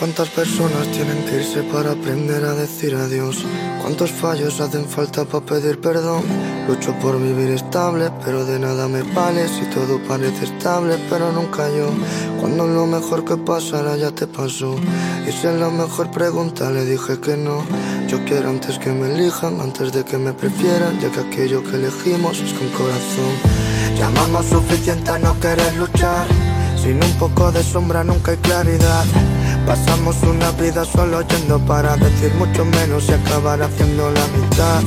¿Cuántas personas tienen que irse para aprender a decir adiós? ¿Cuántos fallos hacen falta para pedir perdón? Lucho por vivir estable, pero de nada me vale Si todo parece estable, pero nunca yo. Cuando lo mejor que pasará ya te pasó. Hice la mejor pregunta, le dije que no. Yo quiero antes que me elijan, antes de que me prefieran Ya que aquello que elegimos es con corazón. Llamamos suficiente a no querer luchar. Sin un poco de sombra nunca hay claridad Pasamos una vida solo yendo para decir mucho menos y acabar haciendo la mitad.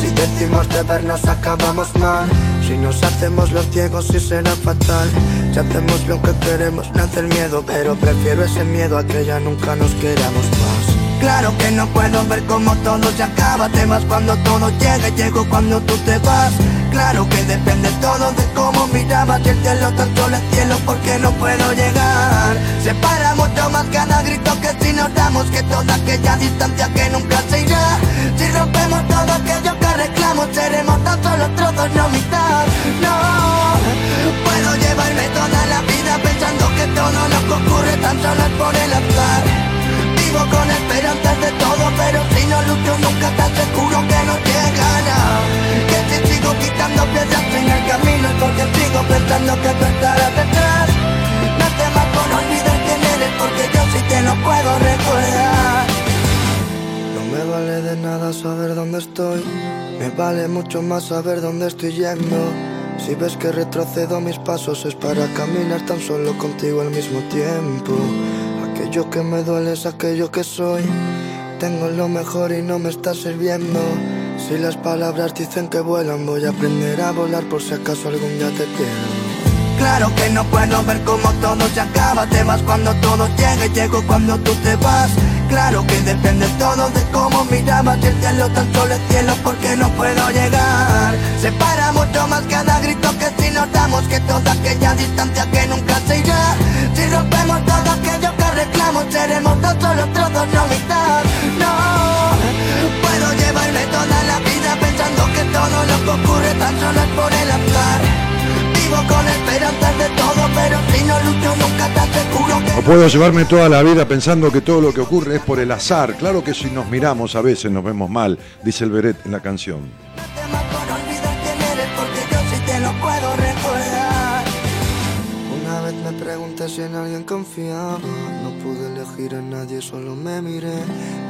Si decimos de vernos acabamos mal. Si nos hacemos los ciegos sí será fatal. Si hacemos lo que queremos nace el miedo, pero prefiero ese miedo a que ya nunca nos queramos más. Claro que no puedo ver cómo todo se acaba, te vas cuando todo llega, llego cuando tú te vas. Claro que depende todo de cómo mirabas el cielo tan solo el cielo porque no puedo llegar. Separa mucho más cada grito que si notamos que toda aquella distancia que nunca se irá. Si rompemos todo aquello que reclamo, seremos tan solo trozos, no mitad. No, puedo llevarme toda la vida pensando que todo lo que ocurre tan solo es por el azar. Con esperanzas de todo, pero si no lucho nunca te seguro que no llegará quitando piedras en el camino porque sigo pensando que tú estarás detrás. No temas por olvidar quién eres porque yo sí te lo puedo recordar. No me vale de nada saber dónde estoy, me vale mucho más saber dónde estoy yendo. Si ves que retrocedo mis pasos es para caminar tan solo contigo al mismo tiempo. Aquello que me duele es aquello que soy. Tengo lo mejor y no me está sirviendo. Si las palabras dicen que vuelan, voy a aprender a volar por si acaso algún día te pierdo. Claro que no puedo ver cómo todo se acaba, te vas cuando todo llegue, llego cuando tú te vas. Claro que depende todo de cómo mirabas el cielo tan solo el cielo porque no puedo llegar. Separa mucho más cada grito que si notamos que toda aquella distancia que nunca se irá. Si rompemos todo aquello que reclamo, seremos tan solo trozos, no mitad. No puedo llevarme toda la vida pensando que todo lo que ocurre tan solo es por el azar. No puedo llevarme toda la vida pensando que todo lo que ocurre es por el azar. Claro que si nos miramos a veces nos vemos mal, dice el Beret en la canción. pregunté si en alguien confiaba. A nadie, solo me miré.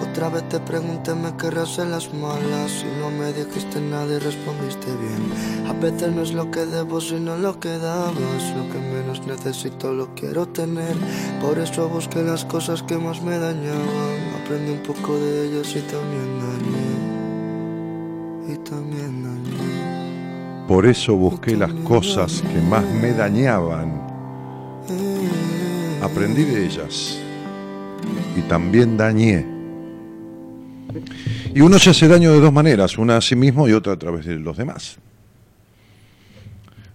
Otra vez te pregunté, ¿me querrás en las malas? Si no me dijiste nada y respondiste bien. A veces no es lo que debo, sino lo que dabas. Lo que menos necesito, lo quiero tener. Por eso busqué las cosas que más me dañaban. Aprendí un poco de ellas y también dañé. Y también dañé. Por eso busqué las cosas que más me dañaban aprendí de ellas y también dañé. Y uno se hace daño de dos maneras, una a sí mismo y otra a través de los demás.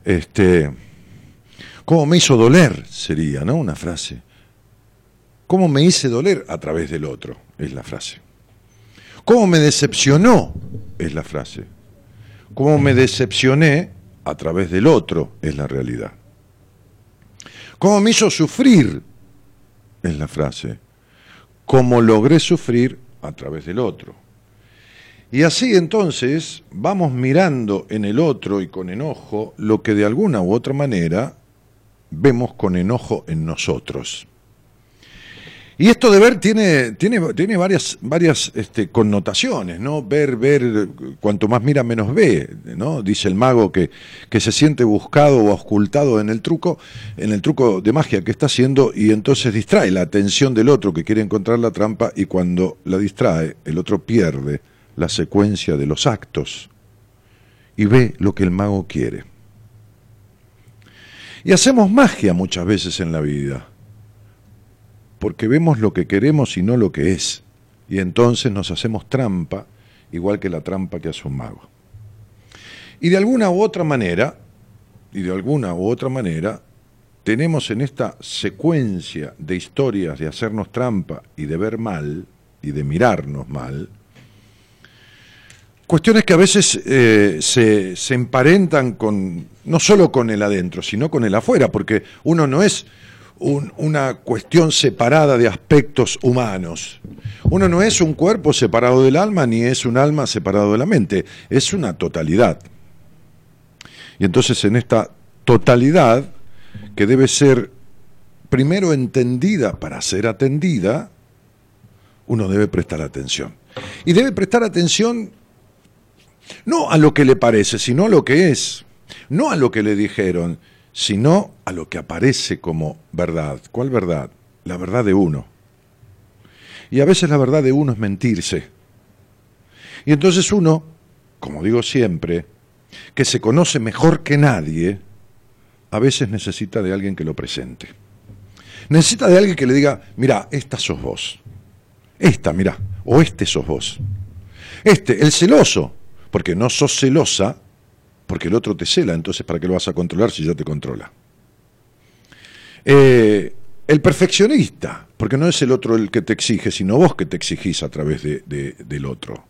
Este, ¿cómo me hizo doler? Sería, ¿no? Una frase. ¿Cómo me hice doler? A través del otro, es la frase. ¿Cómo me decepcionó? Es la frase. ¿Cómo me decepcioné? A través del otro, es la realidad. ¿Cómo me hizo sufrir? Es la frase. ¿Cómo logré sufrir a través del otro? Y así entonces vamos mirando en el otro y con enojo lo que de alguna u otra manera vemos con enojo en nosotros. Y esto de ver tiene, tiene, tiene varias, varias este, connotaciones, ¿no? Ver, ver, cuanto más mira, menos ve, ¿no? Dice el mago que, que se siente buscado o auscultado en el truco, en el truco de magia que está haciendo, y entonces distrae la atención del otro que quiere encontrar la trampa, y cuando la distrae, el otro pierde la secuencia de los actos y ve lo que el mago quiere. Y hacemos magia muchas veces en la vida porque vemos lo que queremos y no lo que es. Y entonces nos hacemos trampa, igual que la trampa que hace un mago. Y de alguna u otra manera, y de alguna u otra manera, tenemos en esta secuencia de historias de hacernos trampa y de ver mal, y de mirarnos mal, cuestiones que a veces eh, se, se emparentan con, no solo con el adentro, sino con el afuera, porque uno no es una cuestión separada de aspectos humanos. Uno no es un cuerpo separado del alma, ni es un alma separado de la mente, es una totalidad. Y entonces en esta totalidad, que debe ser primero entendida para ser atendida, uno debe prestar atención. Y debe prestar atención no a lo que le parece, sino a lo que es, no a lo que le dijeron, sino a lo que aparece como verdad. ¿Cuál verdad? La verdad de uno. Y a veces la verdad de uno es mentirse. Y entonces uno, como digo siempre, que se conoce mejor que nadie, a veces necesita de alguien que lo presente. Necesita de alguien que le diga, mira, esta sos vos. Esta, mira, o este sos vos. Este, el celoso, porque no sos celosa porque el otro te cela, entonces ¿para qué lo vas a controlar si ya te controla? Eh, el perfeccionista, porque no es el otro el que te exige, sino vos que te exigís a través del otro.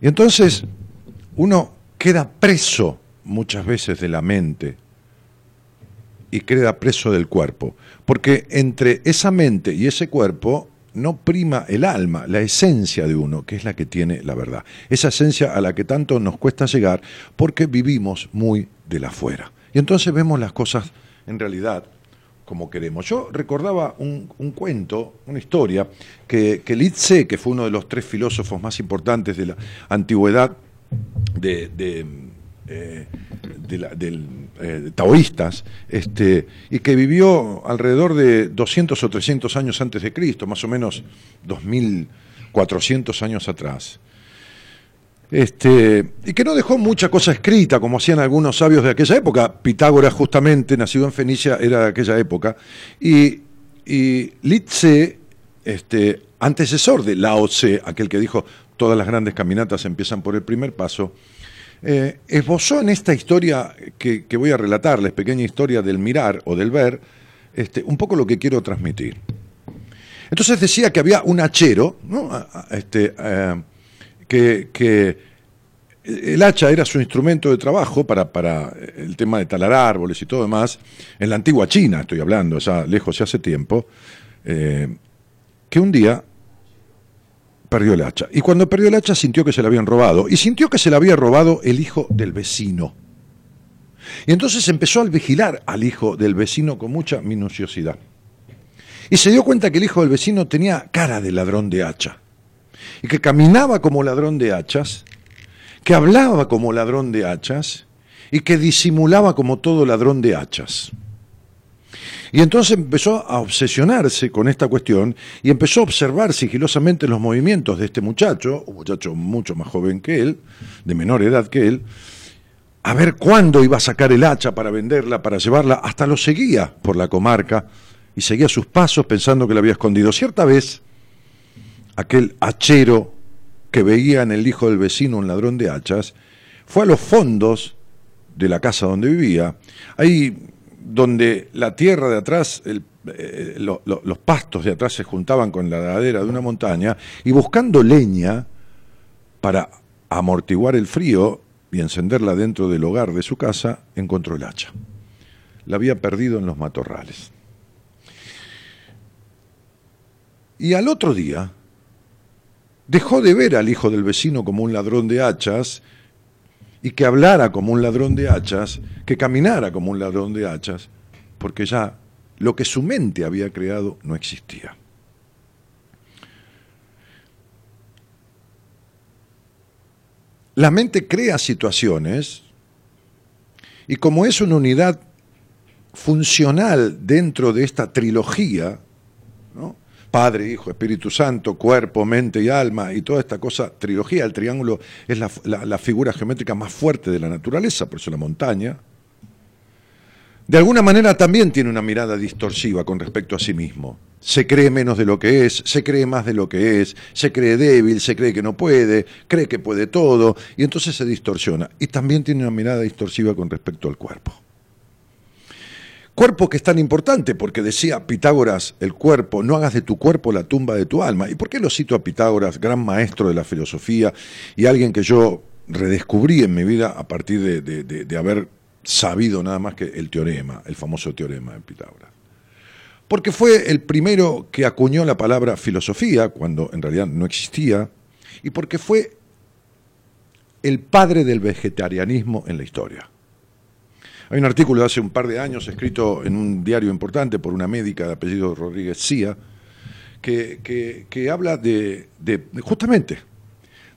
Y entonces uno queda preso muchas veces de la mente y queda preso del cuerpo, porque entre esa mente y ese cuerpo no prima el alma, la esencia de uno, que es la que tiene la verdad. Esa esencia a la que tanto nos cuesta llegar porque vivimos muy de la afuera. Y entonces vemos las cosas en realidad como queremos. Yo recordaba un, cuento, una historia, que, que que fue uno de los tres filósofos más importantes de la antigüedad, de, eh, del, eh, taoístas, este, y que vivió alrededor de 200 o 300 años antes de Cristo, más o menos 2400 años atrás. Este, y que no dejó mucha cosa escrita, como hacían algunos sabios de aquella época. Pitágoras, justamente, nacido en Fenicia, era de aquella época. Y, y Litze, este, antecesor de Lao Tse, aquel que dijo todas las grandes caminatas empiezan por el primer paso, eh, esbozó en esta historia que, voy a relatarles, pequeña historia del mirar o del ver, este, un poco lo que quiero transmitir. Entonces decía que había un hachero, este, eh, que, el hacha era su instrumento de trabajo para, para, el tema de talar árboles y todo demás, en la antigua China estoy hablando, ya lejos y hace tiempo, eh, que un día perdió el hacha. Y cuando perdió el hacha sintió que se la habían robado. Y sintió que se la había robado el hijo del vecino. Y entonces empezó a vigilar al hijo del vecino con mucha minuciosidad. Y se dio cuenta que el hijo del vecino tenía cara de ladrón de hacha. Y que caminaba como ladrón de hachas, que hablaba como ladrón de hachas y que disimulaba como todo ladrón de hachas. Y entonces empezó a obsesionarse con esta cuestión y empezó a observar sigilosamente los movimientos de este muchacho, un muchacho mucho más joven que él, de menor edad que él, a ver cuándo iba a sacar el hacha para venderla, para llevarla, hasta lo seguía por la comarca y seguía sus pasos pensando que la había escondido. Cierta vez, aquel hachero que veía en el hijo del vecino un ladrón de hachas, fue a los fondos de la casa donde vivía. Ahí donde la tierra de atrás, eh, los pastos de atrás se juntaban con la ladera de una montaña, y buscando leña para amortiguar el frío y encenderla dentro del hogar de su casa, encontró el hacha. La había perdido en los matorrales. Y al otro día dejó de ver al hijo del vecino como un ladrón de hachas y que hablara como un ladrón de hachas, que caminara como un ladrón de hachas, porque ya lo que su mente había creado no existía. La mente crea situaciones y como es una unidad funcional dentro de esta trilogía. Padre, Hijo, Espíritu Santo, cuerpo, mente y alma, y toda esta cosa, trilogía, el triángulo es la, figura geométrica más fuerte de la naturaleza, por eso la montaña, de alguna manera también tiene una mirada distorsiva con respecto a sí mismo. Se cree menos de lo que es, se cree más de lo que es, se cree débil, se cree que no puede, cree que puede todo, y entonces se distorsiona. Y también tiene una mirada distorsiva con respecto al cuerpo. Cuerpo que es tan importante, porque decía Pitágoras, el cuerpo, no hagas de tu cuerpo la tumba de tu alma. ¿Y por qué lo cito a Pitágoras, gran maestro de la filosofía y alguien que yo redescubrí en mi vida a partir de, de, haber sabido nada más que el teorema, el famoso teorema de Pitágoras. Porque fue el primero que acuñó la palabra filosofía, cuando en realidad no existía, y porque fue el padre del vegetarianismo en la historia. Hay un artículo de hace un par de años escrito en un diario importante por una médica de apellido Rodríguez Cía, que, habla de, justamente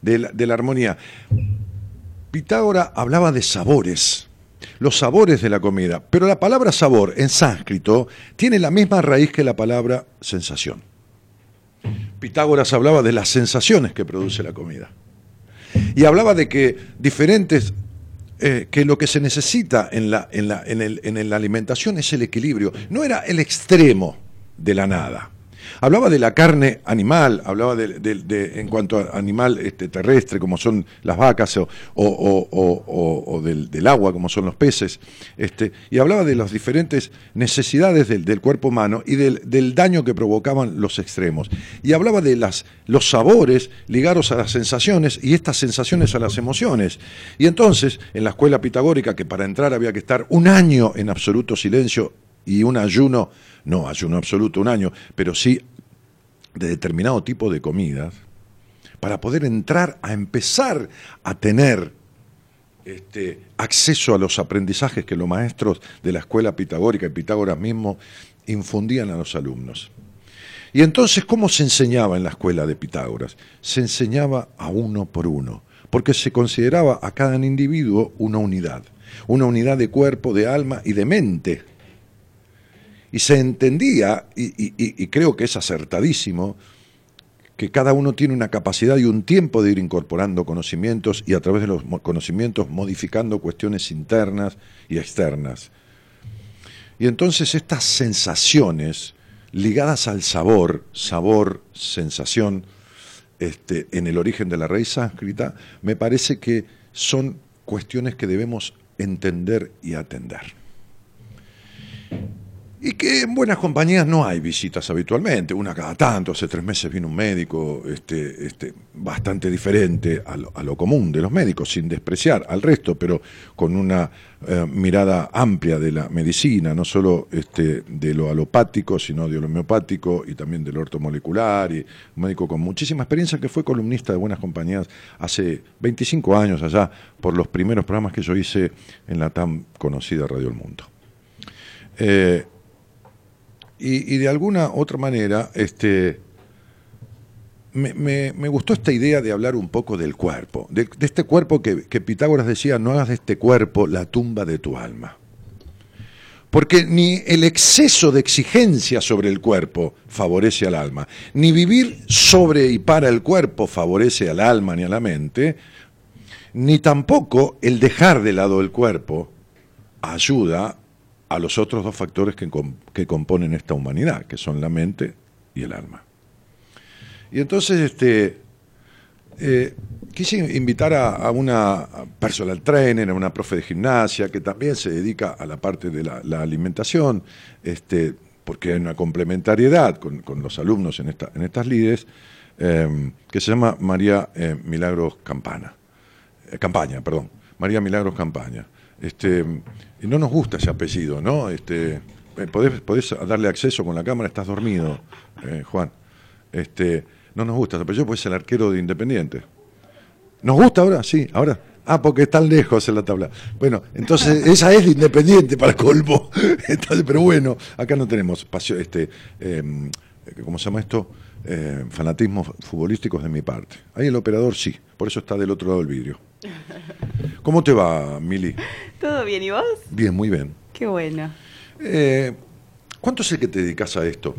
de la, de la armonía. Pitágoras hablaba de sabores los sabores de la comida. Pero la palabra sabor en sánscrito tiene la misma raíz que la palabra sensación. Pitágoras hablaba de las sensaciones que produce la comida. Y hablaba de que diferentes, eh, que lo que se necesita en la, en, la, en, el, en la alimentación es el equilibrio. No era el extremo de la nada. Hablaba de la carne animal, hablaba de, en cuanto a animal este, terrestre, como son las vacas, o, o, o, o del, agua, como son los peces, este, y hablaba de las diferentes necesidades del, del cuerpo humano y del, del, daño que provocaban los extremos. Y hablaba de las, los sabores ligados a las sensaciones y estas sensaciones a las emociones. Y entonces, en la escuela pitagórica, que para entrar había que estar un año en absoluto silencio y un ayuno, no ayuno absoluto un año, pero sí de determinado tipo de comidas, para poder entrar a empezar a tener este, acceso a los aprendizajes que los maestros de la escuela pitagórica y Pitágoras mismo infundían a los alumnos. Y entonces, ¿cómo se enseñaba en la escuela de Pitágoras? Se enseñaba a uno por uno, porque se consideraba a cada individuo una unidad, una unidad de cuerpo, de alma y de mente y se entendía, y, creo que es acertadísimo, que cada uno tiene una capacidad y un tiempo de ir incorporando conocimientos y a través de los conocimientos modificando cuestiones internas y externas. Y entonces estas sensaciones ligadas al sabor, sabor, sensación, este, en el origen de la raíz sánscrita, me parece que son cuestiones que debemos entender y atender. Y que en buenas compañías no hay visitas habitualmente, una cada tanto, hace tres meses vino un médico este, este, bastante diferente a lo, común de los médicos, sin despreciar al resto, pero con una eh, mirada amplia de la medicina, no solo este, de lo alopático, sino de lo homeopático y también del ortomolecular, y un médico con muchísima experiencia que fue columnista de buenas compañías hace 25 años allá, por los primeros programas que yo hice en la tan conocida Radio El Mundo. Eh, y, de alguna otra manera, este, me, me, gustó esta idea de hablar un poco del cuerpo, de, de este cuerpo que, que, Pitágoras decía, no hagas de este cuerpo la tumba de tu alma. Porque ni el exceso de exigencia sobre el cuerpo favorece al alma, ni vivir sobre y para el cuerpo favorece al alma ni a la mente, ni tampoco el dejar de lado el cuerpo ayuda a los otros dos factores que, que, componen esta humanidad, que son la mente y el alma. Y entonces este, eh, quise invitar a, una personal trainer, a una profe de gimnasia, que también se dedica a la parte de la, alimentación, este, porque hay una complementariedad con, los alumnos en, esta, en estas líderes, eh, que se llama María eh, Milagros Campana, eh, Campaña, perdón, María Milagros Campaña. Este, no nos gusta ese apellido, ¿no? Este, podés, podés darle acceso con la cámara, estás dormido, eh, Juan. Este, no nos gusta ese apellido, pues es el arquero de Independiente. ¿Nos gusta ahora? Sí, ahora. Ah, porque están lejos en la tabla. Bueno, entonces esa es de Independiente para colmo. Entonces, pero bueno, acá no tenemos pasión, este, eh, ¿cómo se llama esto? Eh, fanatismos futbolísticos de mi parte. Ahí el operador sí, por eso está del otro lado del vidrio. ¿Cómo te va, Mili? ¿Todo bien y vos? Bien, muy bien. Qué bueno. Eh, ¿Cuánto sé que te dedicas a esto?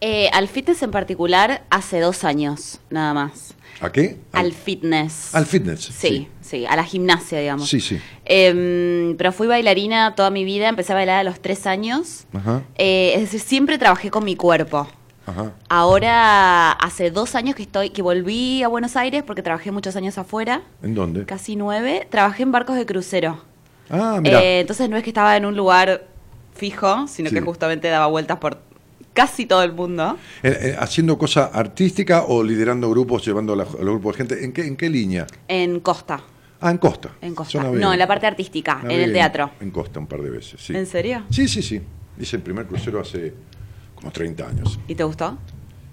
Eh, al fitness en particular hace dos años, nada más. ¿A qué? Al, fitness. Al fitness. Sí, sí, a la gimnasia, digamos. Sí, sí. Em, pero fui bailarina toda mi vida, empecé a bailar a los tres años. Ajá. Eh, es decir, siempre trabajé con mi cuerpo. Ajá. Ahora hace dos años que estoy, que volví a Buenos Aires porque trabajé muchos años afuera, ¿En dónde? casi nueve. Trabajé en barcos de crucero. Ah, mira. Eh, entonces no es que estaba en un lugar fijo, sino Sí. que justamente daba vueltas por casi todo el mundo. ¿Haciendo cosa artística o liderando grupos, llevando a, la- a los grupos de gente? ¿En qué, ¿En qué línea? En Costa. Ah, en Costa. En Costa. No, en la parte artística, en el teatro. En Costa un par de veces, sí. ¿En serio? Sí, sí, sí. Hice el primer crucero hace como 30 años. ¿Y te gustó?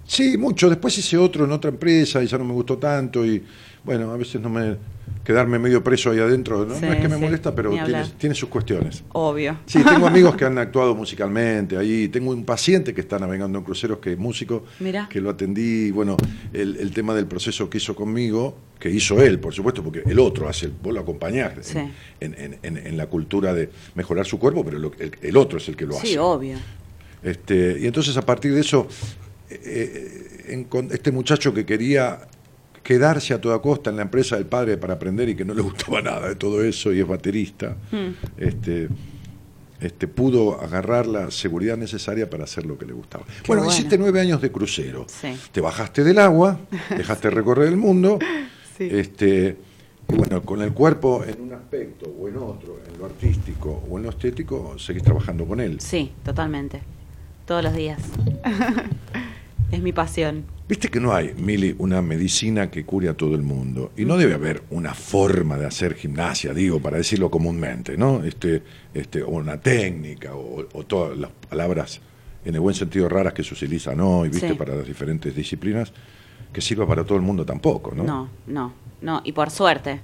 Sí, mucho. Después hice otro en otra empresa y ya no me gustó tanto y bueno, a veces no me quedarme medio preso ahí adentro, no, Sí, no es que me sí, molesta, pero tiene, tiene sus cuestiones. Obvio. Sí, tengo amigos que han actuado musicalmente ahí. Tengo un paciente que está navegando en cruceros que es músico, Mirá. que lo atendí. Bueno, el, el tema del proceso que hizo conmigo, que hizo él, por supuesto, porque el otro hace, vos lo acompañás Sí. en, en- en- en la cultura de mejorar su cuerpo, pero lo- el, el otro es el que lo hace. Sí, obvio. Este, y entonces a partir de eso, eh, eh, encon- este muchacho que quería quedarse a toda costa en la empresa del padre para aprender y que no le gustaba nada de todo eso y es baterista, Hmm. este, este, pudo agarrar la seguridad necesaria para hacer lo que le gustaba. Bueno, bueno. hiciste nueve años de crucero. Sí. Te bajaste del agua, dejaste recorrer el mundo. Sí. Este, y bueno, con el cuerpo en un aspecto o en otro, en lo artístico o en lo estético, seguís trabajando con él. Sí, totalmente. Todos los días. es mi pasión. Viste que no hay, Mili, una medicina que cure a todo el mundo. Y no debe haber una forma de hacer gimnasia, digo, para decirlo comúnmente, ¿no? Este, este, o una técnica, o, o todas las palabras en el buen sentido raras que se utilizan hoy, ¿viste? Sí. Para las diferentes disciplinas, que sirva para todo el mundo tampoco, ¿no? No, no, no. Y por suerte.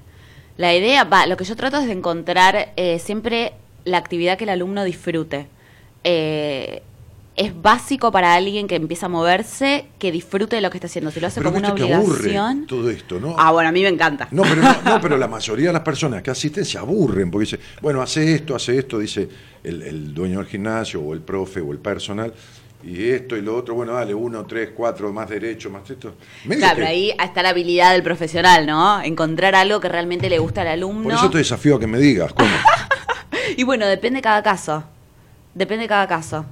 La idea, va, lo que yo trato es de encontrar eh, siempre la actividad que el alumno disfrute. Eh, es básico para alguien que empieza a moverse que disfrute de lo que está haciendo. Si lo hace Pero como una obligación. todo esto, ¿no? Ah, bueno, a mí me encanta. No pero, no, no, pero la mayoría de las personas que asisten se aburren porque dice, bueno, hace esto, hace esto, dice el, el dueño del gimnasio o el profe o el personal, y esto y lo otro, bueno, dale, uno, tres, cuatro, más derecho, más esto. Medio Claro, que- pero ahí está la habilidad del profesional, ¿no? Encontrar algo que realmente le gusta al alumno. Por eso te desafío a que me digas, ¿cómo? Y bueno, depende cada caso. Depende cada caso.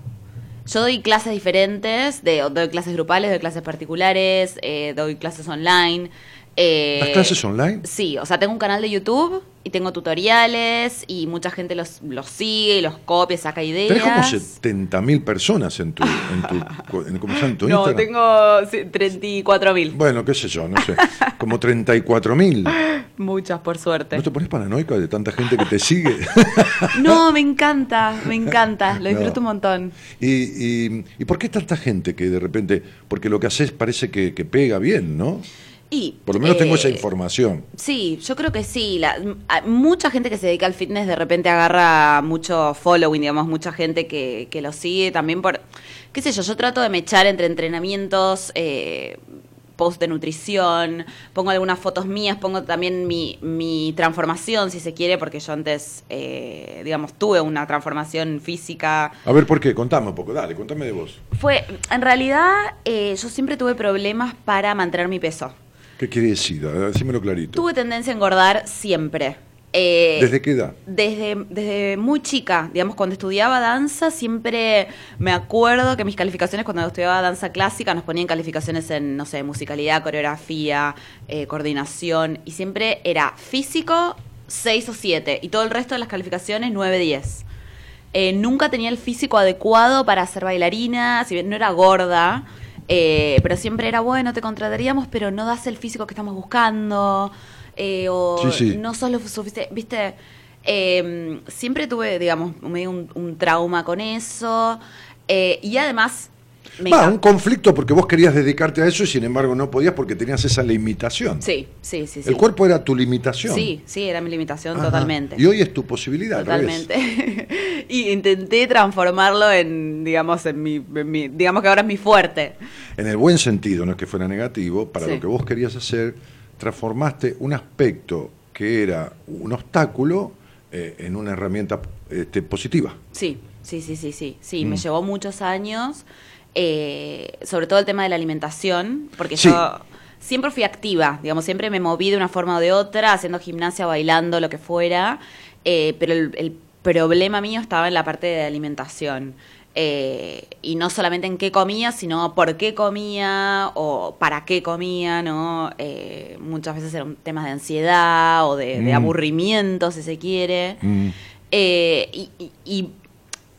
Yo doy clases diferentes, de, doy clases grupales, doy clases particulares, eh, doy clases online. eh, ¿Das clases online? Sí, o sea, tengo un canal de YouTube y tengo tutoriales y mucha gente los, los sigue, y los copia, saca ideas. Tenés como 70.000 personas en tu, en tu, en, ¿cómo en tu No, Instagram. tengo sí, 34 mil. Bueno, qué sé yo, no sé. Como 34.000. Muchas, por suerte. ¿No te pones paranoica de tanta gente que te sigue? No, me encanta, me encanta, lo No. disfruto un montón. ¿Y, y, y por qué tanta gente que de repente, porque lo que haces parece que, que pega bien, ¿no? Y, Por lo menos tengo eh, esa información. Sí, yo creo que sí. La, mucha gente que se dedica al fitness de repente agarra mucho following, digamos, mucha gente que, que lo sigue también por, qué sé yo, yo trato de mechar entre entrenamientos, eh, post de nutrición, pongo algunas fotos mías, pongo también mi, mi transformación, si se quiere, porque yo antes, eh, digamos, tuve una transformación física. A ver, ¿por qué? Contame un poco, dale, contame de vos. Fue, en realidad, eh, yo siempre tuve problemas para mantener mi peso. ¿Qué quiere decir? Decímelo clarito. Tuve tendencia a engordar siempre. Eh, ¿Desde qué edad? Desde, desde muy chica, digamos, cuando estudiaba danza, siempre me acuerdo que mis calificaciones, cuando estudiaba danza clásica, nos ponían calificaciones en, no sé, musicalidad, coreografía, eh, coordinación, y siempre era físico 6 o 7, y todo el resto de las calificaciones 9, 10. Eh, nunca tenía el físico adecuado para ser bailarina, si bien no era gorda, eh, pero siempre era bueno, te contrataríamos, pero no das el físico que estamos buscando, eh, o Sí, sí. no sos lo suficiente, viste, Eh, siempre tuve, digamos, medio un, un trauma con eso, eh, y además, Va, un conflicto porque vos querías dedicarte a eso y sin embargo no podías porque tenías esa limitación. Sí, sí, sí. sí. El cuerpo era tu limitación. Sí, sí, era mi limitación Ajá. totalmente. Y hoy es tu posibilidad. Totalmente. y intenté transformarlo en, digamos, en mi, en mi- digamos que ahora es mi fuerte. En el buen sentido, no es que fuera negativo, para Sí. lo que vos querías hacer, transformaste un aspecto que era un obstáculo eh, en una herramienta este, positiva. Sí, sí, sí, sí, sí. Sí, Mm. me llevó muchos años, eh, sobre todo el tema de la alimentación, porque Sí. yo siempre fui activa, digamos, siempre me moví de una forma o de otra, haciendo gimnasia, bailando, lo que fuera, eh, pero el, el problema mío estaba en la parte de alimentación. Eh, y no solamente en qué comía, sino por qué comía o para qué comía, ¿no? Eh, muchas veces eran temas de ansiedad o de, de Mm. aburrimiento, si se quiere. Mm. Eh, y, y- y,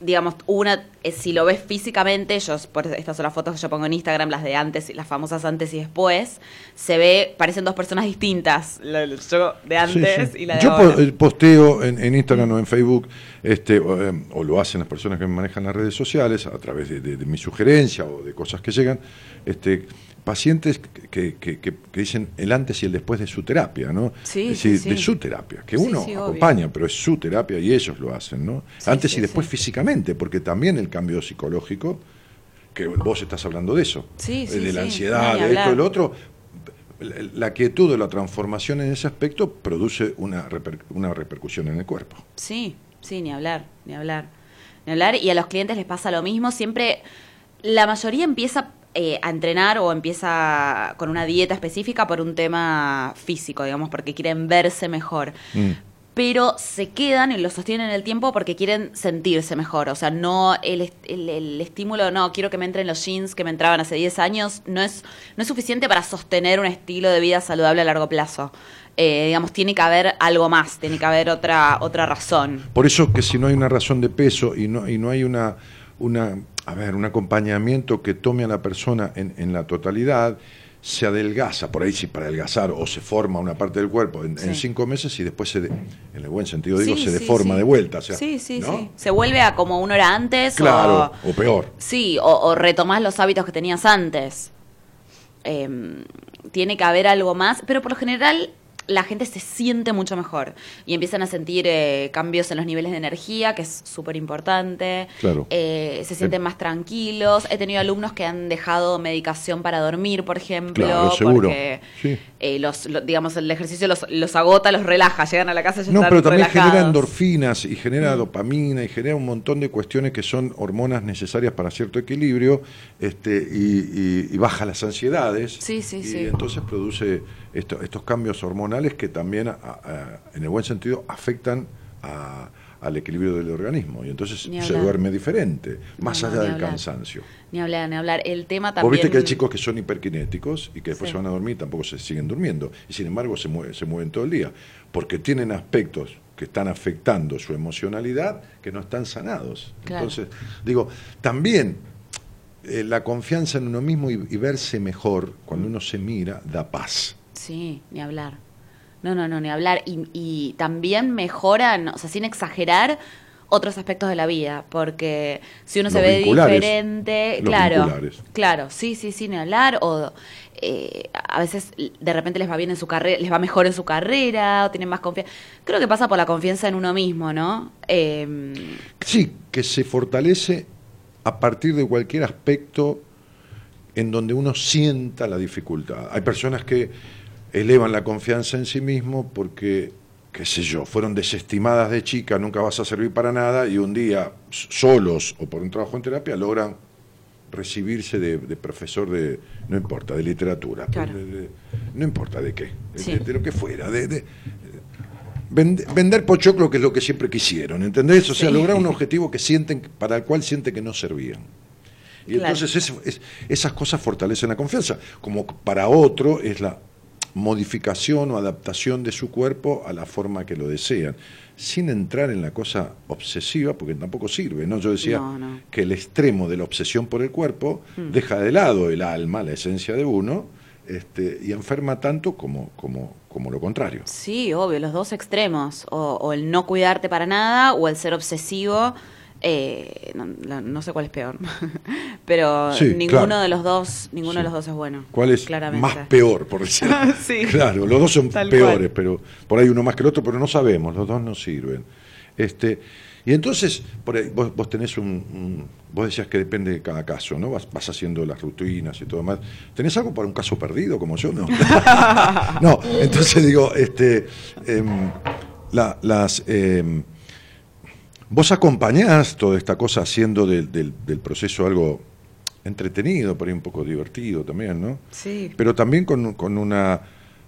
digamos, una, eh, si lo ves físicamente, yo, por estas son las fotos que yo pongo en Instagram, las de antes, las famosas antes y después, se ve, parecen dos personas distintas, la- la- yo de antes Sí, sí. y la de Yo ahora. po- eh, posteo en, en Instagram o en Facebook, este, o, eh, o lo hacen las personas que manejan las redes sociales a través de, de- de mi sugerencia o de cosas que llegan, este, pacientes que, que- que- que dicen el antes y el después de su terapia, ¿no? Sí, es decir, sí, sí. de su terapia, que uno obvio. acompaña, pero es su terapia y ellos lo hacen, ¿no? Antes y después físicamente, porque también el cambio psicológico, que vos estás hablando de eso, de la ansiedad, de esto, de lo otro, la- la quietud o la transformación en ese aspecto produce una, reper- una repercusión en el cuerpo. Sí, sí, ni hablar, ni hablar. Ni hablar. Y a los clientes les pasa lo mismo. Siempre, la mayoría empieza eh, a entrenar o empieza con una dieta específica por un tema físico, digamos, porque quieren verse mejor. Mm. Pero se quedan y lo sostienen en el tiempo porque quieren sentirse mejor. O sea, no el- el estímulo, no, quiero que me entren los jeans que me entraban hace 10 años, no es, no es suficiente para sostener un estilo de vida saludable a largo plazo. Eh, digamos, tiene que haber algo más, tiene que haber otra, otra razón. Por eso que si no hay una razón de peso y no, y no hay una, una, a ver, un acompañamiento que tome a la persona en, en la totalidad, se adelgaza, por ahí sí para adelgazar, o se forma una parte del cuerpo en, cinco meses y después, se de- en el buen sentido digo, Sí, se sí, deforma de vuelta. O sea, sí, sí, ¿no? sí. Se vuelve a como uno era antes Claro, o... o peor. Sí, o, o retomás los hábitos que tenías antes. Em, tiene que haber algo más, pero por lo general la gente se siente mucho mejor y empiezan a sentir eh, cambios en los niveles de energía, que es súper importante. Claro. Eh, se sienten más tranquilos. He tenido alumnos que han dejado medicación para dormir, por ejemplo, Claro, seguro. porque Sí. Eh, los, lo- digamos el ejercicio los, los agota, los relaja, llegan a la casa y ya No, están pero también relajados. genera endorfinas y genera Mm. dopamina y genera un montón de cuestiones que son hormonas necesarias para cierto equilibrio este, y, y- y baja las ansiedades. Sí, sí, y sí. entonces produce esto- estos cambios hormonales que también, a- a- en el buen sentido, afectan a- al equilibrio del organismo. Y entonces se duerme diferente, más no, allá del hablar. cansancio. Ni hablar, ni hablar. El tema Vos también... viste que hay chicos que son hiperkinéticos y que después Sí. se van a dormir y tampoco se siguen durmiendo. Y sin embargo se, mueven, se mueven todo el día. Porque tienen aspectos que están afectando su emocionalidad que no están sanados. Claro. Entonces, digo, también eh, la confianza en uno mismo y, y verse mejor cuando uno se mira da paz. Sí, ni hablar. No, no, no, ni hablar. Y, y también mejoran, o sea, sin exagerar, otros aspectos de la vida. Porque si uno se ve diferente, claro. vinculares. Claro, sí, sí, sí, ni hablar. O eh, a veces de repente les va bien en su carrera, les va mejor en su carrera, o tienen más confianza. Creo que pasa por la confianza en uno mismo, ¿no? Eh, Sí, que se fortalece a partir de cualquier aspecto en donde uno sienta la dificultad. Hay personas que elevan la confianza en sí mismo porque, qué sé yo, fueron desestimadas de chica, nunca vas a servir para nada y un día, solos o por un trabajo en terapia, logran recibirse de, de profesor de, no importa, de literatura, Claro. de- de- no importa de qué, de, Sí. de- de lo que fuera, de, de- Vend- vender pochoclo, que es lo que siempre quisieron, ¿entendés? O sea, Sí. lograr un objetivo que sienten, para el cual sienten que no servían. Y Claro. entonces es- es- esas cosas fortalecen la confianza, como para otro es la modificación o adaptación de su cuerpo a la forma que lo desean, sin entrar en la cosa obsesiva, porque tampoco sirve, ¿no? Yo decía No, no. que el extremo de la obsesión por el cuerpo Mm. deja de lado el alma, la esencia de uno, este, y enferma tanto como, como, como lo contrario. Sí, obvio, los dos extremos, o, o el no cuidarte para nada, o el ser obsesivo Eh, no, no sé cuál es peor, pero Sí, ninguno claro. de los dos, ninguno Sí. de los dos es bueno. ¿Cuál es claramente. más peor, por decirlo? Sí. Claro, los dos son Tal peores, cual. pero por ahí uno más que el otro, pero no sabemos, los dos no sirven. Este, y entonces, por ahí, vos, vos tenés un, un- Vos decías que depende de cada caso, ¿no? Vas, vas haciendo las rutinas y todo más. ¿Tenés algo para un caso perdido como yo? No. no, entonces digo, este. em, la- las. em, Vos acompañás toda esta cosa haciendo del, del- del proceso algo entretenido, por ahí un poco divertido también, ¿no? Sí. Pero también con, con una,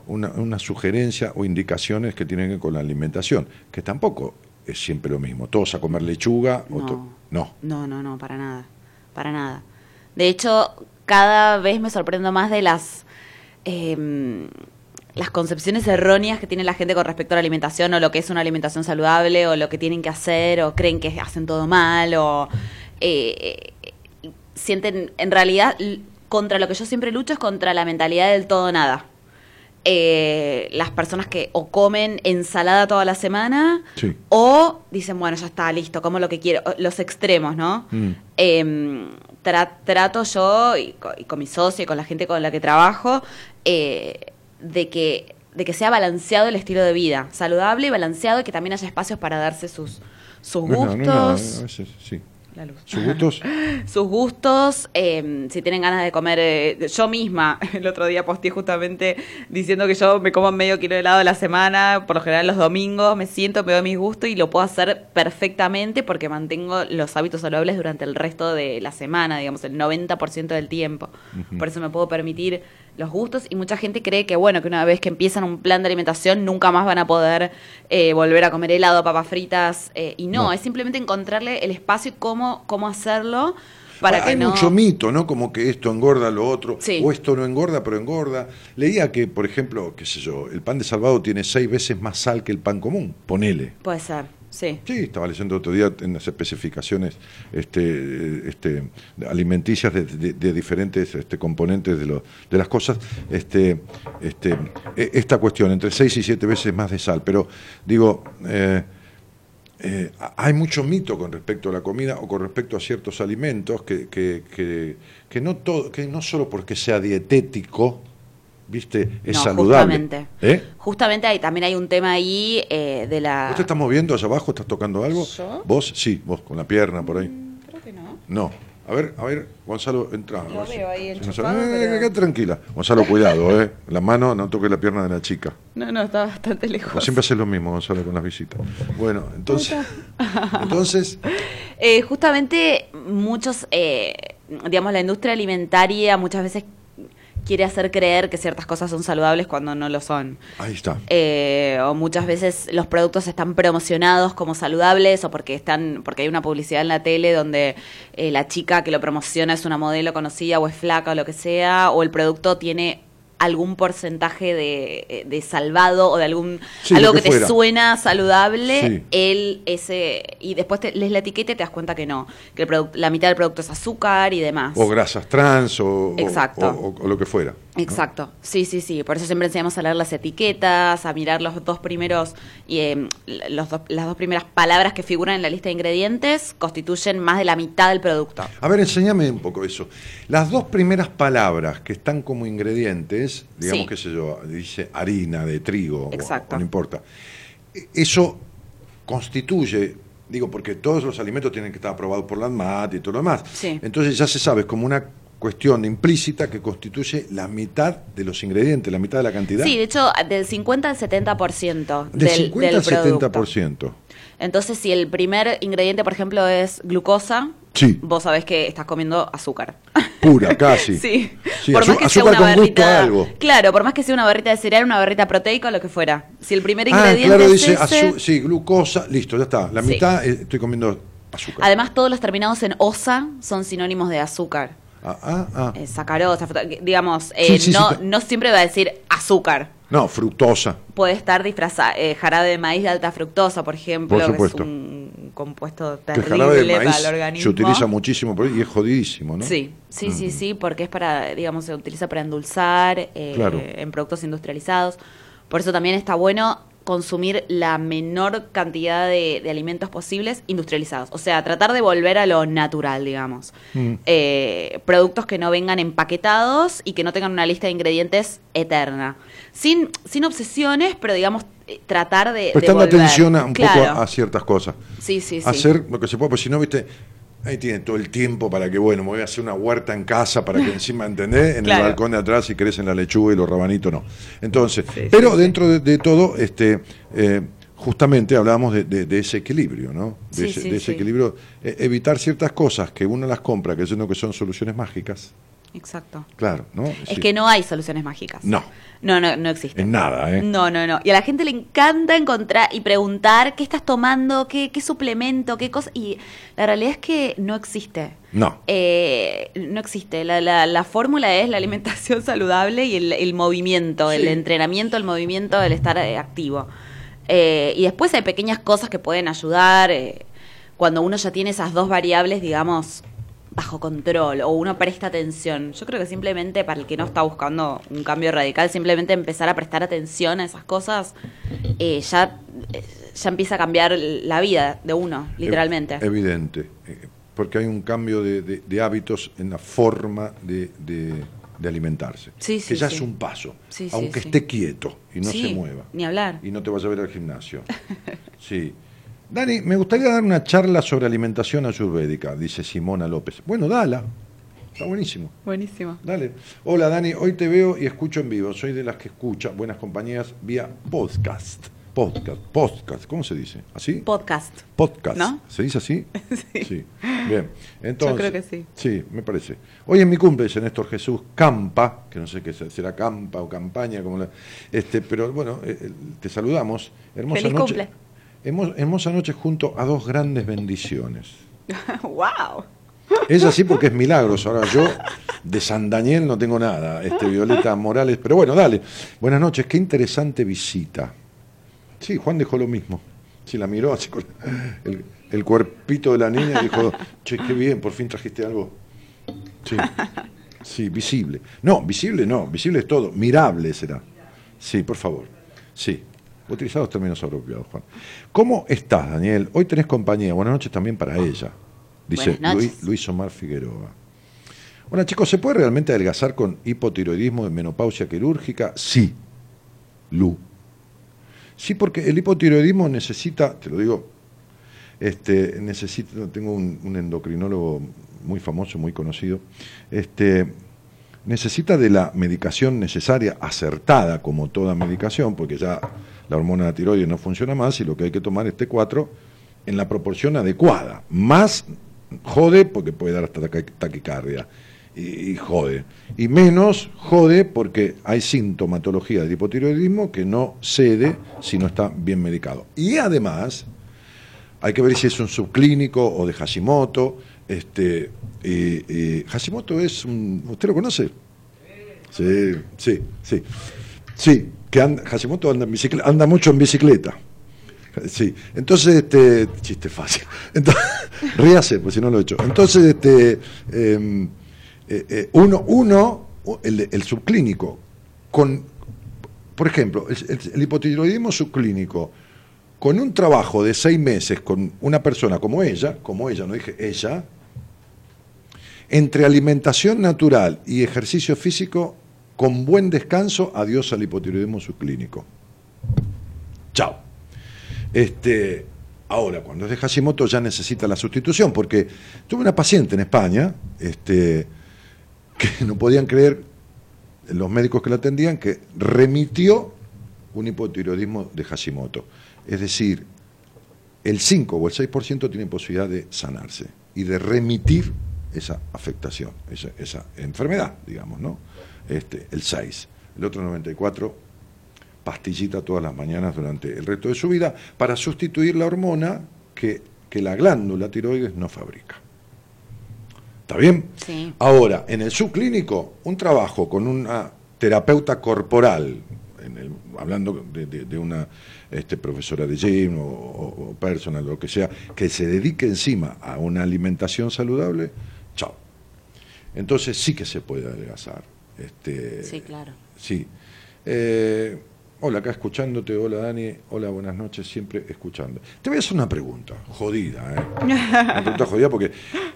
una, una sugerencia o indicaciones que tienen que ver con la alimentación, que tampoco es siempre lo mismo. Todos a comer lechuga o No. to- no. No, no, no, para nada. Para nada. De hecho, cada vez me sorprendo más de las. em, las concepciones erróneas que tiene la gente con respecto a la alimentación o lo que es una alimentación saludable o lo que tienen que hacer o creen que hacen todo mal o eh, eh, sienten en realidad contra lo que yo siempre lucho es contra la mentalidad del todo nada. Eh, las personas que o comen ensalada toda la semana Sí. o dicen, bueno, ya está, listo, como lo que quiero. Los extremos, ¿no? Mm. Eh, tra- trato yo y, co- y con mi socio y con la gente con la que trabajo eh, de, que, de que sea balanceado el estilo de vida, saludable y balanceado y que también haya espacios para darse sus, gustos. no sí. La luz. Sus gustos. sus gustos, eh, si tienen ganas de comer, eh, yo misma el otro día posteé justamente diciendo que yo me como medio kilo de helado a la semana, por lo general los domingos me siento, me doy mis gustos y lo puedo hacer perfectamente porque mantengo los hábitos saludables durante el resto de la semana, digamos, el 90% del tiempo. Por eso me puedo permitir los gustos y mucha gente cree que, bueno, que una vez que empiezan un plan de alimentación nunca más van a poder eh, volver a comer helado, papas fritas eh, y no, No. es simplemente encontrarle el espacio y cómo, cómo hacerlo para Hay que no... mucho mito, ¿no? Como que esto engorda lo otro, Sí. o esto no engorda, pero engorda. Leía que, por ejemplo, qué sé yo, el pan de salvado tiene seis veces más sal que el pan común, ponele. Puede ser, sí. Estaba leyendo otro día en las especificaciones este, este, alimenticias de, diferentes este, componentes de, lo- de las cosas, este, este, e- esta cuestión, entre 6 y 7 veces más de sal. Pero digo, eh, eh, hay mucho mito con respecto a la comida o con respecto a ciertos alimentos que, que, que, que no, todo, que no solo porque sea dietético, ¿viste? Es No, saludable. Justamente, ¿Eh? justamente hay, también hay un tema ahí eh, de la... ¿Vos te estás moviendo allá abajo? ¿Estás tocando algo? ¿Yo? ¿Vos? Sí, vos, con la pierna por ahí. Creo que no. No. A ver, a ver, Gonzalo, entra. Lo si- veo ahí si enchufado, Eh, pero- tranquila. Gonzalo, cuidado, ¿eh? La mano, no toque la pierna de la chica. No, no, está bastante lejos. siempre haces lo mismo, Gonzalo, con las visitas. Bueno, entonces, entonces, Eh, justamente muchos, eh, digamos, la industria alimentaria muchas veces quiere hacer creer que ciertas cosas son saludables cuando no lo son. ahí está. Eh, o muchas veces los productos están promocionados como saludables o porque están porque hay una publicidad en la tele donde eh, la chica que lo promociona es una modelo conocida o es flaca o lo que sea o el producto tiene algún porcentaje de, eh, de salvado o de algún Sí, algo que, que te suena saludable Sí. él ese y después te, lees la etiqueta y te das cuenta que no que el la mitad del producto es azúcar y demás O grasas trans o, o- Exacto. o- o- o lo que fuera. Exacto, sí, sí, sí. Por eso siempre enseñamos a leer las etiquetas, a mirar los dos primeros, y, eh, los dos- las dos primeras palabras que figuran en la lista de ingredientes constituyen más de la mitad del producto. A ver, enséñame un poco eso. Las dos primeras palabras que están como ingredientes, digamos, Sí. qué sé yo, dice harina de trigo, Exacto. o no importa. E- Eso constituye, digo, porque todos los alimentos tienen que estar aprobados por la ANMAT y todo lo demás. Sí. Entonces ya se sabe, es como una cuestión implícita que constituye la mitad de los ingredientes, la mitad de la cantidad. Sí, de hecho, del 50 al 70% de del, 50 del al producto. 70%. Entonces, si el primer ingrediente, por ejemplo, es glucosa, Sí. vos sabés que estás comiendo azúcar. Pura, casi. Sí. Sí, por más que sea una con gusto barrita. a algo. Claro, por más que sea una barrita de cereal, una barrita proteica o lo que fuera. Si el primer Ah, ingrediente claro, es dice ese, sí, glucosa, listo, ya está. La Sí. mitad eh, estoy comiendo azúcar. Además, todos los terminados en osa son sinónimos de azúcar. Ah, ah, ah. Eh, sacarosa, que- digamos, eh, Sí, sí, no, sí, no siempre va a decir azúcar. No, fructosa. Puede estar disfrazada, eh, jarabe de maíz de alta fructosa, por ejemplo, Por que supuesto. es un compuesto Que el terrible jarabe de maíz para el organismo. se utiliza muchísimo por ahí y es jodidísimo, ¿no? Sí, sí, sí, Mm. sí, porque es para, digamos, se utiliza para endulzar eh, Claro. en productos industrializados. Por eso también está bueno consumir la menor cantidad de, de alimentos posibles industrializados. O sea, tratar de volver a lo natural, digamos. Mm. Eh, productos que no vengan empaquetados y que no tengan una lista de ingredientes eterna. Sin, sin obsesiones, pero digamos, eh, tratar de... Prestando atención a, un poco a, a ciertas cosas. Sí, sí, sí. Hacer lo que se puede, porque si no, viste, ahí tiene todo el tiempo para que, bueno, me voy a hacer una huerta en casa para que encima, ¿entendés? En Claro. el balcón de atrás y crecen la lechuga y los rabanitos, no. Entonces, Sí, pero sí. dentro de, de todo, este, eh, justamente hablábamos de, de- de ese equilibrio, ¿no? De ese, ese equilibrio, eh, evitar ciertas cosas que uno las compra creyendo que son soluciones mágicas. Exacto. Claro, ¿no? Es que no hay soluciones mágicas. No. No, no, no existe. En nada, ¿eh? No, no, no. Y a la gente le encanta encontrar y preguntar qué estás tomando, qué, qué suplemento, qué cosa. Y la realidad es que no existe. No. Eh, no existe. La, la- la fórmula es la alimentación saludable y el, el movimiento, el entrenamiento, el movimiento, el estar eh, activo. Eh, y después hay pequeñas cosas que pueden ayudar eh, cuando uno ya tiene esas dos variables, digamos, bajo control o uno presta atención. Yo creo que simplemente para el que no está buscando un cambio radical, simplemente empezar a prestar atención a esas cosas, eh, ya, eh, ya empieza a cambiar la vida de uno, literalmente. Ev- Evidente, eh, porque hay un cambio de, de- de hábitos en la forma de, alimentarse, Sí, que ya sí. es un paso, aunque esté quieto y no se mueva, Ni hablar. y no te vaya a ver al gimnasio. Sí. Dani, me gustaría dar una charla sobre alimentación ayurvédica, dice Simona López. Bueno, dala, está buenísimo. Buenísimo. Dale. Hola Dani, hoy te veo y escucho en vivo. Soy de las que escucha Buenas Compañías vía podcast. Podcast, podcast, ¿cómo se dice? ¿Así? Podcast. Podcast. ¿No? ¿Se dice así? Sí. Bien. Entonces, creo que sí. Sí, me parece. Hoy es mi cumple, dice Néstor Jesús Campa, que no sé qué se- será Campa o Campaña, como la- este, pero bueno, eh, eh, te saludamos. Hermosa Feliz noche. cumple. Hermo- hermosa noche junto a dos grandes bendiciones. ¡Wow! Es así porque es milagros. Ahora yo de San Daniel no tengo nada. Este Violeta Morales. Pero bueno, dale. Buenas noches. Qué interesante visita. Sí, Juan dejó lo mismo. Sí, la miró así con el, el cuerpito de la niña y dijo, che, qué bien, por fin trajiste algo. Sí, sí, visible. No, visible no, visible es todo. Mirable será. Sí, por favor. Sí. Utilizados términos apropiados, Juan. ¿Cómo estás, Daniel? Hoy tenés compañía. Buenas noches también para ella. Dice. Luis, Luis Omar Figueroa. Bueno, chicos, ¿se puede realmente adelgazar con hipotiroidismo de menopausia quirúrgica? Sí. Lu. Sí, porque el hipotiroidismo necesita, te lo digo, este, necesita, tengo un, un endocrinólogo muy famoso, muy conocido, este, necesita de la medicación necesaria, acertada como toda medicación, porque ya la hormona de tiroides no funciona más y lo que hay que tomar es T4 en la proporción adecuada. Más jode porque puede dar hasta taqui- taquicardia y, jode. Y menos jode porque hay sintomatología del hipotiroidismo que no cede si no está bien medicado. Y además, hay que ver si es un subclínico o de Hashimoto. Este, eh, eh, Hashimoto es un. ¿Usted lo conoce? Sí, sí, sí. Sí, que anda, Hashimoto anda, mucho en bicicleta. Sí, entonces, este, chiste fácil. Entonces, ríase, pues si no lo he hecho. Entonces, este, eh, eh, eh, uno, uno, el, subclínico, con, por ejemplo, el hipotiroidismo subclínico, con un trabajo de seis meses con una persona como ella, como ella, no dije ella, entre alimentación natural y ejercicio físico, con buen descanso, adiós al hipotiroidismo subclínico. Chao. Este, ahora, cuando es de Hashimoto ya necesita la sustitución, porque tuve una paciente en España este, que no podían creer los médicos que la atendían que remitió un hipotiroidismo de Hashimoto. Es decir, el 5 o el 6% tiene posibilidad de sanarse y de remitir esa afectación, esa, esa enfermedad, digamos, ¿no? Este, el 6. El otro 94, pastillita todas las mañanas durante el resto de su vida para sustituir la hormona que, que la glándula tiroides no fabrica. ¿Está bien? Sí. Ahora, en el subclínico, un trabajo con una terapeuta corporal, en el- hablando de, de- de una este, profesora de gym o, o- o personal, lo que sea, que se dedique encima a una alimentación saludable, chao. Entonces sí que se puede adelgazar. Este, Sí, claro. Sí. Eh, Hola, acá escuchándote. Hola, Dani. Hola, buenas noches. Siempre escuchando. Te voy a hacer una pregunta, jodida, ¿eh? Una pregunta jodida porque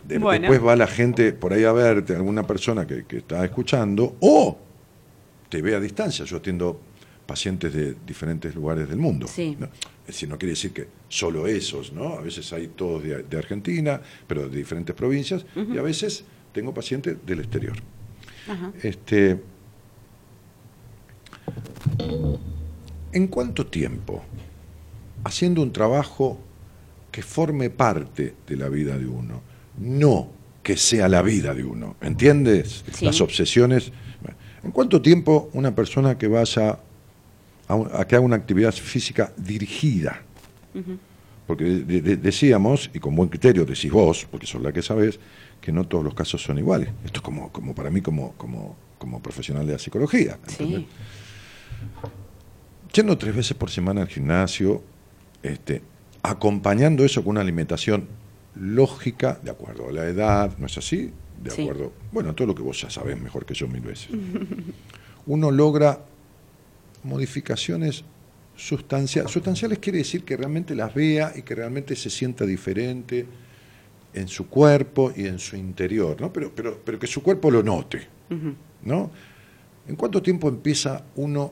de- Bueno. después va la gente por ahí a verte, alguna persona que, que está escuchando, o te ve a distancia. Yo atiendo pacientes de diferentes lugares del mundo. Sí. ¿no? Es decir, no quiere decir que solo esos, ¿no? A veces hay todos de, de Argentina, pero de diferentes provincias, y a veces tengo pacientes del exterior. Ajá. Este, ¿En cuánto tiempo, haciendo un trabajo que forme parte de la vida de uno, no que sea la vida de uno, ¿entiendes? Sí. Las obsesiones. ¿En cuánto tiempo una persona que vaya a, un- a que haga una actividad física dirigida? Porque de- de- decíamos, y con buen criterio decís vos, porque sos la que sabés, que no todos los casos son iguales. Esto es como, como para mí como, como, como profesional de la psicología. ¿entendés? Sí. Yendo tres veces por semana al gimnasio, este, acompañando eso con una alimentación lógica, de acuerdo a la edad, ¿no es así? De Sí. acuerdo, bueno, todo lo que vos ya sabés mejor que yo mil veces. Uno logra modificaciones sustanciales. Sustanciales quiere decir que realmente las vea y que realmente se sienta diferente en su cuerpo y en su interior, ¿no? Pero, pero, pero que su cuerpo lo note, ¿no? ¿En cuánto tiempo empieza uno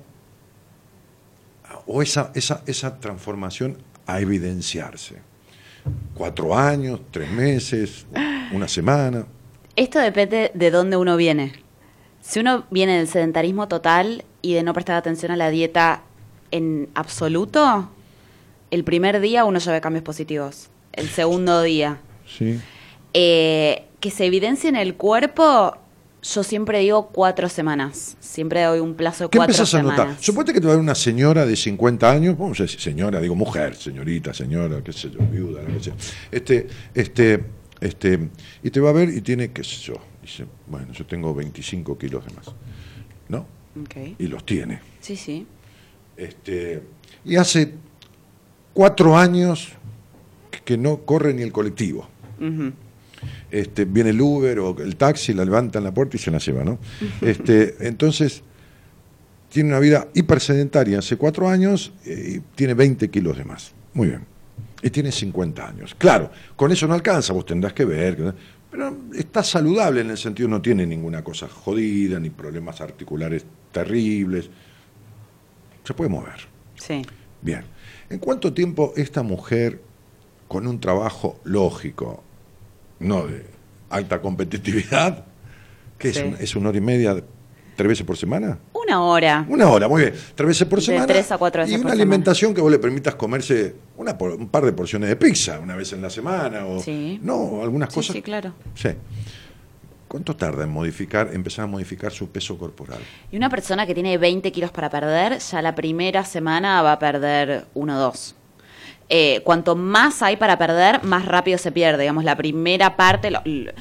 o esa, esa, esa transformación a evidenciarse? ¿Cuatro años, tres meses, una semana? Esto depende de dónde uno viene. Si uno viene del sedentarismo total y de no prestar atención a la dieta en absoluto, el primer día uno ya ve cambios positivos. El segundo día. Sí. Eh, que se evidencie en el cuerpo, yo siempre digo cuatro semanas. Siempre doy un plazo de ¿Qué cuatro empezás a semanas. notar? Suponete que te va a ver una señora de 50 años, vamos a decir señora, digo mujer, señorita, señora, qué sé yo, viuda, lo que sea. Este, este, este, y te va a ver y tiene, qué sé yo, dice, bueno, yo tengo 25 kilos de más, ¿no? Y los tiene. Sí, sí. Este, y hace cuatro años que no corre ni el colectivo. Este, viene el Uber o el taxi, la levanta en la puerta y se la lleva, ¿no? Este, entonces, tiene una vida hipersedentaria hace cuatro años eh, y tiene 20 kilos de más. Muy bien. Y tiene 50 años. Claro, con eso no alcanza, vos tendrás que ver. Pero está saludable en el sentido, no tiene ninguna cosa jodida, ni problemas articulares terribles. Se puede mover. Sí. Bien. ¿En cuánto tiempo esta mujer, con un trabajo lógico, no de alta competitividad, que Sí. es, un- es una hora y media, tres veces por semana? Una hora. Una hora, muy bien. Tres veces por De semana. tres a cuatro veces Y por una semana. alimentación que vos le permitas comerse una, un par de porciones de pizza una vez en la semana. O, Sí. No, algunas Sí, cosas. sí, claro. Sí. ¿Cuánto tarda en modificar, empezar a modificar su peso corporal? Y una persona que tiene 20 kilos para perder, ya la primera semana va a perder uno o dos. Eh, cuanto más hay para perder, más rápido se pierde. Digamos, la primera parte, lo- l-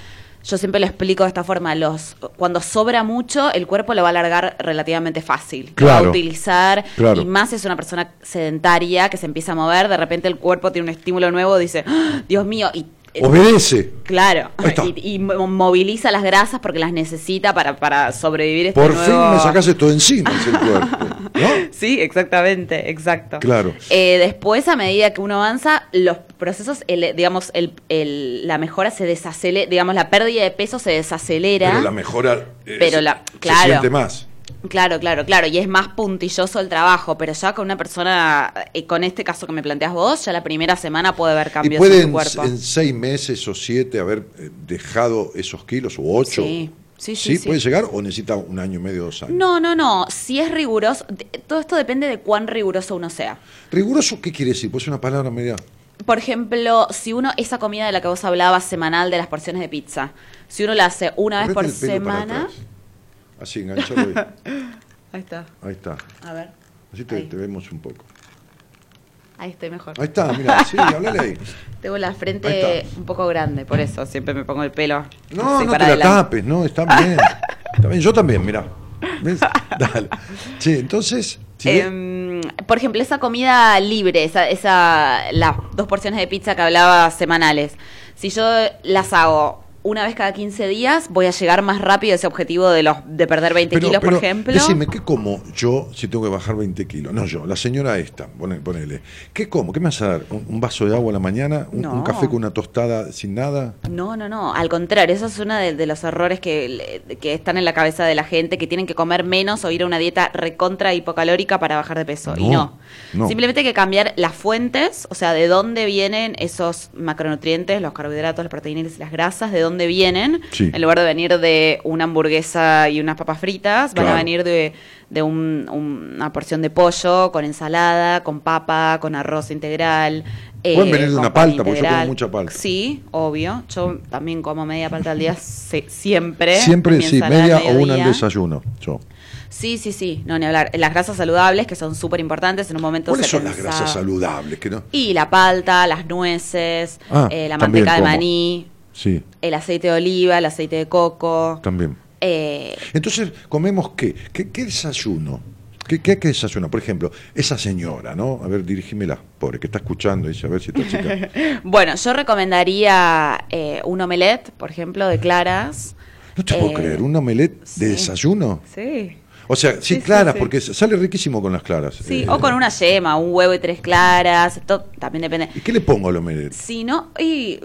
yo siempre lo explico de esta forma, los, cuando sobra mucho, el cuerpo lo va a alargar relativamente fácil. Lo va Claro. a utilizar, Claro. y más si es una persona sedentaria que se empieza a mover, de repente el cuerpo tiene un estímulo nuevo, dice, ¡Ah! Dios mío, y Obedece. Claro, y, y mo- moviliza las grasas porque las necesita para, para sobrevivir este Por nuevo... fin me sacás esto de encima, dice el cuerpo. ¿No? Sí, exactamente, exacto. Claro. Eh, después, a medida que uno avanza, los procesos, el- digamos, el, el- la mejora se desacelera, digamos, la pérdida de peso se desacelera. Pero la mejora eh, Pero se- la- se claro. siente más. Claro, claro, claro, y es más puntilloso el trabajo, pero ya con una persona, eh, con este caso que me planteas vos, ya la primera semana puede haber ¿Y cambios puede en tu cuerpo. en seis meses o siete haber eh, dejado esos kilos o ocho? Sí, sí, sí, sí. puede llegar o necesita un año y medio, dos años? No, no, no. Si es riguroso, todo esto depende de cuán riguroso uno sea. ¿Riguroso qué quiere decir? Pues es una palabra media. Por ejemplo, si uno, esa comida de la que vos hablabas semanal de las porciones de pizza, si uno la hace una vez por semana. Así, enganchado ahí. Ahí está. Ahí está. A ver. Así te, vemos un poco. Ahí estoy mejor. Ahí está, mira, sí, hablale ahí. Tengo la frente un poco grande, por eso siempre me pongo el pelo. No, no te la tapes, no, está bien. Está bien, yo también, mira. ¿Ves? Dale. Sí, entonces, Em, por ejemplo, esa comida libre, esa, esa, las dos porciones de pizza que hablaba semanales, si yo las hago una vez cada 15 días voy a llegar más rápido a ese objetivo de los de perder 20 Pero- kilos, por ejemplo. Decime, ¿qué como yo si tengo que bajar 20 kilos? No yo, la señora esta, pone- ponele. ¿Qué como? ¿Qué me vas a dar? ¿Un, un vaso de agua a la mañana? ¿Un, café con una tostada sin nada? No, no, no. Al contrario, eso es uno de, de los errores que, que están en la cabeza de la gente, que tienen que comer menos o ir a una dieta recontra hipocalórica para bajar de peso. y no. Simplemente hay que cambiar las fuentes, o sea, de dónde vienen esos macronutrientes, los carbohidratos, las proteínas y las grasas, de dónde vienen. Sí. En lugar de venir de una hamburguesa y unas papas fritas, van a venir de, de un- una porción de pollo con ensalada, con papa, con arroz integral. eh, Pueden venir de una palta, porque yo como mucha palta. Sí, obvio. Yo también como media palta al día se- siempre. Siempre, sí, media o una al desayuno. Yo. Sí, sí, sí. No, ni hablar. Las grasas saludables, que son súper importantes en un momento ¿Cuáles se son las grasas saludables? Que no? Y la palta, las nueces, Ah, eh, la manteca de como. maní, Sí, el aceite de oliva, el aceite de coco. también. Eh, Entonces, ¿comemos qué? ¿Qué, qué desayuno? ¿Qué, qué, qué desayuno? Por ejemplo, esa señora, ¿no? A ver, dirígimela, pobre, que está escuchando y dice, a ver si esta chica... bueno, yo recomendaría eh, un omelette, por ejemplo, de claras. No te puedo Eh, creer, ¿un omelette de sí. desayuno? Sí. O sea, sí, claras, sí. porque sale riquísimo con las claras. Sí, Eh, o con una yema, un huevo y tres claras. Esto también depende. ¿Y qué le pongo al omelette? Si no, y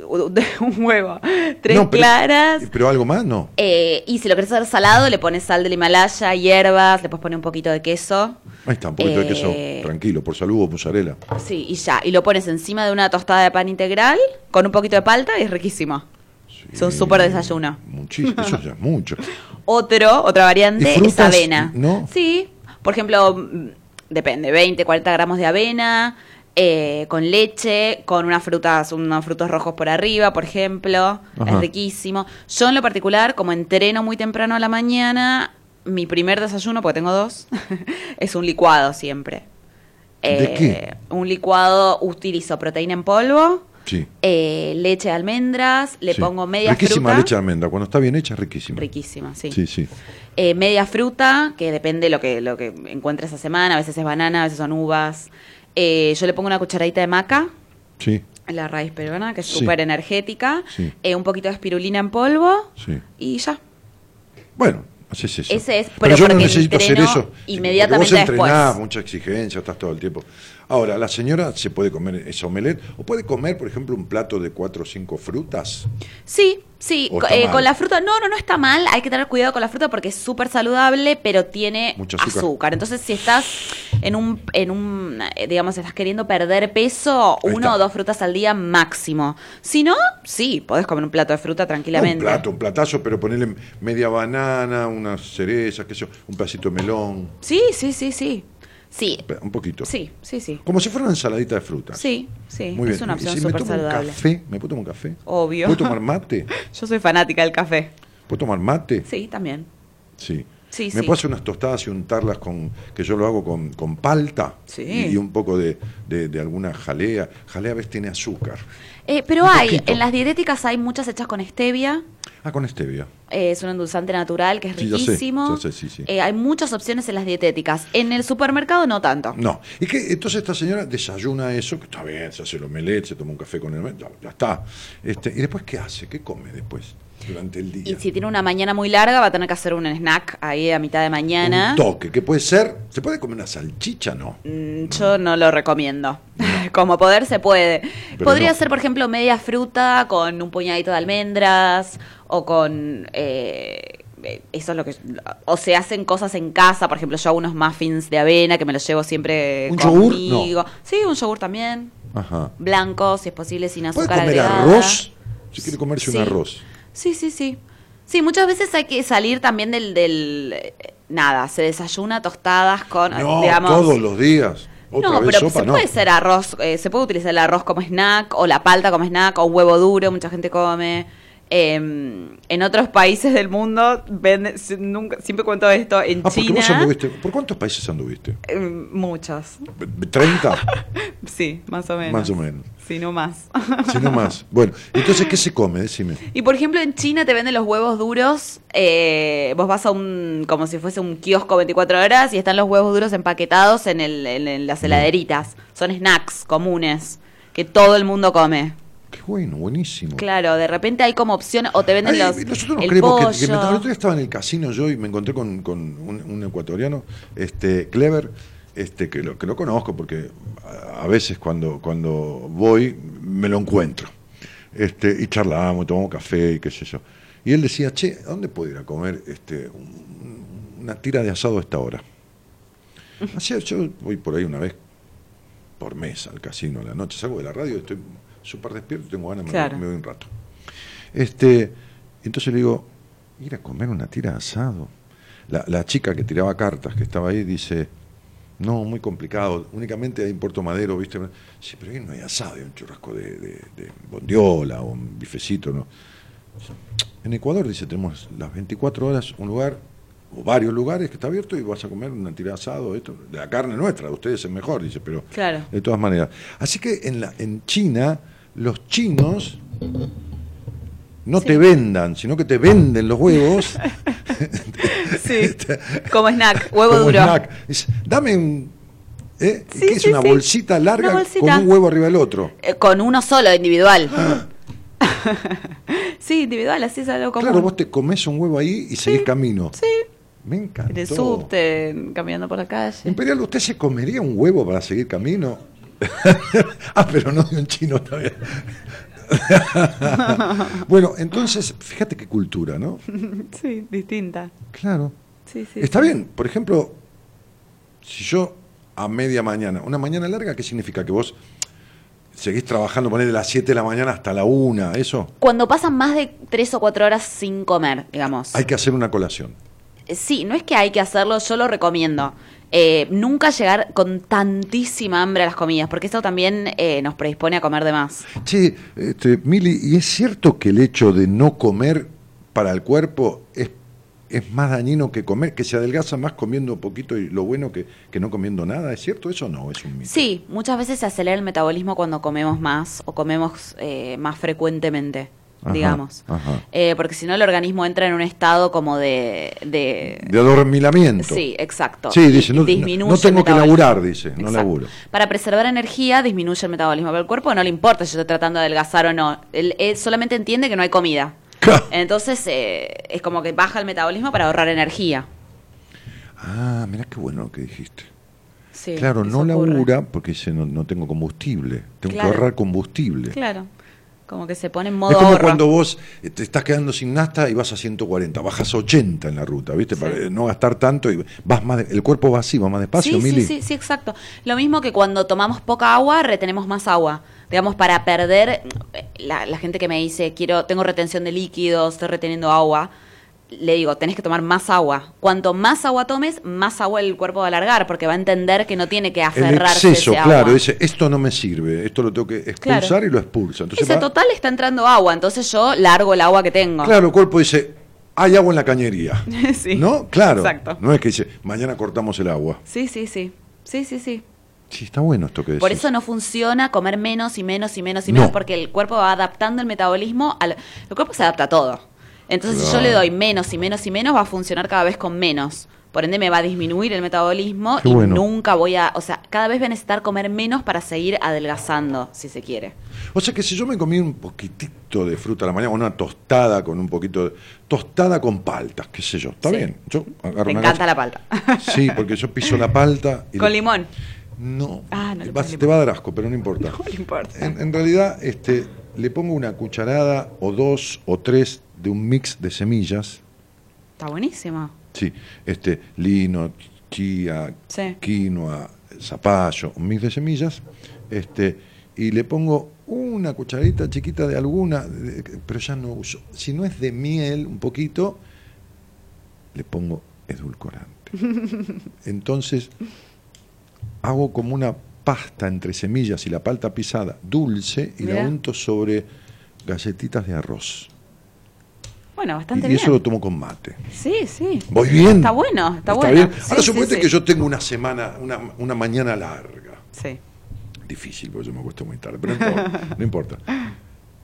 un huevo, tres No, pero- claras. ¿Pero algo más? No. eh, y si lo querés hacer salado, le pones sal del Himalaya, hierbas, le puedes poner un poquito de queso. Ahí está, un poquito de queso, Eh, tranquilo, por salud o mozzarella. Sí, y ya. Y lo pones encima de una tostada de pan integral con un poquito de palta y es riquísimo. Es un Sí, súper desayuno. Muchísimo, eso ya es mucho. Otro, otra variante ¿Y es avena. ¿No? Sí, por ejemplo, mm, depende, 20, 40 gramos de avena, eh, con leche, con unas frutas, unos frutos rojos por arriba, por ejemplo. Ajá. Es riquísimo. Yo en lo particular, como entreno muy temprano a la mañana, mi primer desayuno, porque tengo dos, es un licuado siempre. ¿De Eh, qué? Un licuado, utilizo proteína en polvo, Sí. eh, leche de almendras, le sí. pongo media Riquísima fruta. leche de almendra, cuando está bien hecha, riquísima. Riquísima, sí. Sí, sí. Eh, media fruta, que depende lo que, lo que encuentre esa semana, a veces es banana, a veces son uvas. Eh, yo le pongo una cucharadita de maca, Sí, la raíz peruana, que es Sí. súper energética, Sí. eh, un poquito de espirulina en polvo sí. y ya. Bueno, haces eso. Ese es, pero, pero yo no necesito hacer eso. inmediatamente vos entrenás, después. mucha exigencia, estás todo el tiempo. Ahora, la señora se puede comer ese omelette o puede comer, por ejemplo, un plato de cuatro o cinco frutas. Sí, sí, ¿O co- está eh, con la fruta, no, no, no está mal, hay que tener cuidado con la fruta porque es súper saludable, pero tiene Mucho azúcar. azúcar. Entonces, si estás en un, en un, eh, digamos, estás queriendo perder peso, uno o dos frutas al día máximo. Si no, sí, podés comer un plato de fruta tranquilamente. un plato, un platazo, pero ponerle media banana, unas cerezas, qué sé yo, un pedacito de melón, Sí, sí, sí, sí. Sí, un poquito. sí, sí, sí. Como si fuera una ensaladita de frutas. Sí, sí, Muy bien. es una ¿Y opción si súper un saludable. café, ¿me puedo tomar un café? Obvio. ¿Puedo tomar mate? Yo soy fanática del café. ¿Puedo tomar mate? Sí, también. Sí. Sí, ¿Me sí. puedo hacer unas tostadas y untarlas con, que yo lo hago con, con palta? Sí. Y, y un poco de, de- de alguna jalea. Jalea a veces tiene azúcar. Eh, pero Un hay, poquito. en las dietéticas hay muchas hechas con stevia. Ah, con stevia. Eh, es un endulzante natural que es Sí, ya sé, riquísimo. sé, sí, sí. Eh, hay muchas opciones en las dietéticas. En el supermercado no tanto. No. ¿Y qué? Entonces esta señora desayuna eso, que está bien, se hace el omelette, se toma un café con el omelette, ya, ya está. Este, ¿Y después qué hace? ¿Qué come después? Durante el día. Y si tiene una mañana muy larga, va a tener que hacer un snack ahí a mitad de mañana. Un toque, ¿qué puede ser? ¿Se puede comer una salchicha? No. Mm, Yo no lo recomiendo. Como poder se puede. Pero Podría no. ser, por ejemplo, media fruta con un puñadito de almendras o con... eh, eh, eso es lo que... O se hacen cosas en casa. Por ejemplo, yo hago unos muffins de avena que me los llevo siempre ¿Un yogur? conmigo. Sí, un yogur también. Ajá. Blanco, si es posible, sin ¿Puede azúcar comer agregada. arroz? Si quiere comerse Sí. un arroz. Sí, sí, sí. Sí, muchas veces hay que salir también del... del eh, nada, se desayuna tostadas con... No, digamos, todos los días. Otra no, vez pero sopa, se no. puede ser arroz, eh, se puede utilizar el arroz como snack o la palta como snack o huevo duro, mucha gente come. Eh, en otros países del mundo, nunca, siempre cuento esto, en Ah, China, vos anduviste. ¿Por cuántos países anduviste? eh, muchos, ¿30? sí, más o menos. Más o menos. Si no más. Si no más. Bueno, entonces, ¿qué se come? Decime. Y por ejemplo, en China te venden los huevos duros. eh, vos vas a un. como si fuese un kiosco 24 horas y están los huevos duros empaquetados en, el, en, en las heladeritas. Son snacks comunes que todo el mundo come. Qué bueno, buenísimo. Claro, de repente hay como opciones, o te venden Ay, los. nosotros nos el creemos que, pollo. que mientras el otro día estaba en el casino yo y me encontré con, con un, un ecuatoriano, este, Clever, este, que lo, que lo conozco porque a, veces cuando, cuando voy me lo encuentro. Este, y charlamos, tomamos café y qué sé yo. Y él decía, che, ¿a dónde puedo ir a comer este, un- una tira de asado a esta hora? Así, yo voy por ahí una vez por mes al casino a la noche, salgo de la radio, estoy súper despierto, tengo ganas, me, Claro. me voy un rato. Este, entonces le digo, ir a comer una tira de asado. La, la chica que tiraba cartas, que estaba ahí, dice, no, muy complicado, únicamente hay en Puerto Madero, ¿viste? Sí, pero ahí no hay asado, hay un churrasco de, de- de bondiola o un bifecito, ¿no? En Ecuador, dice, tenemos las 24 horas un lugar, o varios lugares que está abierto y vas a comer una tira de asado, esto, de la carne nuestra, de ustedes es mejor, dice, pero Claro. de todas maneras. Así que en, la, en China, los chinos no te vendan, sino que te venden los huevos. Sí. Como snack, huevo como duro. snack. Dame un. ¿eh? Sí, ¿Qué es sí, una sí. bolsita larga Una bolsita. con un huevo arriba del otro? Eh, con uno solo, individual. sí, individual, así es algo común. Claro, vos te comes un huevo ahí y seguís camino. Sí, Me encantó. en el subte, caminando por la calle. Imperial, ¿usted se comería un huevo para seguir camino? ah, pero no de un chino también. bueno, entonces, fíjate qué cultura, ¿no? Sí, distinta. Claro. Sí, sí. Está sí. bien, por ejemplo, si yo a media mañana, una mañana larga, ¿qué significa? Que vos seguís trabajando, poner de las 7 de la mañana hasta la 1, eso. Cuando pasan más de tres o cuatro horas sin comer, digamos. Hay que hacer una colación. Sí, no es que hay que hacerlo, yo lo recomiendo. Eh, nunca llegar con tantísima hambre a las comidas, porque eso también eh, nos predispone a comer de más. Che, este, Mili, ¿y es cierto que el hecho de no comer para el cuerpo es, es más dañino que comer, que se adelgaza más comiendo poquito y lo bueno que, que no comiendo nada? ¿Es cierto eso o no? Es un mito. Sí, muchas veces se acelera el metabolismo cuando comemos más o comemos eh, más frecuentemente, Ajá, digamos. ajá. Eh, porque si no el organismo entra en un estado como de... de De adormilamiento. Sí, exacto. Sí, dice, no, disminuye no el tengo que laburar, dice, no laburo. Para preservar energía disminuye el metabolismo, pero el cuerpo no le importa si yo estoy tratando de adelgazar o no. Él, él solamente entiende que no hay comida. Entonces eh, es como que baja el metabolismo para ahorrar energía. Ah, mirá qué bueno lo que dijiste. Sí, claro, no ocurre. labura porque dice no, no tengo combustible. Tengo Claro. que ahorrar combustible. Claro. Como que se pone en modo Es como ahorro. cuando vos eh, te estás quedando sin nasta y vas a 140, bajas a 80 en la ruta, ¿viste? Sí. Para no gastar tanto y vas más, de- el cuerpo va así, va más despacio, sí, Mili. sí, sí, sí, exacto. Lo mismo que cuando tomamos poca agua, retenemos más agua. Digamos, para perder, eh, la, la gente que me dice, quiero, tengo retención de líquidos, estoy reteniendo agua, le digo, tenés que tomar más agua. Cuanto más agua tomes, más agua el cuerpo va a alargar, porque va a entender que no tiene que El aferrarse a exceso, ese claro, agua. dice, esto no me sirve, esto lo tengo que expulsar Claro. y lo expulsa. Entonces Dice, va- total está entrando agua, entonces yo largo el agua que tengo. Claro, el cuerpo dice, hay agua en la cañería. Sí, ¿No? Claro. exacto. No es que dice, mañana cortamos el agua. Sí, sí, sí. Sí, sí, sí. Sí, está bueno esto que decís. Por eso no funciona comer menos y menos y menos y No. menos, porque el cuerpo va adaptando el metabolismo al... El cuerpo se adapta a todo. Entonces, si yo le doy menos y menos y menos, va a funcionar cada vez con menos. Por ende, me va a disminuir el metabolismo Qué y bueno. nunca voy a... O sea, cada vez voy a necesitar comer menos para seguir adelgazando, si se quiere. O sea que si yo me comí un poquitito de fruta a la mañana, una tostada con un poquito de... Tostada con palta, qué sé yo, está Sí. bien. Yo agarro Me una encanta la palta. Sí, porque yo piso la palta... Y Con le- limón. No, Ah, no vas- te va a dar asco, pero no importa. No le importa. En, en realidad, este, le pongo una cucharada o dos o tres de un mix de semillas. Está buenísimo. Sí, este, lino, chía, Sí. quinoa, zapallo, un mix de semillas. Este, y le pongo una cucharadita chiquita de alguna, de- pero ya no uso. Si no es de miel, un poquito, le pongo edulcorante. Entonces, hago como una pasta entre semillas y la palta pisada, dulce, y la unto sobre galletitas de arroz. Bueno, Y, bastante y bien. eso lo tomo con mate. Sí, sí. Voy bien. Está bueno, está, bueno. bien. Ahora sí, suponete sí. que yo tengo una semana, una, una mañana larga. Sí. Difícil, porque yo me acuesto muy tarde, pero no importa. no importa.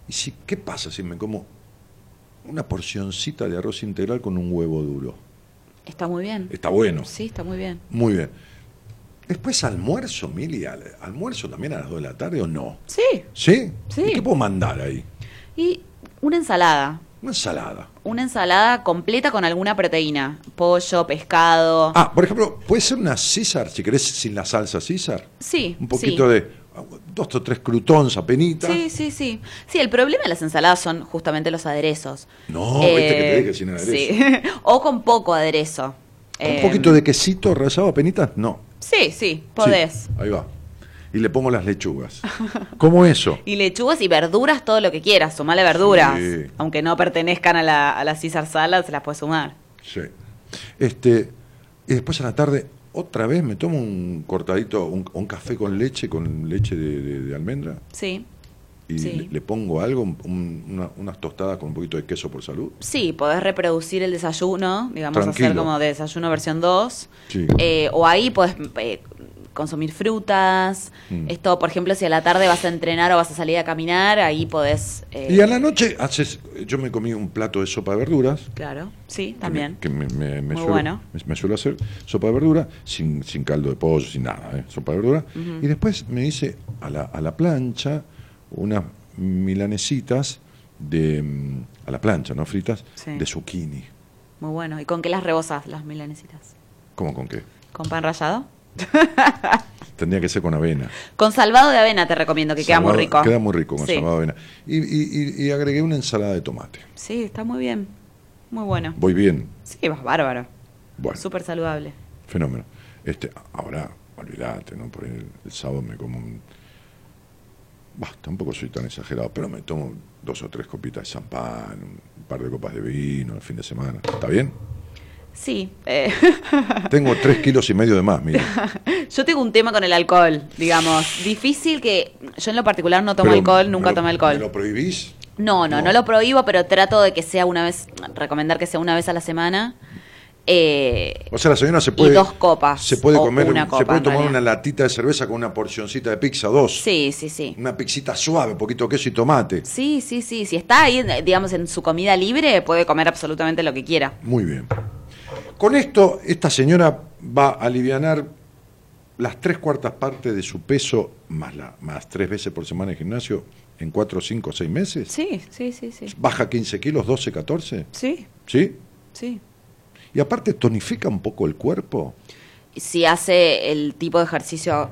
¿Y si, qué pasa si me como una porcioncita de arroz integral con un huevo duro? Está muy bien. Está bueno. Sí, está muy bien. Muy bien. Después almuerzo, Mili, al- almuerzo también a las 2 de la tarde o no. Sí. ¿Sí? Sí. ¿Y qué puedo mandar ahí? Y una ensalada. Una ensalada. Una ensalada completa con alguna proteína. Pollo, pescado. Ah, por ejemplo, puede ser una César, si querés, sin la salsa César. sí. Un poquito sí. de ah, dos o tres croutons apenitas. Sí, sí, sí. Sí, el problema de las ensaladas son justamente los aderezos. No, viste que te dije sin aderezo. Sí. o con poco aderezo. Un Eh, poquito de quesito rallado apenitas, no. Sí, sí, podés. Sí, ahí va. Y le pongo las lechugas. ¿Cómo eso? Y lechugas y verduras, todo lo que quieras. Sumale verduras. Sí. Aunque no pertenezcan a la, a la Caesar salad, se las puedes sumar. Sí. Este, y después a la tarde, otra vez me tomo un cortadito, un, un café con leche, con leche de, de- de almendra, Sí. y Sí. le, le pongo algo, un- una- unas tostadas con un poquito de queso por salud. Sí, podés reproducir el desayuno, digamos, hacer como desayuno versión 2. Sí. Eh, o ahí podés eh, consumir frutas. Mm. Esto, por ejemplo, si a la tarde vas a entrenar o vas a salir a caminar, ahí podés... eh, Y a la noche haces, yo me comí un plato de sopa de verduras. Claro, sí, que también. me- Que me, me- me Muy suelo, bueno. me, suelo hacer sopa de verdura, sin, sin caldo de pollo, sin nada, ¿eh? sopa de verdura. Y después me hice a la, a la plancha unas milanesitas de, mm, a la plancha, ¿no? Fritas, Sí. de zucchini. Muy bueno. ¿Y con qué las rebosas las milanesitas? ¿Cómo con qué? ¿Con pan rallado? Tendría que ser con avena. Con salvado de avena te recomiendo, que queda muy rico. Queda muy rico con Sí. salvado de avena. Y, y- y- y agregué una ensalada de tomate. Sí, está muy bien. Muy bueno. Voy bien. Sí, vas bárbaro. Bueno, Súper saludable. fenómeno. Este, ahora, olvídate, ¿no? Por el sábado me como un... Bah, tampoco soy tan exagerado, pero me tomo dos o tres copitas de champán, un par de copas de vino el fin de semana. ¿Está bien? Sí. eh, Tengo tres kilos y medio de más, mira. yo tengo un tema con el alcohol, digamos. Difícil que. Yo en lo particular no tomo Pero, alcohol, nunca ¿me lo- tomé ¿Me alcohol. lo prohibís? No, no, no, No. lo prohíbo, pero trato de que sea una vez. Recomendar que sea una vez a la semana. Eh, O sea, la señora se puede... dos copas, Se puede comer, una se copa, puede en tomar una latita de cerveza con una porcioncita de pizza, dos. sí, sí, sí. Una pizzita suave, poquito queso y tomate. Sí, sí, sí. Si está ahí, digamos, en su comida libre, puede comer absolutamente lo que quiera. Muy bien. Con esto, esta señora va a aliviar las tres cuartas partes de su peso, más, la, más tres veces por semana en gimnasio, en cuatro, cinco, seis meses. Sí, sí, sí, sí. Baja 15 kilos, 12, 14. Sí, ¿Sí? sí. Y aparte tonifica un poco el cuerpo. Si hace el tipo de ejercicio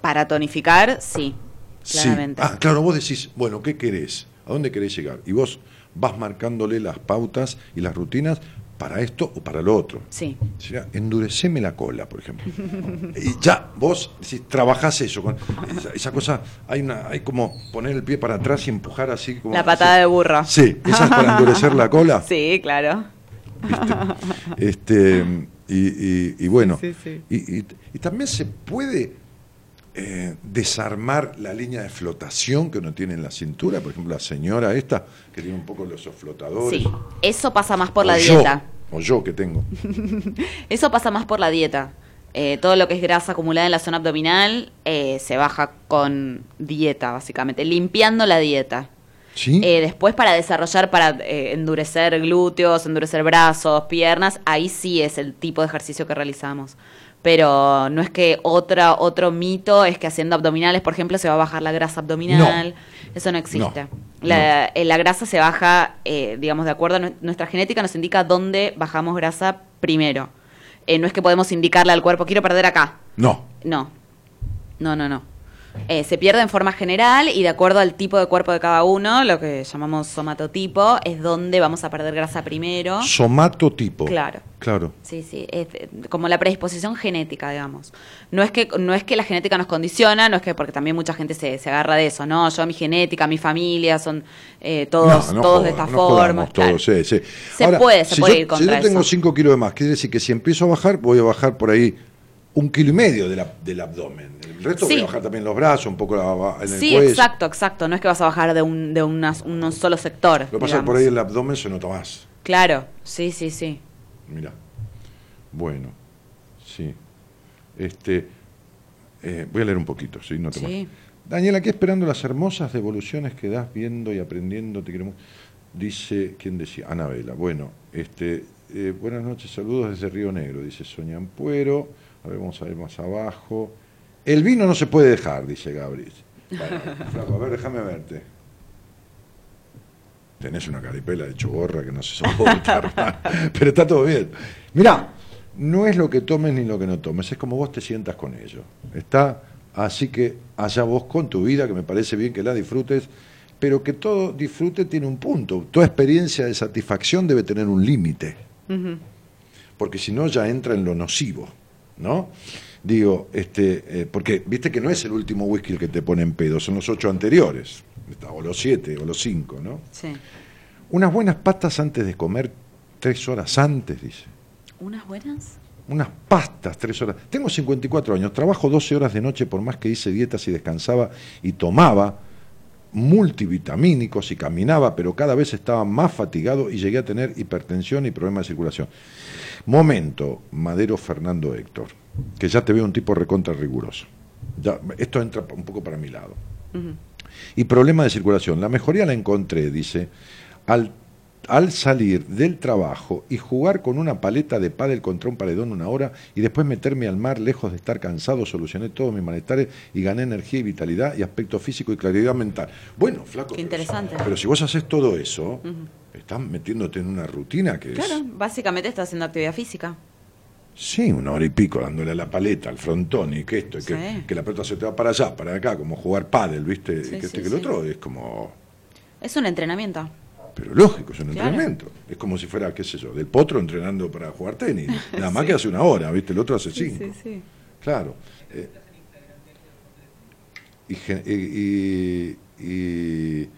para tonificar, sí, Sí. claramente. Ah, claro, vos decís, bueno, ¿qué querés? ¿A dónde querés llegar? Y vos vas marcándole las pautas y las rutinas para esto o para lo otro. Sí. Sería, endureceme la cola, por ejemplo. y ya, vos si trabajás eso, con esa, esa cosa, hay una, hay como poner el pie para atrás y empujar así como. La patada así. de burro. Sí, esa es para endurecer la cola. Sí, claro. Este, y, y- y bueno, Sí, sí, Y, y- y también se puede eh, desarmar la línea de flotación que uno tiene en la cintura. Por ejemplo, la señora esta, que tiene un poco los flotadores. Sí, eso pasa más por la yo, dieta. o yo que tengo. Eso pasa más por la dieta. Eh, todo lo que es grasa acumulada en la zona abdominal eh, se baja con dieta, básicamente, limpiando la dieta. ¿Sí? Eh, después para desarrollar, para eh, endurecer glúteos, endurecer brazos, piernas, ahí sí es el tipo de ejercicio que realizamos. Pero no es que otra, otro mito es que haciendo abdominales, por ejemplo, se va a bajar la grasa abdominal. Eso no existe. No, la, eh, la grasa se baja, eh, digamos, de acuerdo a nu- nuestra genética, nos indica dónde bajamos grasa primero. Eh, no es que podemos indicarle al cuerpo, quiero perder acá. no. No, no, no, no. Eh, se pierde en forma general y de acuerdo al tipo de cuerpo de cada uno, lo que llamamos somatotipo, es donde vamos a perder grasa primero. Somatotipo. Claro. Claro. Sí, sí, es eh, como la predisposición genética, digamos. No es que no es que la genética nos condiciona, no es que porque también mucha gente se, se agarra de eso, no, yo mi genética, mi familia son eh, todos No, no todos de esta no forma. jodamos claro. todos, sí, sí. Se puede, se si puede yo, ir contra Si yo tengo eso. 5 kilos de más, quiere decir que si empiezo a bajar, voy a bajar por ahí un kilo y medio de la- del abdomen. El resto voy Sí. a bajar también los brazos, un poco la- en el Sí, cuello. exacto, exacto. No es que vas a bajar de un, de unas- un solo sector. Lo que pasa es que por ahí el abdomen se nota más. Claro, sí, sí, sí. Mira. Bueno, sí. Este, eh, voy a leer un poquito, ¿sí? No te Sí. Daniela, aquí esperando las hermosas devoluciones que das viendo y aprendiendo, te queremos. Dice, ¿quién decía? Anabela. Bueno, este, eh, buenas noches, saludos desde Río Negro, dice Soña Ampuero. A ver, vamos a ver más abajo. El vino no se puede dejar, dice Gabriel. Flaco, a ver, déjame verte. Tenés una caripela de chogorra que no se soporta, pero está todo bien. Mirá, no es lo que tomes ni lo que no tomes, es como vos te sientas con ello. Está así que allá vos con tu vida, que me parece bien que la disfrutes, pero que todo disfrute tiene un punto. Toda experiencia de satisfacción debe tener un límite, porque si no ya entra en lo nocivo, ¿no? Digo, este, eh, porque viste que no es el último whisky el que te pone en pedo, son los ocho anteriores, o los siete, o los cinco, ¿no? Sí. Unas buenas pastas antes de comer, tres horas antes, dice. ¿Unas buenas? Unas pastas, tres horas. Tengo 54 años, trabajo 12 horas de noche por más que hice dietas y descansaba y tomaba multivitamínicos y caminaba, pero cada vez estaba más fatigado y llegué a tener hipertensión y problemas de circulación. Momento, Madero Fernando Héctor, que ya te veo un tipo recontra riguroso. Ya, esto entra un poco para mi lado. Y problema de circulación. La mejoría la encontré, dice, al, al salir del trabajo y jugar con una paleta de pádel contra un paredón una hora y después meterme al mar lejos de estar cansado, solucioné todos mis malestares y gané energía y vitalidad y aspecto físico y claridad mental. Bueno, flaco. Qué interesante. Pero, si vos haces todo eso, estás metiéndote en una rutina que Claro, es... básicamente está haciendo actividad física. Sí, una hora y pico dándole a la paleta, al frontón y que esto, y que, Sí. que la pelota se te va para allá, para acá, como jugar pádel, ¿viste? Sí, y que sí, este que el otro es como... Es un entrenamiento. Pero lógico, es un Claro. entrenamiento. Es como si fuera, qué sé yo, del potro entrenando para jugar tenis. Nada más que hace una hora, ¿viste? El otro hace cinco. Sí, sí. Claro. Eh, y, y- y-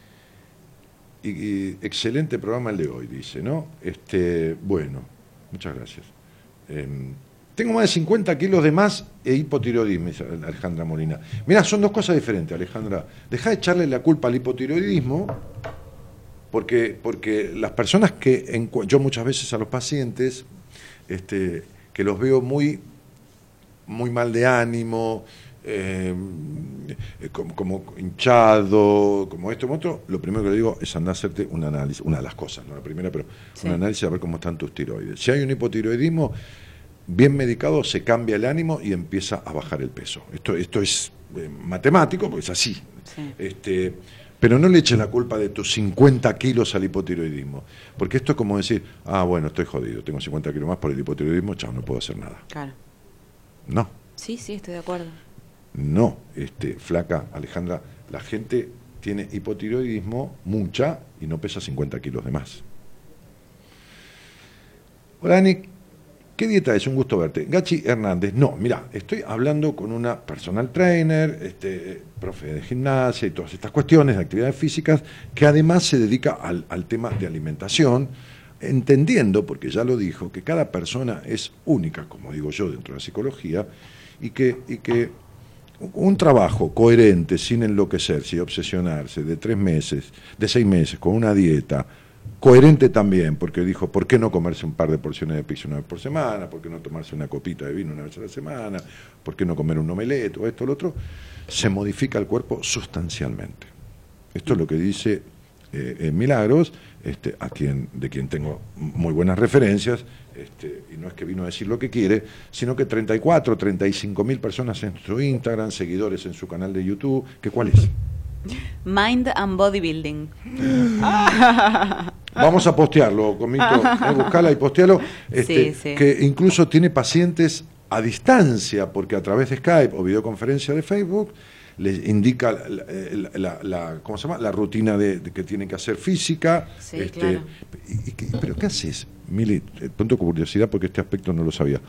y- excelente programa el de hoy, dice, ¿no? Este, bueno, muchas gracias. Em, tengo más de 50 kilos de más e hipotiroidismo, Alejandra Molina. Mirá, son dos cosas diferentes, Alejandra. Deja de echarle la culpa al hipotiroidismo, porque, porque las personas que, encu- yo muchas veces a los pacientes, este, que los veo muy muy mal de ánimo, eh, eh, como, como hinchado, como esto, como otro, lo primero que le digo es andar a hacerte un análisis, una de las cosas, no la primera, pero Sí. un análisis a ver cómo están tus tiroides. Si hay un hipotiroidismo, bien medicado, se cambia el ánimo y empieza a bajar el peso. Esto, esto es eh, matemático, porque es así. Sí. Este, pero no le eches la culpa de tus 50 kilos al hipotiroidismo, porque esto es como decir, ah, bueno, estoy jodido, tengo 50 kilos más por el hipotiroidismo, chao, no puedo hacer nada. Claro. No, Sí, sí, estoy de acuerdo. No, este, flaca, Alejandra, la gente tiene hipotiroidismo, mucha, y no pesa 50 kilos de más. Hola, Nick. ¿Qué dieta es? Un gusto verte. Gachi Hernández. No, mira, estoy hablando con una personal trainer, este, profe de gimnasia y todas estas cuestiones de actividades físicas, que además se dedica al, al tema de alimentación, entendiendo, porque ya lo dijo, que cada persona es única, como digo yo, dentro de la psicología, y que, y que un trabajo coherente, sin enloquecerse y obsesionarse, de tres meses, de seis meses, con una dieta, coherente también, porque dijo, ¿por qué no comerse un par de porciones de pizza una vez por semana? ¿Por qué no tomarse una copita de vino una vez a la semana? ¿Por qué no comer un omelette o esto o lo otro? Se modifica el cuerpo sustancialmente. Esto es lo que dice eh, eh, Milagros, este, a quien, de quien tengo muy buenas referencias, este, y no es que vino a decir lo que quiere, sino que 34, 35 mil personas en su Instagram, seguidores en su canal de YouTube, que cuál es. Mind and Bodybuilding. Vamos a postearlo, Comito, eh, buscala y postealo, este, Sí, sí. que incluso tiene pacientes a distancia, porque a través de Skype o videoconferencia de Facebook les indica la, la- la- la- ¿cómo se llama? la rutina de, de que tienen que hacer física. Sí, este, claro. y- y que- ¿Pero qué haces, Mili? Eh, Punto con curiosidad, porque este aspecto no lo sabía.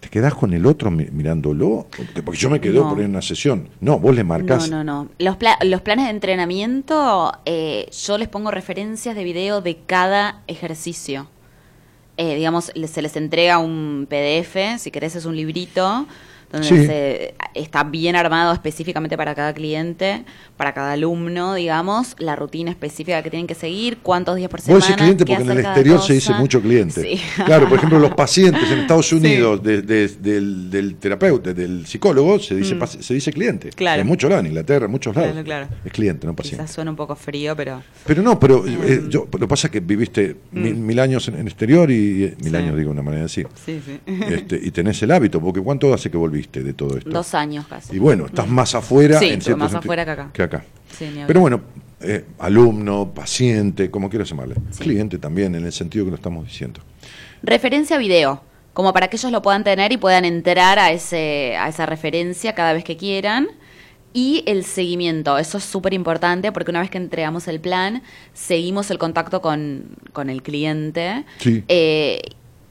¿Te quedás con el otro mi- mirándolo? Porque yo me quedo No. por una sesión. No, vos le marcás. No, no, no. Los, pla- los planes de entrenamiento, eh, yo les pongo referencias de video de cada ejercicio. Eh, digamos, se les entrega un PDF, si querés es un librito, donde Sí. se- está bien armado específicamente para cada cliente, para cada alumno, digamos, la rutina específica que tienen que seguir, cuántos días por semana. Vos decís cliente porque en el exterior se dice mucho cliente. Sí. Claro, por ejemplo, los pacientes en Estados Sí. Unidos de- de- del, del terapeuta, del psicólogo, se dice, Mm. se dice cliente. Claro. En muchos lados, en Inglaterra, en muchos lados. Claro, claro. Es cliente, no paciente. Quizás suena un poco frío, pero... Pero no, pero eh, yo, lo que pasa es que viviste mil, mil años en el exterior y eh, mil Mm. Sí. años, digo una manera de decir. Sí, sí. Este, y tenés el hábito, porque ¿cuánto hace que volviste de todo esto? Dos años casi. Y bueno, estás más afuera. Sí, en más afuera que acá. Que acá. Sí. Pero bueno, eh, alumno, paciente, como quieras llamarle. Sí. Cliente también, en el sentido que lo estamos diciendo. Referencia video, como para que ellos lo puedan tener y puedan entrar a, ese, a esa referencia cada vez que quieran. Y el seguimiento, eso es súper importante porque una vez que entregamos el plan, seguimos el contacto con, con el cliente. Sí. Eh,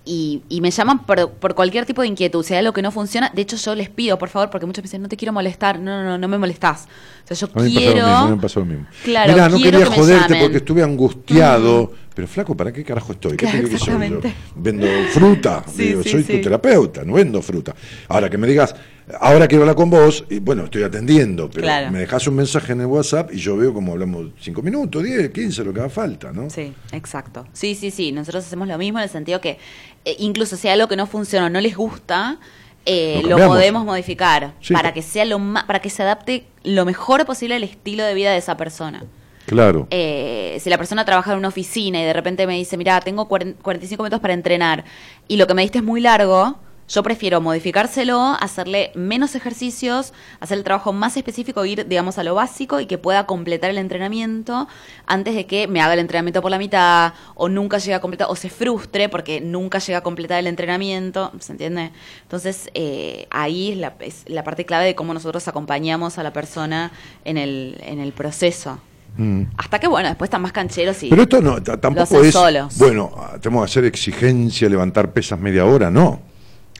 y, y me llaman por, por cualquier tipo de inquietud. Si hay algo que no funciona, de hecho yo les pido, por favor, porque muchos me dicen, no te quiero molestar. No, no, no, no me molestás. O sea, yo A mí me pasó quiero... lo mismo, a mí me pasó lo mismo. Claro, Mirá, no quiero quería que joderte porque estuve angustiado. Pero flaco, ¿para qué carajo estoy? ¿Qué Claro, que soy yo? exactamente. Vendo fruta, Sí, digo, sí, soy sí. tu terapeuta, no vendo fruta. Ahora que me digas, ahora quiero hablar con vos, y bueno, estoy atendiendo, pero Claro. me dejas un mensaje en el WhatsApp y yo veo como hablamos cinco minutos, 10, 15, lo que haga falta, ¿no? Sí, exacto. Sí, sí, sí. Nosotros hacemos lo mismo en el sentido que eh, incluso si hay algo que no funciona o no les gusta, eh, Lo podemos modificar Sí. para que sea lo ma- para que se adapte lo mejor posible al estilo de vida de esa persona. Claro. Eh, si la persona trabaja en una oficina y de repente me dice, mira, tengo cuaren- 45 minutos para entrenar y lo que me diste es muy largo, yo prefiero modificárselo, hacerle menos ejercicios, hacer el trabajo más específico, ir, digamos, a lo básico y que pueda completar el entrenamiento antes de que me haga el entrenamiento por la mitad o nunca llegue a completar o se frustre porque nunca llega a completar el entrenamiento, ¿se entiende? Entonces, eh, ahí es la, es la parte clave de cómo nosotros acompañamos a la persona en el, en el proceso. Mm. Hasta que, bueno, después están más cancheros y... Pero esto no, tampoco hacen es. solos. Bueno, tenemos que hacer exigencia, levantar pesas media hora, no.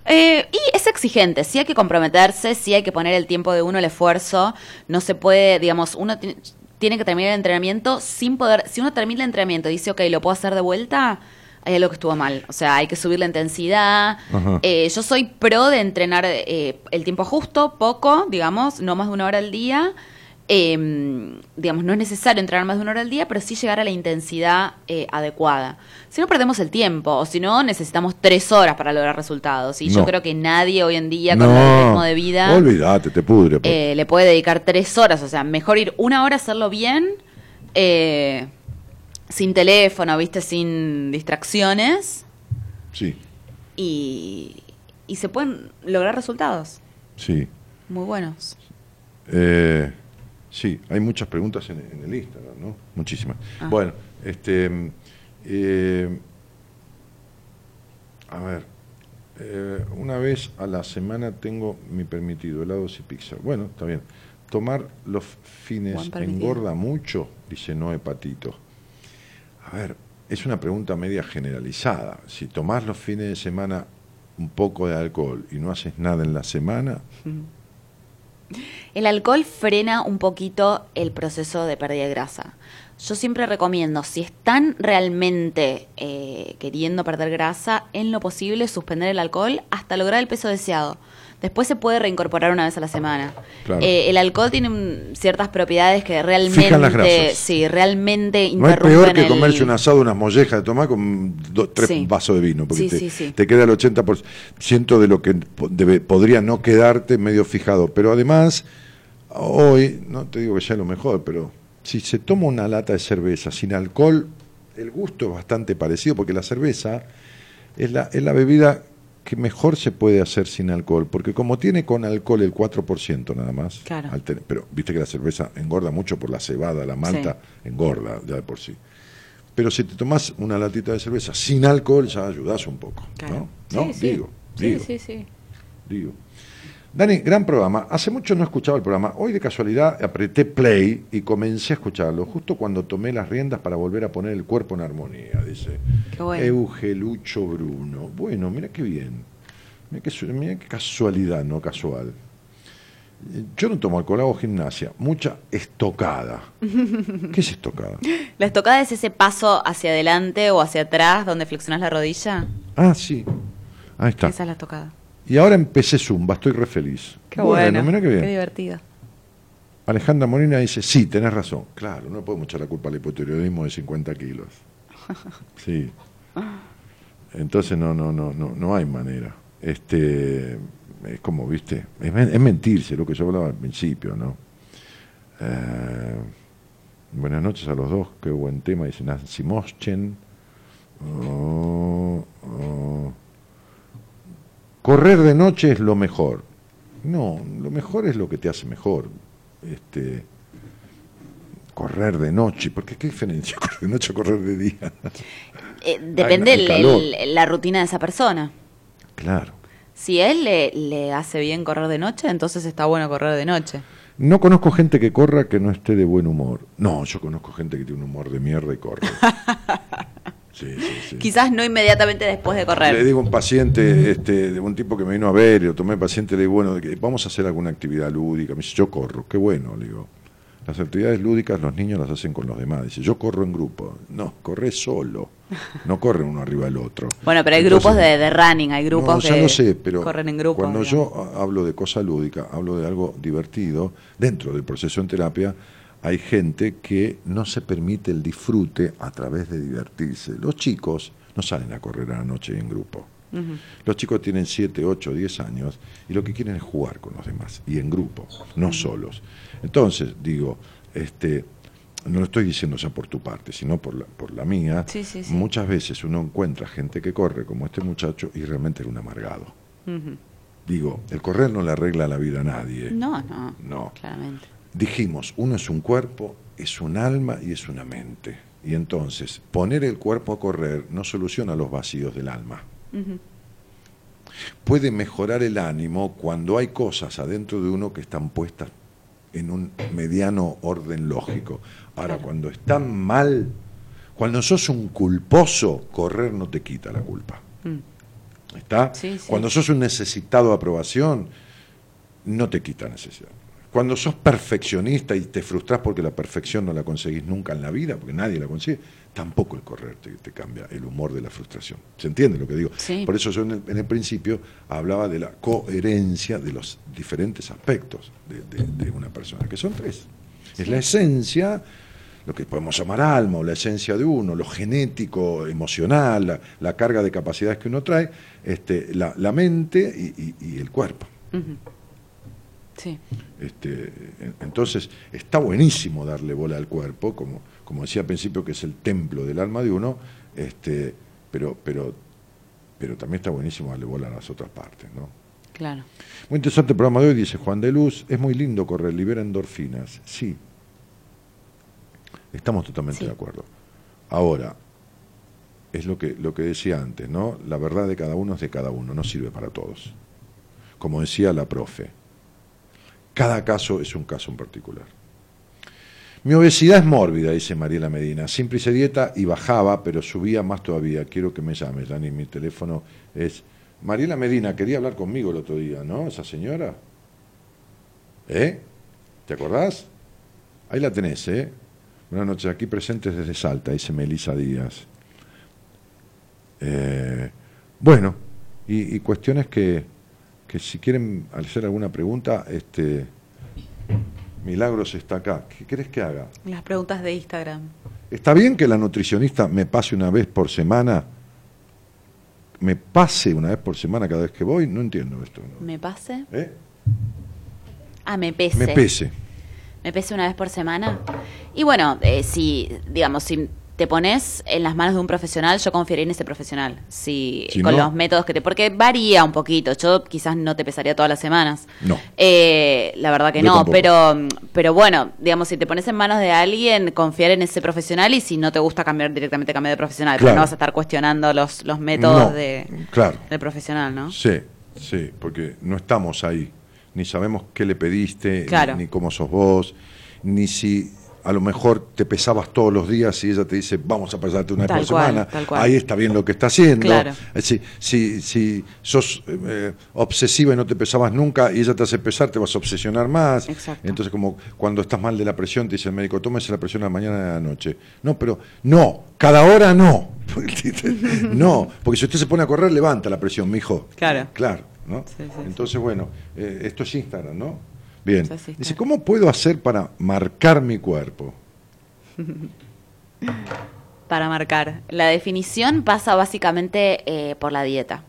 Eh, y es exigente, sí hay que comprometerse, sí hay que poner el tiempo de uno, el esfuerzo. No se puede, digamos, uno ti- tiene que terminar el entrenamiento sin poder... Si uno termina el entrenamiento y dice, ok, lo puedo hacer de vuelta, hay algo que estuvo mal. O sea, hay que subir la intensidad. Eh, yo soy pro de entrenar eh, el tiempo justo, poco, digamos, no más de una hora al día. Eh, digamos, no es necesario entrenar más de una hora al día, pero sí llegar a la intensidad eh, adecuada. Si no, perdemos el tiempo, o si no, necesitamos tres horas para lograr resultados. Y yo No. creo que nadie hoy en día, con el ritmo de vida, Olvídate, te pudre. pues. eh, le puede dedicar tres horas. O sea, mejor ir una hora a hacerlo bien, eh, sin teléfono, viste, sin distracciones, Sí, y, y se pueden lograr resultados sí. muy buenos. Eh, sí, hay muchas preguntas en, en el Instagram, ¿no? Muchísimas. Ah. Bueno, este. eh, a ver. eh, una vez a la semana tengo mi permitido, helados y pizza. Bueno, está bien. Tomar los fines engorda mucho, dice Noé Patito. A ver, es una pregunta media generalizada. Si tomás los fines de semana un poco de alcohol y no haces nada en la semana, El alcohol frena un poquito el proceso de pérdida de grasa. Yo siempre recomiendo, si están realmente eh, queriendo perder grasa, en lo posible suspender el alcohol hasta lograr el peso deseado. Después se puede reincorporar una vez a la semana. Claro. Eh, el alcohol tiene mm, ciertas propiedades que Fijan las realmente, grasas. sí, realmente No hay interrumpen peor que el- comerse un asado, unas mollejas de tomar con do- tres Sí. vasos de vino, porque Sí, te, sí, sí. te queda el 80% de lo que debe- podría no quedarte medio fijado. Pero además, hoy, no te digo que sea lo mejor, pero si se toma una lata de cerveza sin alcohol, el gusto es bastante parecido, porque la cerveza es la, es la bebida que mejor se puede hacer sin alcohol, porque como tiene con alcohol el 4% nada más, Claro. al tener- pero viste que la cerveza engorda mucho por la cebada, la malta, engorda ya de por sí. Pero si te tomas una latita de cerveza sin alcohol, ya ayudas un poco. Claro. ¿No? ¿No? Sí, sí. Digo, Sí, sí, sí. digo. Dani, gran programa. Hace mucho no escuchaba el programa. Hoy de casualidad apreté play y comencé a escucharlo, justo cuando tomé las riendas para volver a poner el cuerpo en armonía, dice. Qué bueno. Eugelucho Bruno. Bueno, mira qué bien. Mira qué, su- mira qué casualidad, no casual. Yo no tomo alcohol, hago gimnasia. Mucha estocada. ¿Qué es estocada? ¿La estocada es ese paso hacia adelante o hacia atrás donde flexionas la rodilla? Ah, sí. Ahí está. Esa es la estocada. Y ahora empecé Zumba, estoy re feliz. Qué bueno, qué bien. qué divertido. Alejandra Molina dice, sí, tenés razón. Claro, no podemos echar la culpa al hipotiroidismo de 50 kilos. Sí. Entonces no, no, no, no, no hay manera. Este, es como, viste, es mentirse lo que yo hablaba al principio, ¿no? Eh, buenas noches a los dos, qué buen tema, dice Nancy Moschen. Oh, oh. Correr de noche es lo mejor. No, lo mejor es lo que te hace mejor. Este, correr de noche, porque qué diferencia correr de noche o correr de día. Eh, depende el el- el- la rutina de esa persona. claro. Si a él le, le hace bien correr de noche, entonces está bueno correr de noche. No conozco gente que corra que no esté de buen humor. No, yo conozco gente que tiene un humor de mierda y corre. Sí, sí, sí. Quizás no inmediatamente después de correr. Le digo a un paciente, este, de un tipo que me vino a ver lo tomé paciente, le digo, bueno, vamos a hacer alguna actividad lúdica. Me dice, yo corro, qué bueno, le digo. Las actividades lúdicas los niños las hacen con los demás. Dice, yo corro en grupo. No, corre solo. No corren uno arriba del otro. Bueno, pero hay Entonces- grupos de, de running, hay grupos no, ya que lo sé, pero corren en grupo. cuando digamos. yo a- hablo de cosa lúdica, hablo de algo divertido, dentro del proceso en terapia hay gente que no se permite el disfrute a través de divertirse. Los chicos no salen a correr a la noche en grupo. Los chicos tienen 7, 8, 10 años y lo que quieren es jugar con los demás y en grupo, no solos. Entonces, digo, este, no lo estoy diciendo ya por tu parte, sino por la, por la mía. Sí, sí, sí. Muchas veces uno encuentra gente que corre como este muchacho y realmente es un amargado. Digo, el correr no le arregla la vida a nadie. No, no, No. claramente. Dijimos, uno es un cuerpo, es un alma y es una mente. Y entonces, poner el cuerpo a correr no soluciona los vacíos del alma. Puede mejorar el ánimo cuando hay cosas adentro de uno que están puestas en un mediano orden lógico. Ahora, Claro. cuando están mal, cuando sos un culposo, correr no te quita la culpa. Mm. ¿Está? Sí, sí. Cuando sos un necesitado de aprobación, no te quita necesidad. Cuando sos perfeccionista y te frustras porque la perfección no la conseguís nunca en la vida, porque nadie la consigue, tampoco el correr te, te cambia el humor de la frustración. ¿Se entiende lo que digo? Sí. Por eso yo en el, en el principio hablaba de la coherencia de los diferentes aspectos de, de- de una persona, que son tres. Es la esencia, lo que podemos llamar alma o la esencia de uno, lo genético, emocional, la, la carga de capacidades que uno trae, este, la, la mente y, y- y el cuerpo. Ujú. Sí. Este, en- entonces, está buenísimo darle bola al cuerpo, como, como decía al principio, que es el templo del alma de uno, este, pero, pero, pero también está buenísimo darle bola a las otras partes. ¿no? Claro. Muy interesante el programa de hoy, dice Juan de Luz, es muy lindo correr, libera endorfinas. Sí, estamos totalmente Sí. de acuerdo. Ahora, es lo que, lo que decía antes, ¿no? La verdad de cada uno es de cada uno, no sirve para todos. Como decía la profe, cada caso es un caso en particular. Mi obesidad es mórbida, dice Mariela Medina. Siempre hice dieta y bajaba, pero subía más todavía. Quiero que me llames, Dani. Mi teléfono es. Mariela Medina, quería hablar conmigo el otro día, ¿no? Esa señora. ¿Eh? ¿Te acordás? Ahí la tenés, ¿eh? Buenas noches, aquí presentes desde Salta, dice Melisa Díaz. Eh, bueno, y, y cuestiones que, que si quieren hacer alguna pregunta, este. Milagros está acá. ¿Qué querés que haga? Las preguntas de Instagram. ¿Está bien que la nutricionista me pase una vez por semana? ¿Me pase una vez por semana cada vez que voy? No entiendo esto. ¿no? ¿Me pase? ¿Eh? Ah, me pese. Me pese. ¿Me pese una vez por semana? Y bueno, eh, si, digamos, si te pones en las manos de un profesional, yo confiaría en ese profesional. Si, Si con no- los métodos que te. Porque varía un poquito. Yo quizás no te pesaría todas las semanas. No. Eh, la verdad que Yo no, tampoco. pero, pero bueno, digamos, si te pones en manos de alguien, confiar en ese profesional y si no te gusta cambiar directamente, cambiar de profesional. Pero Claro. no vas a estar cuestionando los, los métodos No, de, Claro. del profesional, ¿no? Sí, sí, porque no estamos ahí. Ni sabemos qué le pediste, Claro. ni, ni cómo sos vos, ni si a lo mejor te pesabas todos los días y ella te dice, vamos a pesarte una vez por cual, semana. Ahí está bien lo que está haciendo. Claro. Si, si, si sos eh, obsesiva y no te pesabas nunca y ella te hace pesar, te vas a obsesionar más. Exacto. Entonces, como cuando estás mal de la presión, te dice el médico, tómese la presión a la mañana y a la noche. No, pero no, cada hora no. no, porque si usted se pone a correr, levanta la presión, mijo. Claro. Claro, ¿no? Sí, sí, sí. Entonces, bueno, eh, esto es Instagram, ¿no? Bien. Dice, ¿cómo puedo hacer para marcar mi cuerpo? para marcar. La definición pasa básicamente eh, por la dieta.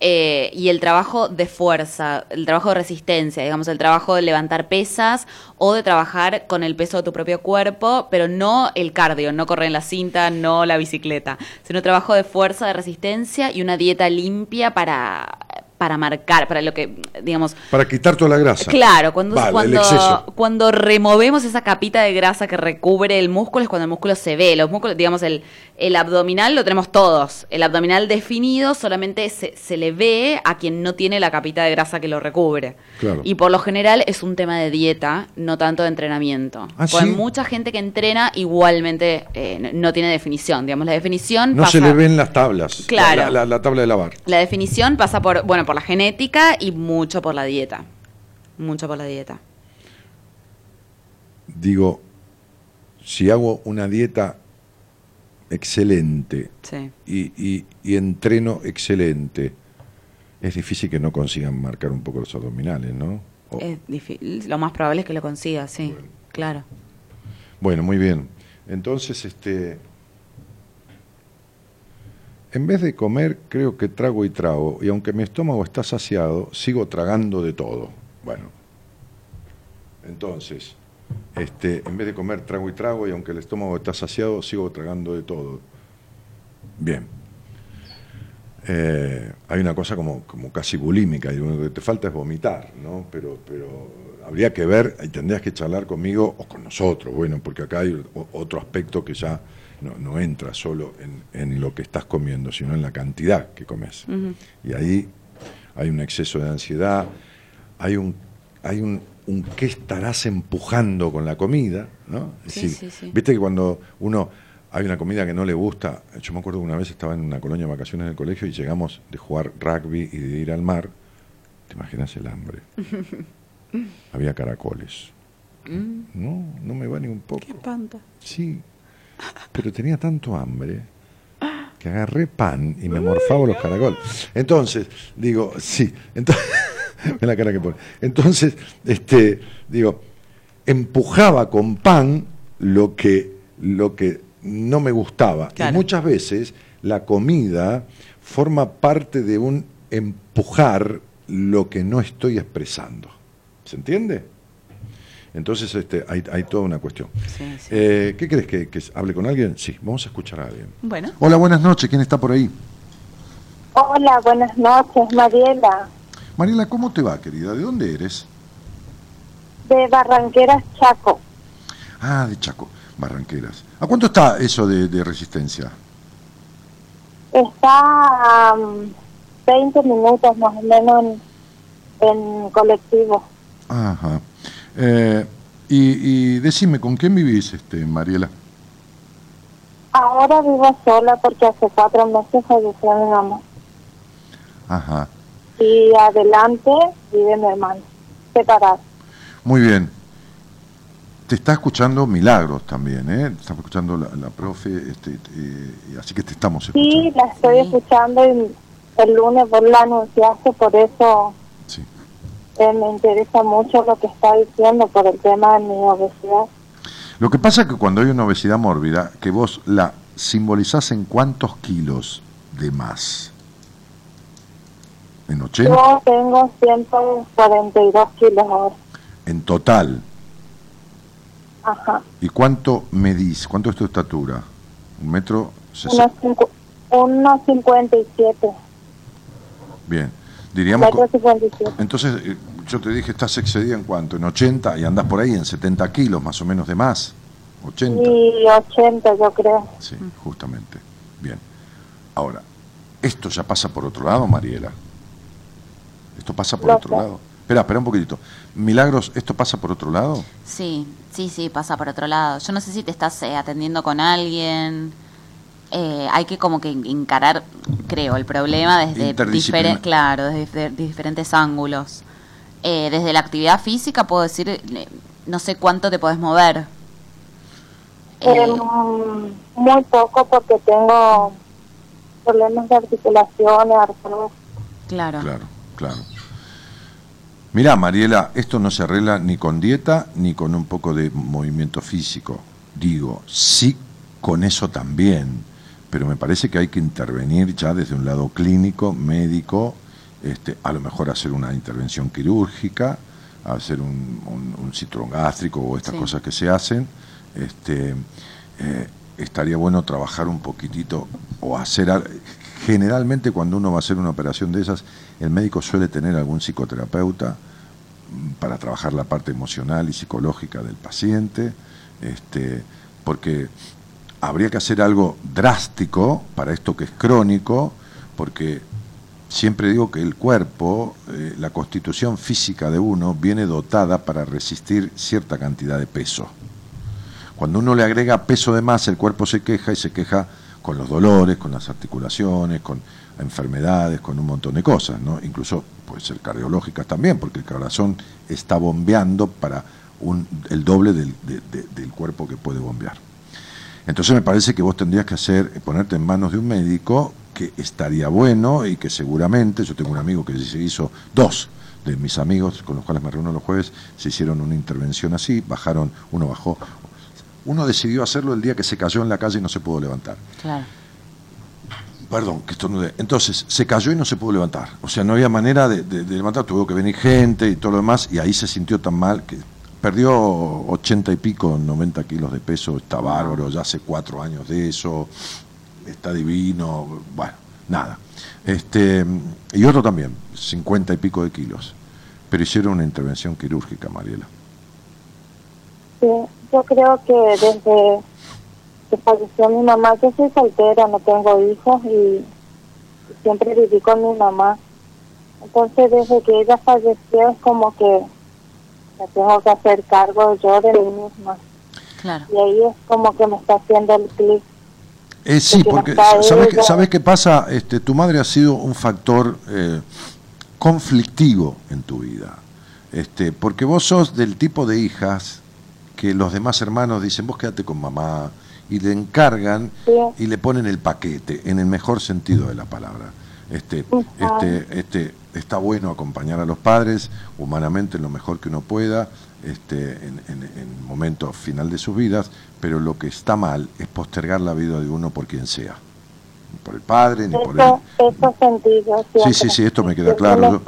Eh, y el trabajo de fuerza, el trabajo de resistencia, digamos, el trabajo de levantar pesas o de trabajar con el peso de tu propio cuerpo, pero no el cardio, no correr en la cinta, no la bicicleta, sino trabajo de fuerza, de resistencia y una dieta limpia para, para marcar, para lo que, digamos, Para quitar toda la grasa. Claro, cuando, Vale, cuando, cuando removemos esa capita de grasa que recubre el músculo es cuando el músculo se ve. Los músculos, digamos, el, el abdominal lo tenemos todos. El abdominal definido solamente se, se le ve a quien no tiene la capita de grasa que lo recubre. Claro. Y por lo general es un tema de dieta, no tanto de entrenamiento. ¿Ah, Porque sí? mucha gente que entrena igualmente eh, no- no tiene definición. Digamos, la definición No pasa... se le ven las tablas. Claro. La, la- la tabla de lavar. La definición pasa por, bueno, por la genética y mucho por la dieta. Mucho por la dieta. Digo, si hago una dieta excelente Sí. y, y- y entreno excelente, es difícil que no consigan marcar un poco los abdominales, ¿no? O- Es difícil. Lo más probable es que lo consiga, sí. Bueno. Claro. Bueno, muy bien. Entonces, este, en vez de comer, creo que trago y trago, y aunque mi estómago está saciado, sigo tragando de todo. Bueno, entonces, este, en vez de comer, trago y trago, y aunque el estómago está saciado, sigo tragando de todo. Bien. Eh, hay una cosa como, como casi bulímica, y lo único que te falta es vomitar, ¿no? Pero, pero habría que ver, y tendrías que charlar conmigo o con nosotros, bueno, porque acá hay otro aspecto que ya no, no entra solo en, en lo que estás comiendo, sino en la cantidad que comes. Y ahí hay un exceso de ansiedad, hay un, hay un, un qué estarás empujando con la comida, ¿no? Es Sí, decir, sí, sí. viste que cuando uno hay una comida que no le gusta, yo me acuerdo que una vez estaba en una colonia de vacaciones en el colegio y llegamos de jugar rugby y de ir al mar, te imaginas el hambre. Había caracoles. No, no me va ni un poco. espanta. Sí, pero tenía tanto hambre que agarré pan y me morfaba los caracoles. Entonces, digo, sí, entonces, ve la cara que pone. Entonces, este, digo, empujaba con pan lo que, lo que no me gustaba. Claro. Y muchas veces la comida forma parte de un empujar lo que no estoy expresando. ¿Se entiende? Entonces este, hay, hay toda una cuestión. Sí, sí. Eh, ¿Qué crees que, que hable con alguien? Sí, vamos a escuchar a alguien. Bueno. Hola, buenas noches. ¿Quién está por ahí? Hola, buenas noches, Mariela, Mariela, ¿cómo te va, querida? ¿De dónde eres? de Barranqueras, Chaco. Ah, de Chaco, Barranqueras. ¿A cuánto está eso de, de resistencia? Está a um, 20 minutos más o menos en, en colectivo. Ajá. Eh, y, y decime, ¿con quién vivís, este, Mariela? Ahora vivo sola porque hace cuatro meses falleció mi mamá. Ajá. Y adelante vive mi hermano, separado. Muy bien. Te está escuchando Milagros también, ¿eh? Te está escuchando la, la profe, este, eh, así que te estamos escuchando. Sí, la estoy escuchando y el lunes vos la anunciaste, por eso. Eh, me interesa mucho lo que está diciendo por el tema de mi obesidad. Lo que pasa es que cuando hay una obesidad mórbida, que vos la simbolizás en cuántos kilos de más. ¿En 80? Yo tengo 142 kilos ahora. En total. Ajá. ¿Y cuánto medís? ¿Cuánto es tu estatura? ¿Un metro? Unos, sesenta? cincu- unos 57. Bien. Diríamos... Metro que- 57. Entonces, eh, yo te dije, estás excedida en cuánto? En 80 y andás por ahí en 70 kilos más o menos de más. 80. Y 80 yo creo. Sí, justamente. Bien. Ahora, ¿esto ya pasa por otro lado, Mariela? ¿Esto pasa por Lo otro sé. lado? Espera, espera un poquitito. Milagros, ¿esto pasa por otro lado? Sí, sí, sí, pasa por otro lado. Yo no sé si te estás eh, atendiendo con alguien. Eh, hay que como que encarar, creo, el problema desde Interdisciplina- diferen- claro, desde difer- diferentes ángulos. Eh, desde la actividad física puedo decir, eh, no sé cuánto te podés mover. Eh, Eh, muy poco porque tengo problemas de articulaciones, artrosis. claro. Claro. claro. Mirá, Mariela, esto no se arregla ni con dieta ni con un poco de movimiento físico. Digo, sí con eso también, pero me parece que hay que intervenir ya desde un lado clínico, médico, este, a lo mejor hacer una intervención quirúrgica, hacer un, un, cinturón gástrico o estas cosas que se hacen. Este, eh, estaría bueno trabajar un poquitito o hacer generalmente cuando uno va a hacer una operación de esas el médico suele tener algún psicoterapeuta mm, para trabajar la parte emocional y psicológica del paciente este porque habría que hacer algo drástico para esto que es crónico porque siempre digo que el cuerpo, eh, la constitución física de uno viene dotada para resistir cierta cantidad de peso. Cuando uno le agrega peso de más, el cuerpo se queja y se queja con los dolores, con las articulaciones, con enfermedades, con un montón de cosas, ¿no? Incluso puede ser cardiológicas también, porque el corazón está bombeando para un, el doble del, del cuerpo que puede bombear. Entonces me parece que vos tendrías que hacer, ponerte en manos de un médico que estaría bueno y que seguramente, yo tengo un amigo que se hizo dos de mis amigos con los cuales me reúno los jueves, se hicieron una intervención así, bajaron, uno bajó uno decidió hacerlo el día que se cayó en la calle y no se pudo levantar. Claro. Perdón, que esto no Entonces, se cayó y no se pudo levantar. O sea, no había manera de, levantar, tuvo que venir gente y todo lo demás, y ahí se sintió tan mal que perdió ochenta y pico, 90 kilos de peso, está bárbaro, ya hace cuatro años de eso, está divino, bueno, nada. Este, y otro también, cincuenta y pico de kilos. Pero hicieron una intervención quirúrgica, Mariela. Sí, yo creo que desde que falleció mi mamá, yo soy soltera, no tengo hijos y siempre viví con mi mamá. Entonces, desde que ella falleció, es como que me tengo que hacer cargo yo de mí misma. Claro. Y ahí es como que me está haciendo el clic. Eh, sí, porque ¿sabes, qué, ¿sabes qué pasa? Este, tu madre ha sido un factor eh, conflictivo en tu vida. Este, porque vos sos del tipo de hijas que los demás hermanos dicen, vos quédate con mamá, y le encargan y le ponen el paquete, en el mejor sentido de la palabra. Este, este, este, está bueno acompañar a los padres humanamente en lo mejor que uno pueda, este, en, el momento final de sus vidas, pero lo que está mal es postergar la vida de uno por quien sea. Ni por el padre, ni por él. Sentido, sí, sí, sí, esto me queda claro.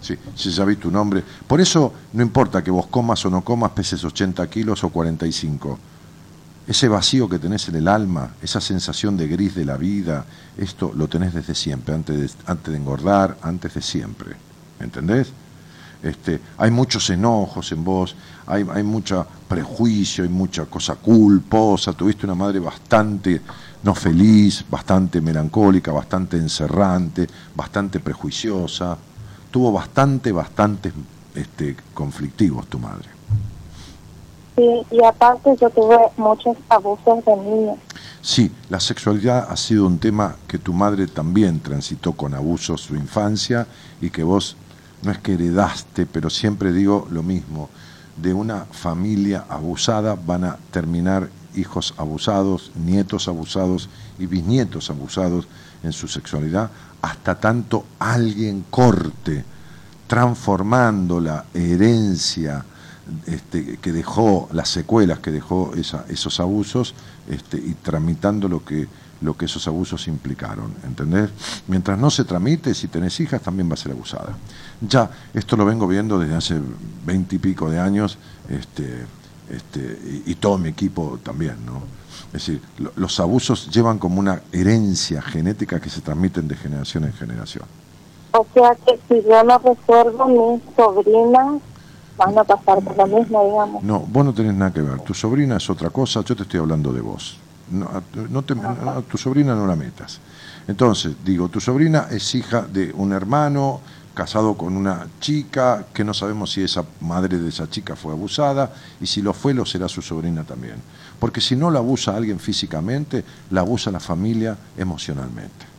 Sí, si ya vi tu nombre. Por eso no importa que vos comas o no comas, peses 80 kilos o 45 ese vacío que tenés en el alma, esa sensación de gris de la vida, esto lo tenés desde siempre, antes de, antes de engordar, antes de siempre. ¿Entendés? Este, hay muchos enojos en vos, hay, hay mucho prejuicio, hay mucha cosa culposa, tuviste una madre bastante no feliz, bastante melancólica, bastante encerrante, bastante prejuiciosa, tuvo bastante, bastante este, conflictivos tu madre. Sí, y aparte yo tuve muchos abusos de niños. Sí, la sexualidad ha sido un tema que tu madre también transitó con abusos su infancia y que vos no es que heredaste, pero siempre digo lo mismo, de una familia abusada van a terminar hijos abusados, nietos abusados y bisnietos abusados en su sexualidad, hasta tanto alguien corte, transformando la herencia, este, que dejó, las secuelas que dejó esos abusos este, y tramitando lo que, lo que esos abusos implicaron, ¿entendés? Mientras no se tramite, si tenés hijas también va a ser abusada. Ya, esto lo vengo viendo desde hace veintipico de años, este, este, y, todo mi equipo también, ¿no? Es decir, los abusos llevan como una herencia genética que se transmiten de generación en generación. O sea que si yo no recuerdo, mis sobrinas van a pasar por lo mismo, digamos. No, vos no tenés nada que ver. Tu sobrina es otra cosa, yo te estoy hablando de vos. No, no te, tu sobrina no la metas. Entonces, digo, tu sobrina es hija de un hermano casado con una chica, que no sabemos si esa madre de esa chica fue abusada, y si lo fue, lo será su sobrina también. Porque si no la abusa alguien físicamente, la abusa la familia emocionalmente.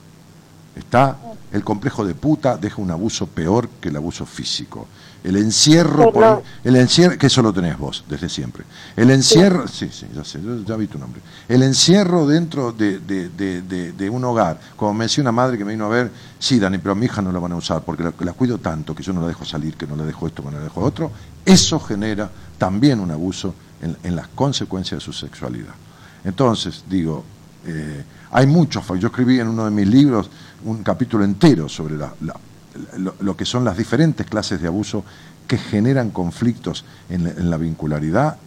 ¿Está? el complejo de puta deja un abuso peor que el abuso físico. El encierro, por- el encierro, que eso lo tenés vos desde siempre. El encierro, sí, sí, ya sé, ya vi tu nombre. El encierro dentro de, de- de- de- un hogar, como me decía una madre que me vino a ver, sí, Dani, pero a mi hija no la van a usar porque la, la cuido tanto que yo no la dejo salir, que no la dejo esto, que no la dejo otro. Eso genera también un abuso en, en las consecuencias de su sexualidad. Entonces, digo, eh, hay muchos, yo escribí en uno de mis libros un capítulo entero sobre la- la- lo, que son las diferentes clases de abuso que generan conflictos en, la- vincularidad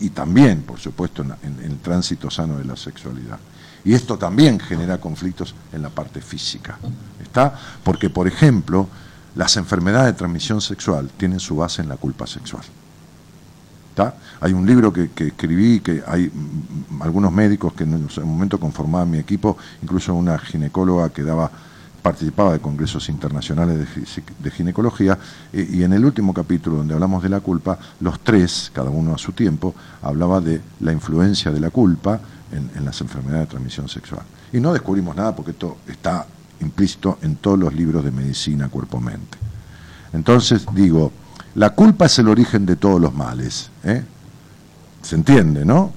y también, por supuesto, en, el tránsito sano de la sexualidad. Y esto también genera conflictos en la parte física. ¿Está? Porque, por ejemplo, las enfermedades de transmisión sexual tienen su base en la culpa sexual. ¿Está? Hay un libro que, escribí que hay algunos médicos que en un momento conformaban mi equipo, incluso una ginecóloga que daba participaba de congresos internacionales de, gi- de ginecología eh, y en el último capítulo donde hablamos de la culpa, los tres, cada uno a su tiempo, hablaba de la influencia de la culpa en, en las enfermedades de transmisión sexual. Y no descubrimos nada porque esto está implícito en todos los libros de medicina cuerpo-mente. Entonces digo, la culpa es el origen de todos los males. ¿eh? ¿Se entiende, no?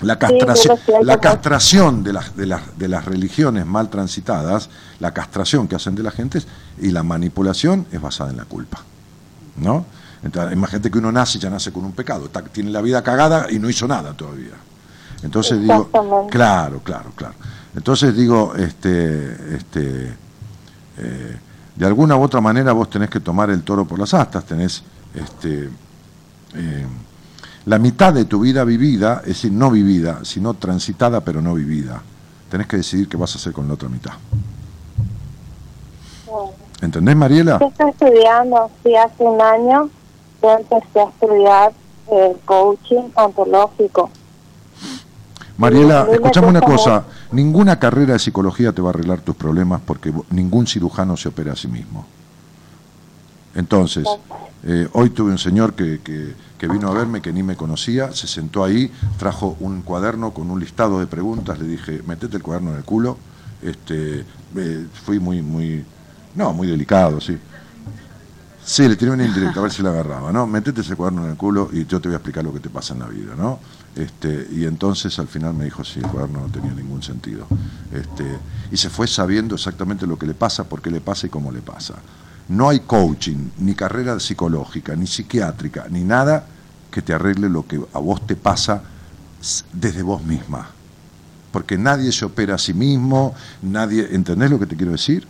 La, castración, la castración de las, de, las, de las religiones mal transitadas, la castración que hacen de la gente y la manipulación es basada en la culpa. ¿No? Entonces, imagínate que uno nace y ya nace con un pecado, está- tiene la vida cagada y no hizo nada todavía. Entonces digo, claro, claro, claro. Entonces digo, este, este, eh, de alguna u otra manera vos tenés que tomar el toro por las astas, tenés este, eh, la mitad de tu vida vivida, es decir, no vivida, sino transitada pero no vivida. Tenés que decidir qué vas a hacer con la otra mitad. ¿Entendés, Mariela? Yo estoy estudiando, sí, hace un año yo empecé a estudiar eh, coaching ontológico. Mariela, escuchame una cosa, ninguna carrera de psicología te va a arreglar tus problemas porque ningún cirujano se opera a sí mismo. Entonces, eh, hoy tuve un señor que, que- que vino a verme, que ni me conocía, se sentó ahí, trajo un cuaderno con un listado de preguntas, le dije, metete el cuaderno en el culo. Este, eh, fui muy, muy, no, muy delicado, sí. Sí, le tiré una indirecta a ver si la agarraba, ¿no? Metete ese cuaderno en el culo y yo te voy a explicar lo que te pasa en la vida, ¿no? Este, y entonces al final me dijo, sí, el cuaderno no tenía ningún sentido. Este, y se fue sabiendo exactamente lo que le pasa, por qué le pasa y cómo le pasa. No hay coaching, ni carrera psicológica, ni psiquiátrica, ni nada que te arregle lo que a vos te pasa desde vos misma. Porque nadie se opera a sí mismo, nadie, ¿entendés lo que te quiero decir?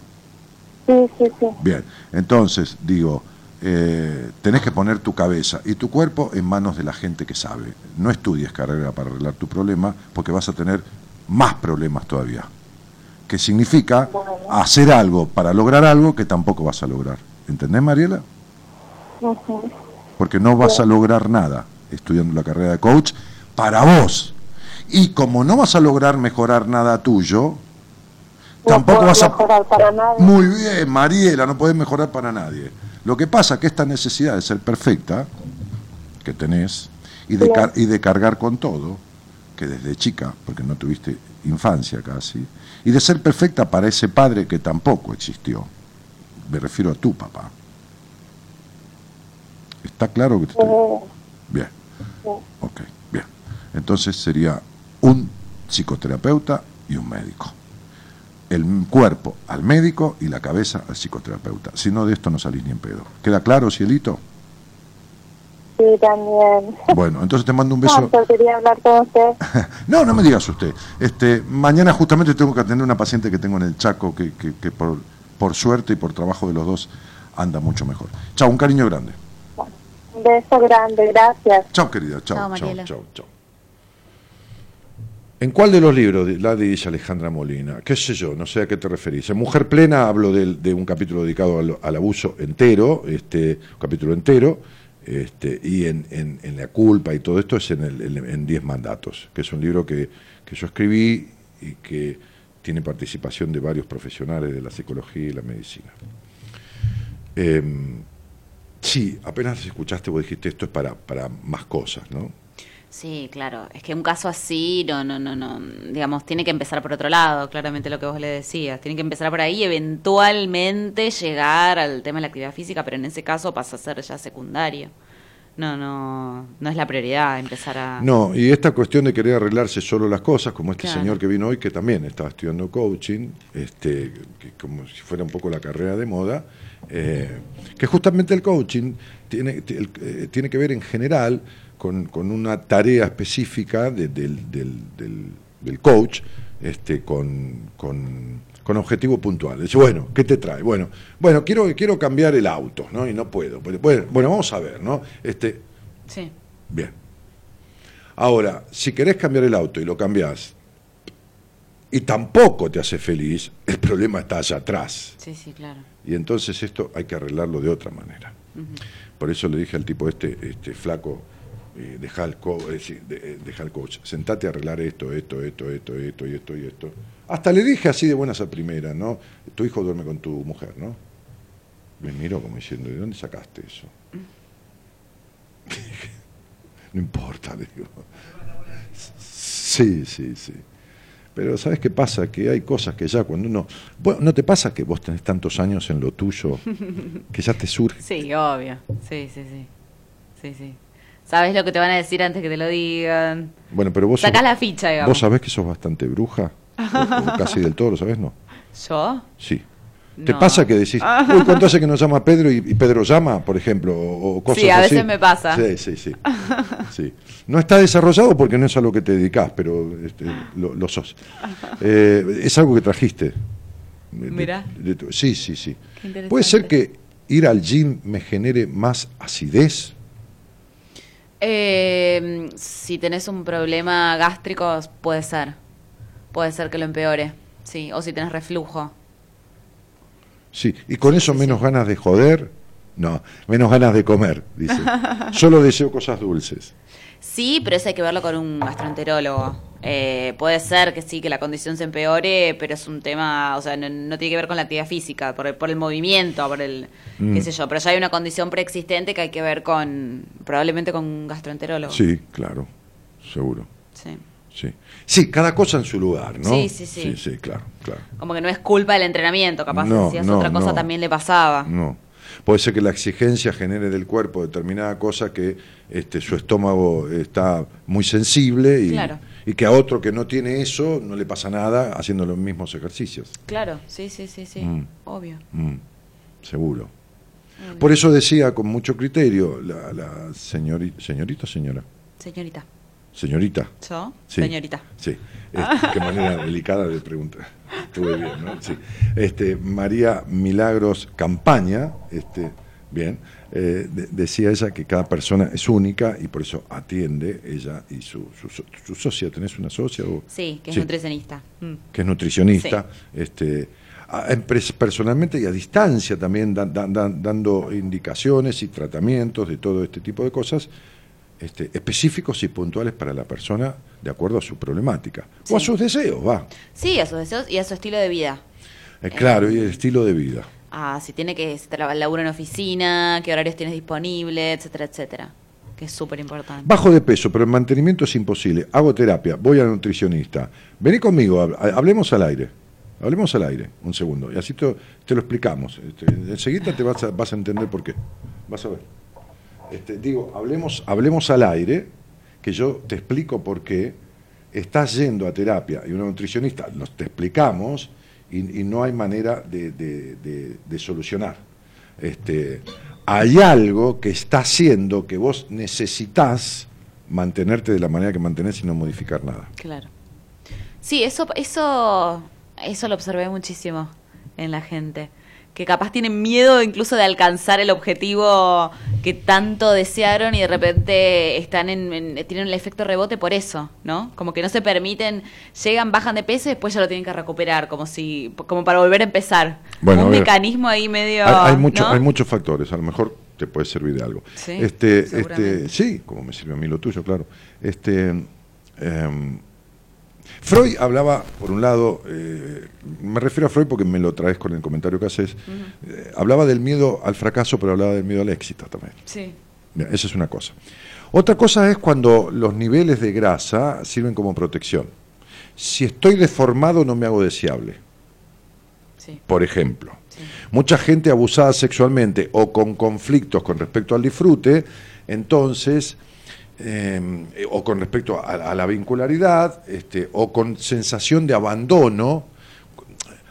Sí, sí, sí. Bien, entonces digo, eh, tenés que poner tu cabeza y tu cuerpo en manos de la gente que sabe. No estudies carrera para arreglar tu problema porque vas a tener más problemas todavía. Que significa hacer algo para lograr algo que tampoco vas a lograr. ¿Entendés, Mariela? Porque no vas a lograr nada estudiando la carrera de coach para vos. Y como no vas a lograr mejorar nada tuyo, No tampoco vas a mejorar para nada. muy bien, Mariela, no podés mejorar para nadie. Lo que pasa es que esta necesidad de ser perfecta que tenés y de, car- y de cargar con todo, que desde chica, porque no tuviste infancia casi, y de ser perfecta para ese padre que tampoco existió. Me refiero a tu papá. ¿Está claro que te estoy... Eh, Bien, ok, bien. Entonces sería un psicoterapeuta y un médico. El cuerpo al médico y la cabeza al psicoterapeuta. Si no, de esto no salís ni en pedo. ¿Queda claro, cielito? Sí, también. Bueno, entonces te mando un beso. Tanto quería hablar con usted. No, no me digas usted. Este, mañana justamente tengo que atender una paciente que tengo en el Chaco que, que- que por, por suerte y por trabajo de los dos anda mucho mejor. Chao, un cariño grande. Un beso grande, gracias. Chao, querida. Chao, Chao, chao, chao. ¿En cuál de los libros de- la dice Alejandra Molina? ¿Qué sé yo? No sé a qué te referís. En Mujer Plena hablo del- de, un capítulo dedicado al, abuso entero, este, un capítulo entero, este, y en, La culpa y todo esto es en, el, en- Diez Mandatos, que es un libro que, que yo escribí y que tiene participación de varios profesionales de la psicología y la medicina. Em, sí, apenas escuchaste, vos dijiste esto es para, para más cosas, ¿no? Sí, claro. Es que un caso así, no, no, no, no. Digamos, tiene que empezar por otro lado, claramente lo que vos le decías. Tiene que empezar por ahí y eventualmente llegar al tema de la actividad física, pero en ese caso pasa a ser ya secundario. No, no, no es la prioridad empezar a... No, y esta cuestión de querer arreglarse solo las cosas, como este Claro. señor que vino hoy, que también estaba estudiando coaching, este, que como si fuera un poco la carrera de moda, eh, que justamente el coaching tiene, eh, tiene que ver en general con, con una tarea específica de- del, del- del- del coach, este, con, con, con objetivo puntual. Dice, bueno, ¿qué te trae? Bueno, bueno quiero, quiero cambiar el auto, ¿no? Y no puedo. Bueno, bueno, vamos a ver, ¿no? Este, Sí, Bien. Ahora, si querés cambiar el auto y lo cambiás y tampoco te hace feliz, el problema está allá atrás. sí, sí, claro. Y entonces esto hay que arreglarlo de otra manera. Por eso le dije al tipo este, este flaco, eh, deja sí, de- eh, coach, sentate a arreglar esto, esto, esto, esto, esto y esto y esto. Hasta le dije así de buenas a primera, ¿no? Tu hijo duerme con tu mujer, ¿no? Me miró como diciendo, ¿de dónde sacaste eso? no importa, digo. Sí, sí, sí. Pero ¿sabes qué pasa? Que hay cosas que ya cuando uno... Bueno, ¿no te pasa que vos tenés tantos años en lo tuyo que ya te surge? Sí, obvio. Sí, sí, sí. Sí, sí. Sabes lo que te van a decir antes que te lo digan. Bueno, pero vos... Sacás sos- la ficha, digamos. ¿Vos sabés que sos bastante bruja? O, o casi del todo, ¿lo sabés? No. ¿Yo? Sí. ¿Te No. pasa que decís, uy, ¿cuánto hace que nos llama Pedro y, y Pedro llama, por ejemplo? O, o cosas Sí, a así? veces me pasa. Sí, sí, sí, sí. No está desarrollado porque no es a lo que te dedicás, pero este, lo, lo sos. Eh, es algo que trajiste. De- Mirá. de sí, sí, sí. ¿Puede ser que ir al gym me genere más acidez? Eh, si tenés un problema gástrico, puede ser. Puede ser que lo empeore. Sí, o si tenés reflujo. Sí. ¿Y con eso menos ganas de joder? No, menos ganas de comer, dice. Solo deseo cosas dulces. Sí, pero eso hay que verlo con un gastroenterólogo. Eh, puede ser que sí, que la condición se empeore, pero es un tema, o sea, no, no tiene que ver con la actividad física, por el, por el movimiento, por el, Mm. qué sé yo, pero ya hay una condición preexistente que hay que ver con, probablemente con un gastroenterólogo. Sí, claro, seguro. Sí. Sí. sí, cada cosa en su lugar, ¿no? Sí, sí, sí. Sí, sí, claro, claro. Como que no es culpa del entrenamiento, capaz No, si hacías no, otra cosa no. también le pasaba. No. Puede ser que la exigencia genere del cuerpo determinada cosa que este, su estómago está muy sensible y, Claro. y que a otro que no tiene eso no le pasa nada haciendo los mismos ejercicios. Claro, sí, sí, sí, sí, Mm. obvio. Mm, seguro. Por eso decía con mucho criterio la, la señorita, señorita, o señora, Señorita. señorita. ¿Yo? Sí. Señorita. Sí, Este, qué manera delicada de preguntar. Estuve bien, ¿no? Sí. Este, María Milagros Campaña, este, bien, eh, de- decía ella que cada persona es única y por eso atiende ella y su, su, so- su socia. ¿Tenés una socia? O, Sí, que es Sí. nutricionista. Mm. que es nutricionista, este, personalmente y a distancia también dan- dan- dan- dando indicaciones y tratamientos de todo este tipo de cosas este, específicos y puntuales para la persona de acuerdo a su problemática o a sus deseos, va. Sí, a sus deseos y a su estilo de vida. Eh, claro, y el estilo de vida. Ah, si tiene que si labura en oficina, qué horarios tienes disponibles, etcétera, etcétera. Que es súper importante. Bajo de peso, pero el mantenimiento es imposible. Hago terapia, voy al nutricionista. Vení conmigo, hab- hablemos al aire. Hablemos al aire, un segundo. Y así te, te lo explicamos. Este, enseguida te vas a, vas a entender por qué. Vas a ver. Este, digo, hablemos, hablemos al aire, que yo te explico por qué estás yendo a terapia y una nutricionista, nos te explicamos y, no hay manera de, de- de- de solucionar. Este, hay algo que está haciendo que vos necesitas mantenerte de la manera que mantenés y no modificar nada. Claro. Sí, eso, eso, eso lo observé muchísimo en la gente. Que capaz tienen miedo incluso de alcanzar el objetivo que tanto desearon y de repente están en, en- tienen el efecto rebote por eso, ¿no? Como que no se permiten, llegan, bajan de peso y después ya lo tienen que recuperar, como si, como para volver a empezar. Bueno, un a ver. mecanismo ahí medio. Hay, hay mucho- ¿no? hay muchos factores, a lo mejor te puede servir de algo. Sí, este, este, sí, como me sirve a mí lo tuyo, claro. Este, em, Freud hablaba, por un lado, eh, me refiero a Freud porque me lo traes con el comentario que haces, eh, hablaba del miedo al fracaso, pero hablaba del miedo al éxito también. Sí. Esa es una cosa. Otra cosa es cuando los niveles de grasa sirven como protección. Si estoy deformado no me hago deseable. Sí. Por ejemplo, mucha gente abusada sexualmente o con conflictos con respecto al disfrute, entonces, eh, o con respecto a, a la vincularidad, este, o con sensación de abandono,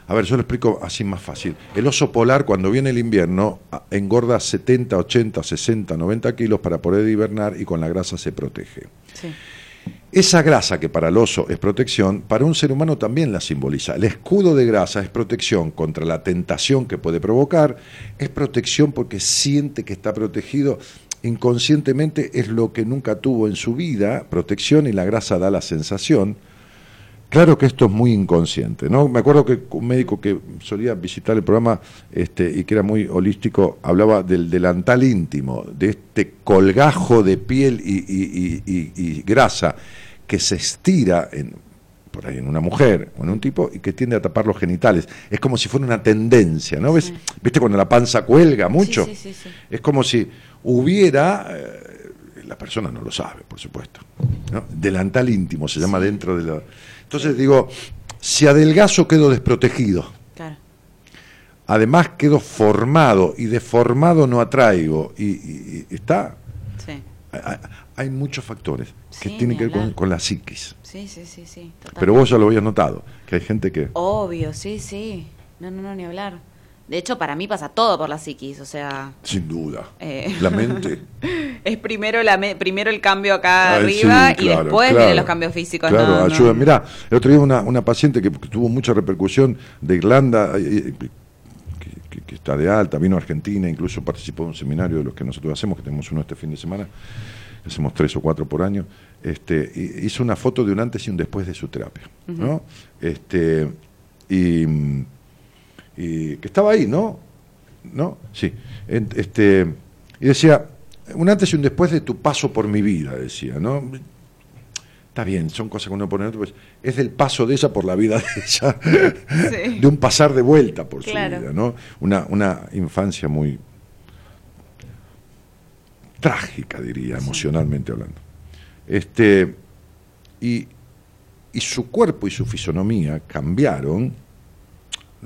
a ver, yo lo explico así más fácil. El oso polar, cuando viene el invierno, engorda 70, 80, 60, 90 kilos para poder hibernar y con la grasa se protege. Sí. Esa grasa que para el oso es protección, para un ser humano también la simboliza. El escudo de grasa es protección contra la tentación que puede provocar, es protección porque siente que está protegido. Inconscientemente es lo que nunca tuvo en su vida, protección y la grasa da la sensación. Claro que esto es muy inconsciente, ¿no? Me acuerdo que un médico que solía visitar el programa este, y que era muy holístico hablaba del delantal íntimo, de este colgajo de piel y, y- y- y- y grasa que se estira en, por ahí en una mujer o en un tipo y que tiende a tapar los genitales. Es como si fuera una tendencia, ¿no? ¿Ves? ¿Viste cuando la panza cuelga mucho? Sí, sí. Es como si hubiera, eh, la persona no lo sabe, por supuesto, ¿no? delantal íntimo se llama dentro de la... Entonces digo, si adelgazo quedo desprotegido, Claro. además quedo formado y deformado no atraigo y, y- y está... Sí. hay- muchos factores que Sí, tienen que ver con, la psiquis, Sí, sí, sí, pero vos ya lo habías notado, que hay gente que... Obvio, sí, sí. No, no, no, ni hablar. De hecho, para mí pasa todo por la psiquis, o sea, Sin duda. Eh. La mente. es primero la me- primero el cambio acá Ay, arriba sí, y después claro. vienen los cambios físicos. Claro, no, no. ayuda. Mirá, el otro día una, una paciente que, tuvo mucha repercusión de Irlanda, eh, eh, que, que- que está de alta, vino a Argentina, incluso participó de un seminario de los que nosotros hacemos, que tenemos uno este fin de semana, hacemos tres o cuatro por año, este, hizo una foto de un antes y un después de su terapia. ¿no? este, y, y que estaba ahí, ¿no? ¿No? Sí. Este, y decía, un antes y un después de tu paso por mi vida, decía, ¿no? Está bien, son cosas que uno pone en otro, pues es del paso de ella por la vida de ella, Sí. de un pasar de vuelta por Claro. su vida, ¿no? Una, una infancia muy trágica, diría, emocionalmente hablando. Este, y, y su cuerpo y su fisonomía cambiaron,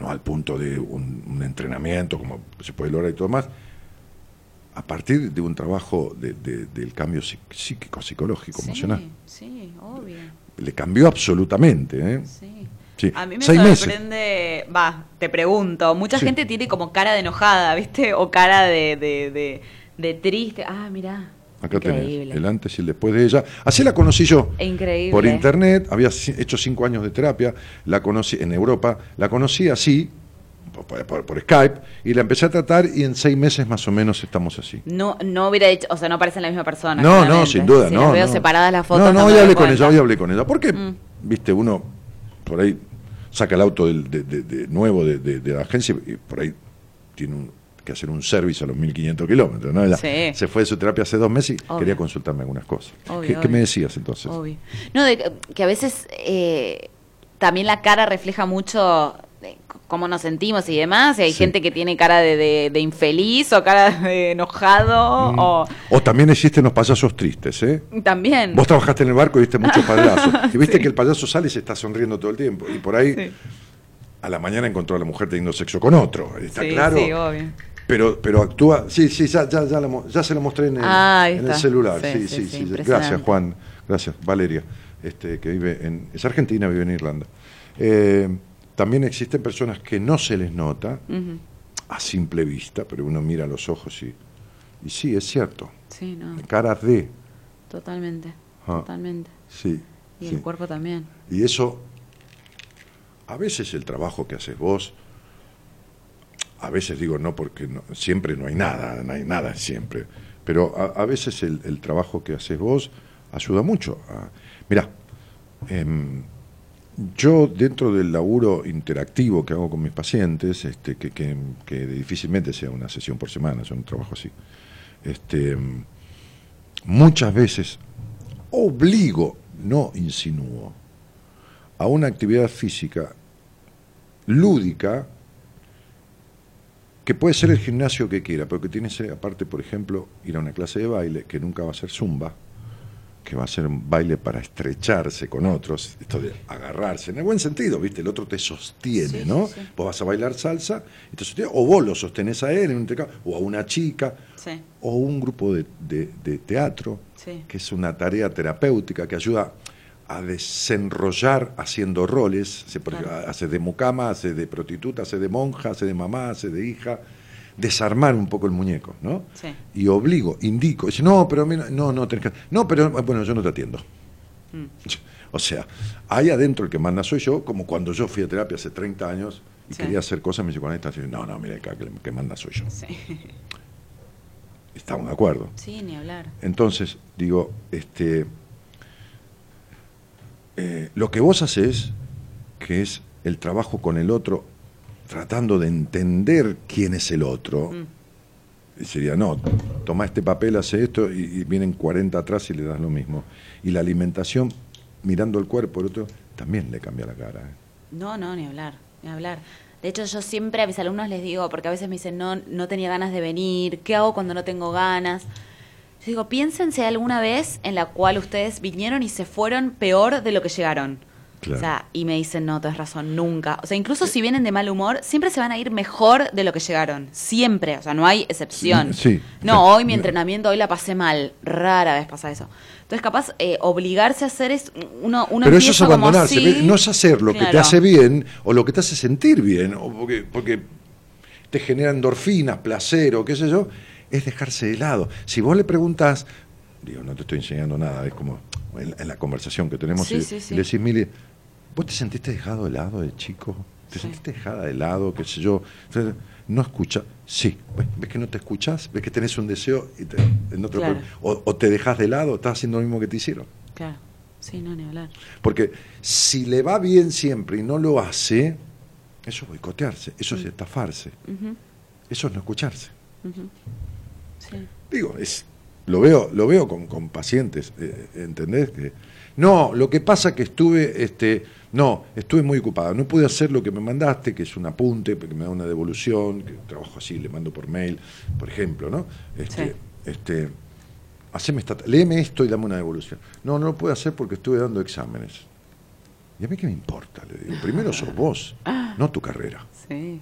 no al punto de un, un entrenamiento como se puede lograr y todo más, a partir de un trabajo de- de- del cambio psí- psíquico, psicológico, Sí, emocional. Sí, obvio. Le cambió absolutamente. ¿eh? Sí. Sí. A mí me Seis sorprende, va, te pregunto, mucha Sí. gente tiene como cara de enojada, ¿viste? O cara de, de, de, de triste. Ah, mirá. Acá Increíble. tenés el antes y el después de ella. Así la conocí yo. Increíble. Por internet, había hecho cinco años de terapia, la conocí en Europa, la conocí así, por, por- por- por Skype, y la empecé a tratar y en seis meses más o menos estamos así. No, no hubiera dicho, o sea, no parecen la misma persona. No, no, sin duda, Si no. las veo no. separadas las fotos. No, no, hoy hablé con ella, hoy hablé con ella. Porque, Mm. viste, uno por ahí saca el auto del- de, de- de nuevo de la agencia y por ahí tiene un- que hacer un service a los 1500 kilómetros. ¿no? Sí. Se fue de su terapia hace dos meses y Obvio. quería consultarme algunas cosas. Obvio, ¿Qué, me decías entonces? Obvio. No, de que- a veces eh, también la cara refleja mucho c- cómo nos sentimos y demás. Y hay Sí. gente que tiene cara de, de- de infeliz o cara de enojado o O también existen los payasos tristes, ¿eh? también. Vos trabajaste en el barco y viste muchos payasos. Y viste que el payaso sale y se está sonriendo todo el tiempo. Y por ahí, Sí. a la mañana encontró a la mujer teniendo sexo con otro. ¿Está Sí, claro? sí, obvio. Pero, pero actúa. Sí, sí, ya, ya, ya, la mo- ya se lo mostré en el, Ah, en el celular. Sí, Sí, sí. Gracias, Juan. Gracias, Valeria, este, que vive en. Es argentina, vive en Irlanda. Eh, también existen personas que no se les nota a simple vista, pero uno mira los ojos y. Y sí, es cierto. Sí, no, Caras de. totalmente. Ah. Totalmente. Sí. Y el cuerpo también. Y eso, a veces el trabajo que haces vos, a veces digo no porque siempre no hay nada, no hay nada siempre, pero a, veces el, trabajo que haces vos ayuda mucho. A, mirá, em, yo dentro del laburo interactivo que hago con mis pacientes, este, que difícilmente sea una sesión por semana, es un trabajo así, este, em, muchas veces obligo, no insinúo, a una actividad física lúdica que puede ser el gimnasio que quiera, pero que tiene aparte, por ejemplo, ir a una clase de baile, que nunca va a ser zumba, que va a ser un baile para estrecharse con otros, esto de agarrarse, en el buen sentido, ¿viste? El otro te sostiene, Sí, ¿no? sí. Vos vas a bailar salsa, y te sostiene, o vos lo sostenés a él, en un o a una chica, Sí, o un grupo de, de- de teatro, que es una tarea terapéutica que ayuda a desenrollar haciendo roles, hace, Claro. de mucama, hace de prostituta, hace de monja, hace de mamá, hace de hija, desarmar un poco el muñeco, ¿no? Sí. Y obligo, indico, dice, no, pero a mí no, no, no, tenés que, no, pero bueno, yo no te atiendo. Mm. O sea, ahí adentro el que manda soy yo, como cuando yo fui a terapia hace 30 años y Sí. quería hacer cosas, me psicoanalista dice, no, no, mira, que el que manda soy yo. sí. Estamos de acuerdo. Sí, ni hablar. Entonces, digo, este, eh, lo que vos haces, que es el trabajo con el otro, tratando de entender quién es el otro, y sería, no, toma este papel, hace esto, y, y vienen 40 atrás y le das lo mismo. Y la alimentación, mirando el cuerpo del otro, también le cambia la cara. ¿eh? No, no, ni hablar, ni hablar. De hecho, yo siempre a mis alumnos les digo, porque a veces me dicen, no, no tenía ganas de venir, ¿qué hago cuando no tengo ganas? Yo digo, piénsense alguna vez en la cual ustedes vinieron y se fueron peor de lo que llegaron. Claro. O sea, y me dicen, no, tenés razón, nunca. O sea, incluso si vienen de mal humor, siempre se van a ir mejor de lo que llegaron. Siempre. O sea, no hay excepción. Sí, sí. No, hoy mi entrenamiento, hoy la pasé mal. Rara vez pasa eso. Entonces, capaz, eh, obligarse a hacer es. Uno, uno Pero eso es como abandonarse, no es hacer lo que te hace bien o lo que te hace sentir bien, o porque, porque te genera endorfinas, placer o qué sé yo, es dejarse de lado. Si vos le preguntas, digo, no te estoy enseñando nada, es como en, en la conversación que tenemos, Sí, y, sí, sí. y le decís, Mili, ¿vos te sentiste dejado de lado de chico? ¿Te sentiste dejada de lado, qué sé yo? No escucha, sí, ¿ves, que no te escuchás? ¿Ves que tenés un deseo y te, en otro Claro. o, o te dejas de lado, estás haciendo lo mismo que te hicieron? Claro. Sí, no, ni hablar. Porque si le va bien siempre y no lo hace, eso es boicotearse, eso Mm. es estafarse, Ujú, eso es no escucharse. Sí. Digo, es, lo veo, lo veo con, con pacientes, eh, ¿entendés? Que, no, lo que pasa que estuve, este, no, estuve muy ocupada, no pude hacer lo que me mandaste, que es un apunte, porque me da una devolución, que trabajo así, le mando por mail, por ejemplo, ¿no? Este, Sí. este, haceme esta, léeme esto y dame una devolución. No, no lo puedo hacer porque estuve dando exámenes. ¿Y a mí qué me importa? Le digo, primero sos vos, no tu carrera. Sí.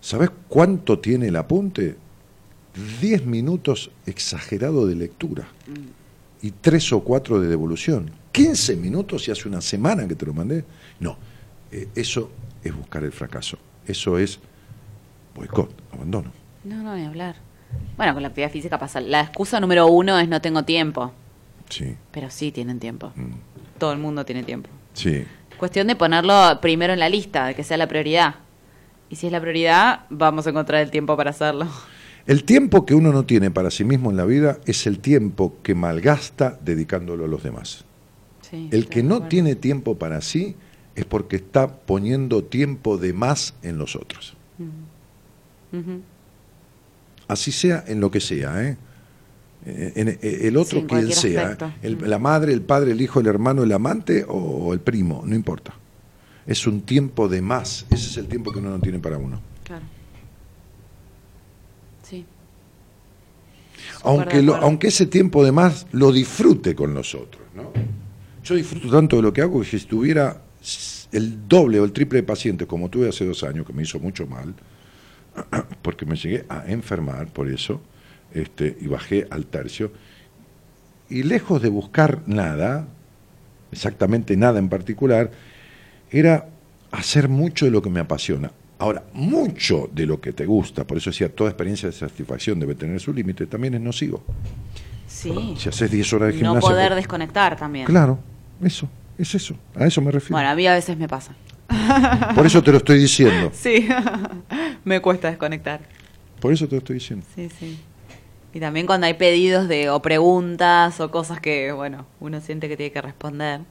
¿Sabés cuánto tiene el apunte? 10 minutos exagerado de lectura y 3 o 4 de devolución. 15 minutos y hace una semana que te lo mandé. No, eh, eso es buscar el fracaso. Eso es boicot, abandono. No, no, ni hablar. Bueno, con la actividad física pasa. La excusa número uno es no tengo tiempo. Sí, Pero sí tienen tiempo. mm, Todo el mundo tiene tiempo. sí. Cuestión de ponerlo primero en la lista, de que sea la prioridad. Y si es la prioridad, vamos a encontrar el tiempo para hacerlo. El tiempo que uno no tiene para sí mismo en la vida es el tiempo que malgasta dedicándolo a los demás. Sí, El que no tiene tiempo para sí es porque está poniendo tiempo de más en los otros. Ujú. Así sea en lo que sea, ¿eh? Eh, en- eh, el otro Sí, quien sea, el- Mm. la madre, el padre, el hijo, el hermano, el amante o el primo, no importa. Es un tiempo de más, ese es el tiempo que uno no tiene para uno. Claro. Sí. Aunque, lo- aunque ese tiempo de más lo disfrute con los otros. ¿no? Yo disfruto tanto de lo que hago que si tuviera el doble o el triple de pacientes como tuve hace dos años, que me hizo mucho mal, porque me llegué a enfermar por eso, este, y bajé al tercio, y lejos de buscar nada, exactamente nada en particular, era hacer mucho de lo que me apasiona. Ahora, mucho de lo que te gusta, por eso decía, toda experiencia de satisfacción debe tener su límite, también es nocivo. Sí. Si haces 10 horas de no gimnasia... poder pues- desconectar también. Claro, eso, es eso, a eso me refiero. Bueno, a mí a veces me pasa. Por eso te lo estoy diciendo, Sí. me cuesta desconectar. por eso te lo estoy diciendo. Sí, sí. Y también cuando hay pedidos de o preguntas o cosas que, bueno, uno siente que tiene que responder.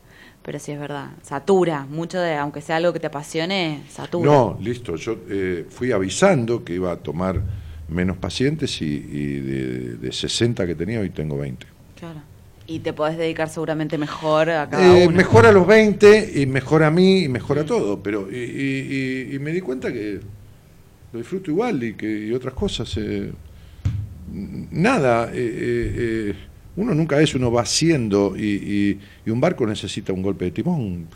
Pero sí es verdad, satura. Mucho de, aunque sea algo que te apasione, satura. No, listo, yo eh, fui avisando que iba a tomar menos pacientes y, y de, de 60 que tenía hoy tengo 20. Claro. Y te podés dedicar seguramente mejor a cada Eh, uno. mejor a los 20 y mejor a mí y mejor a todo, pero y, y- y- y me di cuenta que lo disfruto igual y, que, y otras cosas. eh, nada, eh, eh, uno nunca es, uno va haciendo y, y- y un barco necesita un golpe de timón.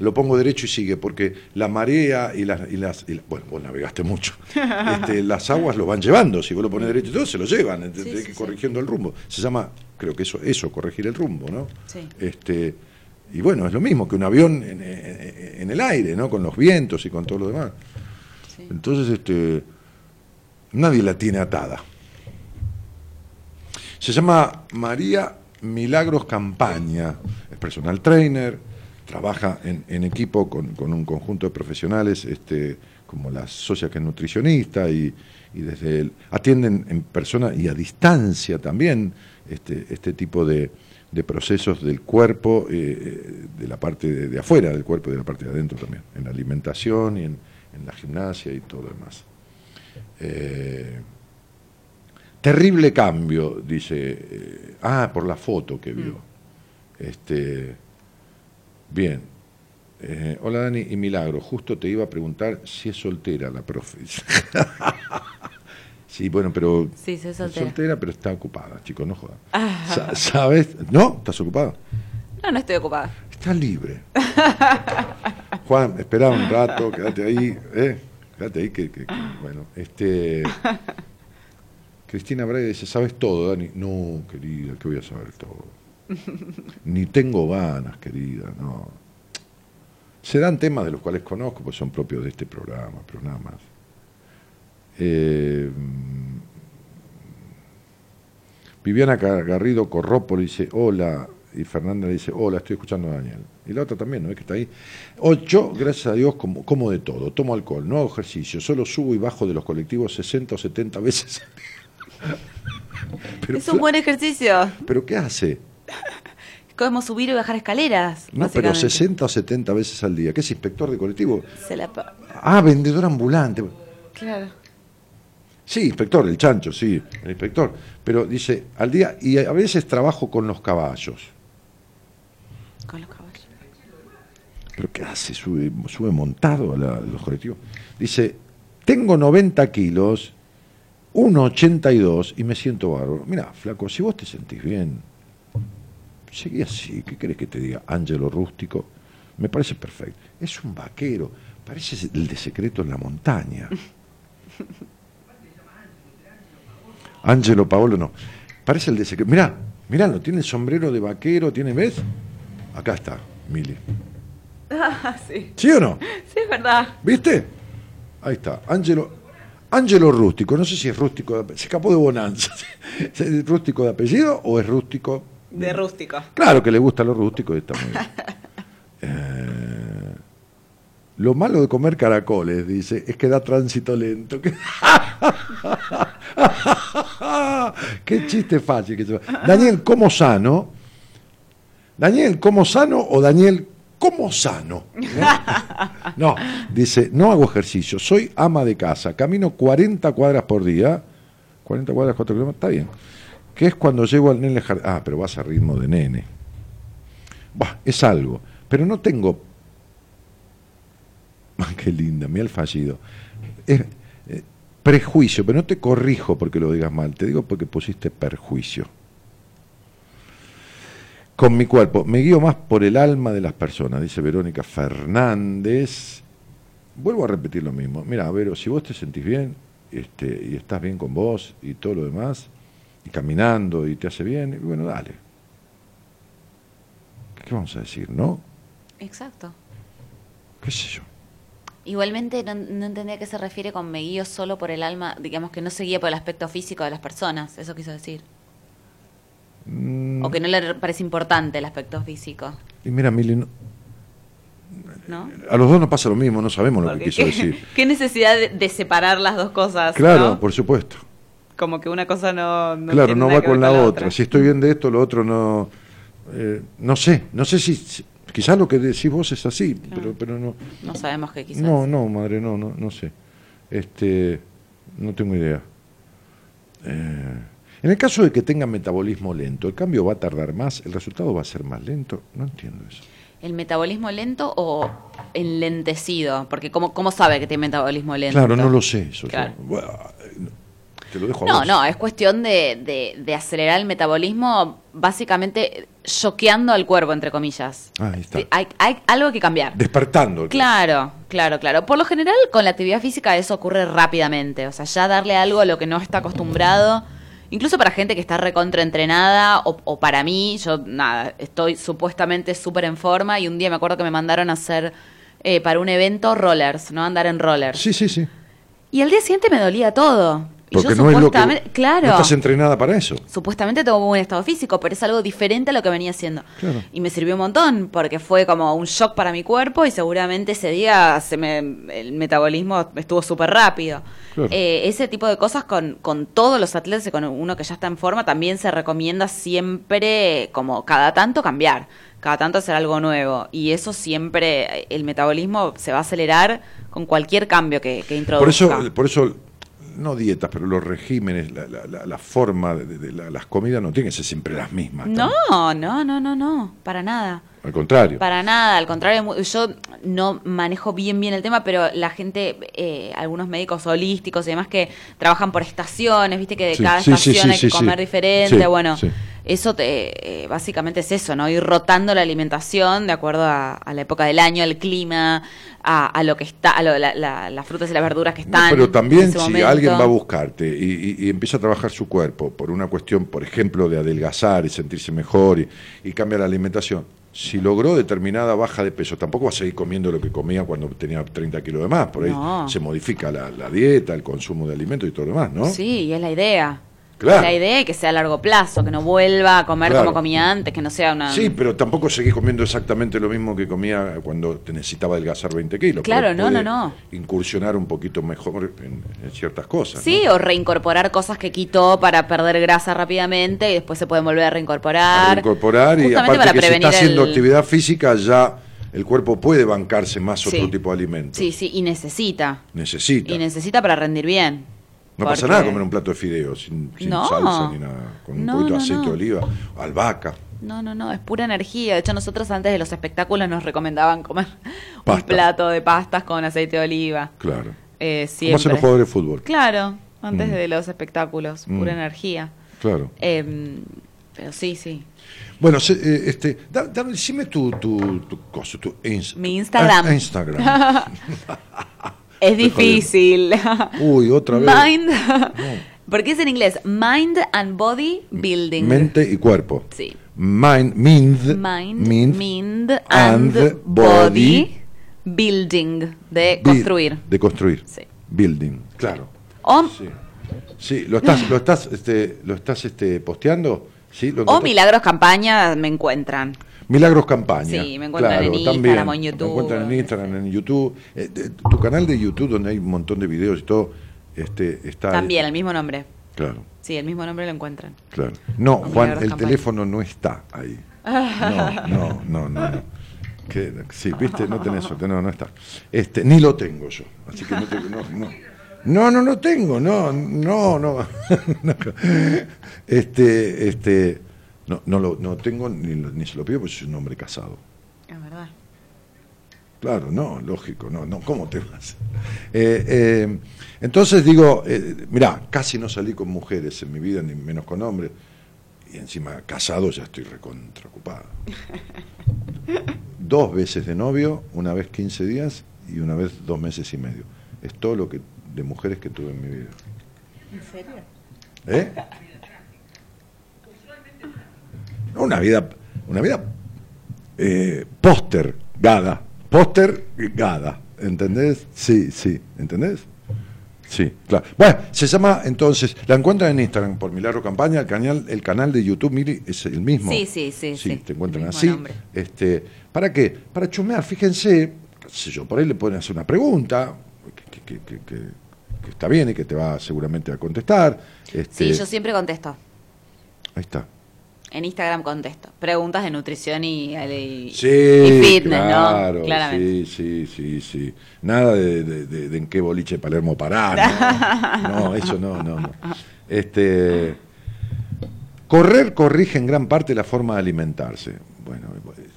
Lo pongo derecho y sigue, porque la marea y las... Y las y la- bueno, vos navegaste mucho. Este, las aguas lo van llevando, si vos lo pones derecho y todo, se lo llevan, Sí, sí. corrigiendo el rumbo. Se llama, creo que eso, eso, corregir el rumbo, ¿no? Sí. Este, y bueno, es lo mismo que un avión en, en- en el aire, ¿no? Con los vientos y con todo lo demás. Sí. Entonces, este, nadie la tiene atada. Se llama María Milagros Campaña, es personal trainer, trabaja en, equipo con, un conjunto de profesionales, este, como la socia que es nutricionista, y, desde el, atienden en persona y a distancia también este, este tipo de, procesos del cuerpo, eh, de la parte de, afuera del cuerpo y de la parte de adentro también, en la alimentación y en, la gimnasia y todo demás. Eh, terrible cambio, dice. eh, ah, por la foto que vio. Este, bien. Eh, hola Dani y Milagro, justo te iba a preguntar si es soltera la profe. sí, bueno, pero Sí, soy es soltera. pero está ocupada, chicos, no jodan. Sa- ¿Sabes? ¿No? ¿Estás ocupada? No, no estoy ocupada. Está libre. Juan, espera un rato, quédate ahí, ¿eh? Quédate ahí que, que- que- bueno, este Cristina Braga dice, ¿sabes todo, Dani? No, querida, que voy a saber todo. Ni tengo ganas, querida, no. Serán temas de los cuales conozco, pues son propios de este programa, pero nada más. Eh, Viviana Gar- Garrido Corrópolo dice, hola, y Fernanda le dice, hola, estoy escuchando a Daniel. Y la otra también, ¿no es que está ahí? Ocho, gracias a Dios, como, como de todo. Tomo alcohol, no hago ejercicio, solo subo y bajo de los colectivos 60 o 70 veces. Pero, es un buen ejercicio. ¿Pero qué hace? Es como subir y bajar escaleras. No, pero básicamente. 60 o 70 veces al día. ¿Qué es inspector de colectivo? Se la pa- Ah, vendedor ambulante. Claro. Sí, inspector, el chancho, sí, el inspector. Pero dice, al día, y a veces trabajo con los caballos. Con los caballos. ¿Pero qué hace? Sube, sube montado a, la- a los colectivos. Dice, tengo 90 kilos, 1,82 y me siento bárbaro. Mira, flaco, si vos te sentís bien, seguí así. ¿Qué querés que te diga? Ángelo Rústico. Me parece perfecto. Es un vaquero. Parece el de secreto en la montaña. Ángelo Paolo no. Parece el de secreto. Mirá, mirá, tiene el sombrero de vaquero, tiene, ¿ves? Acá está, Mili. Ah, sí. ¿Sí o no? Sí, es verdad. ¿Viste? Ahí está. Ángelo, Ángelo Rústico. No sé si es rústico. se escapó de Bonanza. ¿Es rústico de apellido o es rústico? De rústico. Claro que le gusta lo rústico y está muy bien. Eh, lo malo de comer caracoles, dice, es que da tránsito lento. Qué chiste fácil que se va. Daniel, ¿cómo sano? Daniel, ¿cómo sano o Daniel, ¿cómo sano? No, dice, no hago ejercicio, soy ama de casa, camino 40 cuadras por día, 40 cuadras, 4 kilómetros, está bien. Que es cuando llego al nene jardín. Ah, pero vas a ritmo de nene. Bah, es algo. Pero no tengo. Ah, qué linda, mira el fallido. Es, eh, prejuicio, pero no te corrijo porque lo digas mal, te digo porque pusiste perjuicio. Con mi cuerpo, me guío más por el alma de las personas, dice Verónica Fernández. Vuelvo a repetir lo mismo. Mira, Vero, si vos te sentís bien este, y estás bien con vos y todo lo demás, y caminando y te hace bien, bueno, dale. ¿Qué vamos a decir, no? Exacto. ¿Qué sé yo? Igualmente no, no entendía a qué se refiere con me guío solo por el alma, digamos que no se guía por el aspecto físico de las personas, eso quiso decir. Mm, O que no le parece importante el aspecto físico, Y mira, Mili, no- ¿no? a los dos nos pasa lo mismo, no sabemos lo Porque que quiso ¿qué, decir. qué necesidad de, de separar las dos cosas? Claro, ¿no? por supuesto. Como que una cosa no, no claro, no va con la otra. Si estoy bien de esto, lo otro no. eh, no sé, no sé si. si- quizás lo que decís vos es así, pero, pero no. No sabemos qué quiso No, decir. no, madre, no, no, no sé. Este, no tengo idea. Eh, en el caso de que tenga metabolismo lento, el cambio va a tardar más, el resultado va a ser más lento. No entiendo eso. ¿El metabolismo lento o enlentecido? Porque ¿cómo, cómo sabe que tiene metabolismo lento? Claro, no lo sé eso. yo. Claro. Bueno, eh, te lo dejo a No, vos. no, es cuestión de, de- de acelerar el metabolismo, básicamente choqueando al cuerpo, entre comillas. Ah, ahí está. Hay, hay algo que cambiar. Despertando. Claro, claro, claro. Por lo general, con la actividad física eso ocurre rápidamente. O sea, ya darle algo a lo que no está acostumbrado, incluso para gente que está recontraentrenada, o, o para mí, yo, nada, estoy supuestamente súper en forma y un día me acuerdo que me mandaron a hacer eh, para un evento rollers, ¿no? Andar en rollers. Sí, sí, sí. Y el día siguiente me dolía todo. Porque no es lo que. claro. No estás entrenada para eso. Supuestamente tengo buen estado físico, pero es algo diferente a lo que venía haciendo. Claro. Y me sirvió un montón, porque fue como un shock para mi cuerpo y seguramente ese día se me, el metabolismo estuvo súper rápido. Claro. Eh, ese tipo de cosas con, con todos los atletas y con uno que ya está en forma también se recomienda siempre, como cada tanto, cambiar. Cada tanto hacer algo nuevo. Y eso siempre, el metabolismo se va a acelerar con cualquier cambio que, que introduzca. Por eso, por eso, no dietas, pero los regímenes, la, la- la- la forma de, de la- las comidas no tienen que ser siempre las mismas. No, no, no, no, no, para nada. Al contrario. Para nada, al contrario, yo no manejo bien bien el tema, pero la gente, eh, algunos médicos holísticos y demás que trabajan por estaciones, viste que de Sí, cada sí, estación sí, hay que comer diferente, Sí, bueno, sí. Eso te, eh, básicamente es eso, ¿no? Ir rotando la alimentación de acuerdo a, a la época del año, al clima, a, a lo que está, a lo- la- la- las frutas y las verduras que No, están. pero en también ese si momento. alguien va a buscarte y, y- y empieza a trabajar su cuerpo por una cuestión, por ejemplo, de adelgazar y sentirse mejor y, y cambia la alimentación, si logró determinada baja de peso, tampoco va a seguir comiendo lo que comía cuando tenía 30 kilos de más. Por ahí No. se modifica la, la dieta, el consumo de alimentos y todo lo demás, ¿no? Sí, y es la idea. Claro. Es la idea y que sea a largo plazo, que no vuelva a comer Claro. como comía antes, que no sea una... Sí, pero tampoco seguís comiendo exactamente lo mismo que comía cuando te necesitaba adelgazar 20 kilos. Claro, no, no, no. Incursionar un poquito mejor en, en ciertas cosas. Sí, ¿no? o reincorporar cosas que quitó para perder grasa rápidamente y después se pueden volver a reincorporar. incorporar y aparte para que si está haciendo el- actividad física ya el cuerpo puede bancarse más otro tipo de alimentos. Sí, sí, y necesita. Necesita. Y necesita para rendir bien. No pasa nada comer un plato de fideos sin, sin No. salsa ni nada, con un No, poquito de no, aceite de oliva, albahaca. No, no, no, es pura energía. De hecho, nosotros antes de los espectáculos nos recomendaban comer un plato de pastas con aceite de oliva. Claro. Eh, hacen siempre. los jugadores de fútbol. Claro, antes Mm. de los espectáculos, pura Mm. energía. Claro. Eh, pero sí, sí. Bueno, se- eh, este, da- dame, decime tu, tu, tu cosa, tu ins- Mi Instagram. Ah, Instagram. Es difícil. Uy, otra vez. Mind. Porque es en inglés. Mind and Body Building. Mente y cuerpo. Sí. Mind, mind, Mind, mind, mind, and, body, building. De Bi- construir. De construir. Sí. Building, claro. O, Sí. Sí, lo estás, lo estás, este, lo estás este, posteando. Sí, lo o? Milagros Campaña me encuentran. Milagros Campaña. Sí, me encuentran claro, en Instagram también. en YouTube. Me encuentran en Instagram, en YouTube. Eh, de- tu canal de YouTube, donde hay un montón de videos y todo, este, está. También, el mismo nombre. Claro, Sí, el mismo nombre lo encuentran. claro. No, Con Juan, Milagros el Campaña. teléfono no está ahí. No, no, no, no. no. Que, sí, viste, no tenés suerte, no, no está. Este, ni lo tengo yo, así que no tengo, no, no. No, no lo tengo, no, no. No. Este, este, no, no lo no tengo ni, lo- ni se lo pido porque soy un hombre casado. Es verdad. Claro, no, lógico, no, no, ¿cómo te vas? Eh, eh, entonces digo, eh, mirá, casi no salí con mujeres en mi vida, ni menos con hombres, y encima casado ya estoy recontra ocupado. Dos veces de novio, una vez 15 días y una vez dos meses y medio. Es todo lo que de mujeres que tuve en mi vida. ¿En serio? ¿Eh? Una vida, una vida eh, postergada, postergada, ¿entendés? Sí, sí, ¿entendés? Sí, claro. Bueno, se llama entonces, la encuentran en Instagram por Milagro Campaña, el canal, el canal de YouTube, Mili, es el mismo. Sí, sí, sí, sí, te encuentran así. nombre. Este, ¿Para qué? Para chumear, fíjense, qué sé yo, por ahí le pueden hacer una pregunta, que, que- que- que- que está bien y que te va seguramente a contestar. Este, Sí, yo siempre contesto. Ahí está. En Instagram contesto. Preguntas de nutrición y, y- Sí, y fitness, claro, ¿no? Claramente. Sí, sí, sí, sí. Nada de, de- de- de en qué boliche Palermo parar. No, No, eso no, no, no. Este, correr corrige en gran parte la forma de alimentarse. Bueno,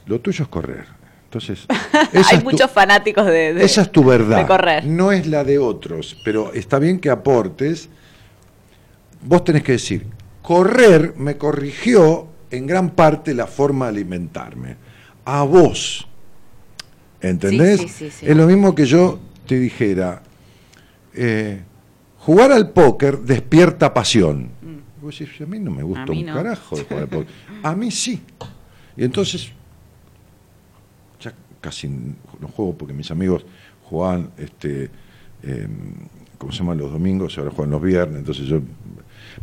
lo tuyo es correr. Entonces, Hay tu- muchos fanáticos de, de- esa es tu verdad. de correr. No es la de otros, pero está bien que aportes. Vos tenés que decir, correr me corrigió en gran parte la forma de alimentarme. A vos. ¿Entendés? Sí, sí, sí. Es lo mismo que yo te dijera, eh, jugar al póker despierta pasión. Y vos decís, a mí no me gusta Mm. Un carajo de jugar al póker. A mí sí. Y entonces ya casi no juego porque mis amigos jugaban, este, eh, ¿cómo se llama? Los domingos, ahora juegan los viernes, entonces yo...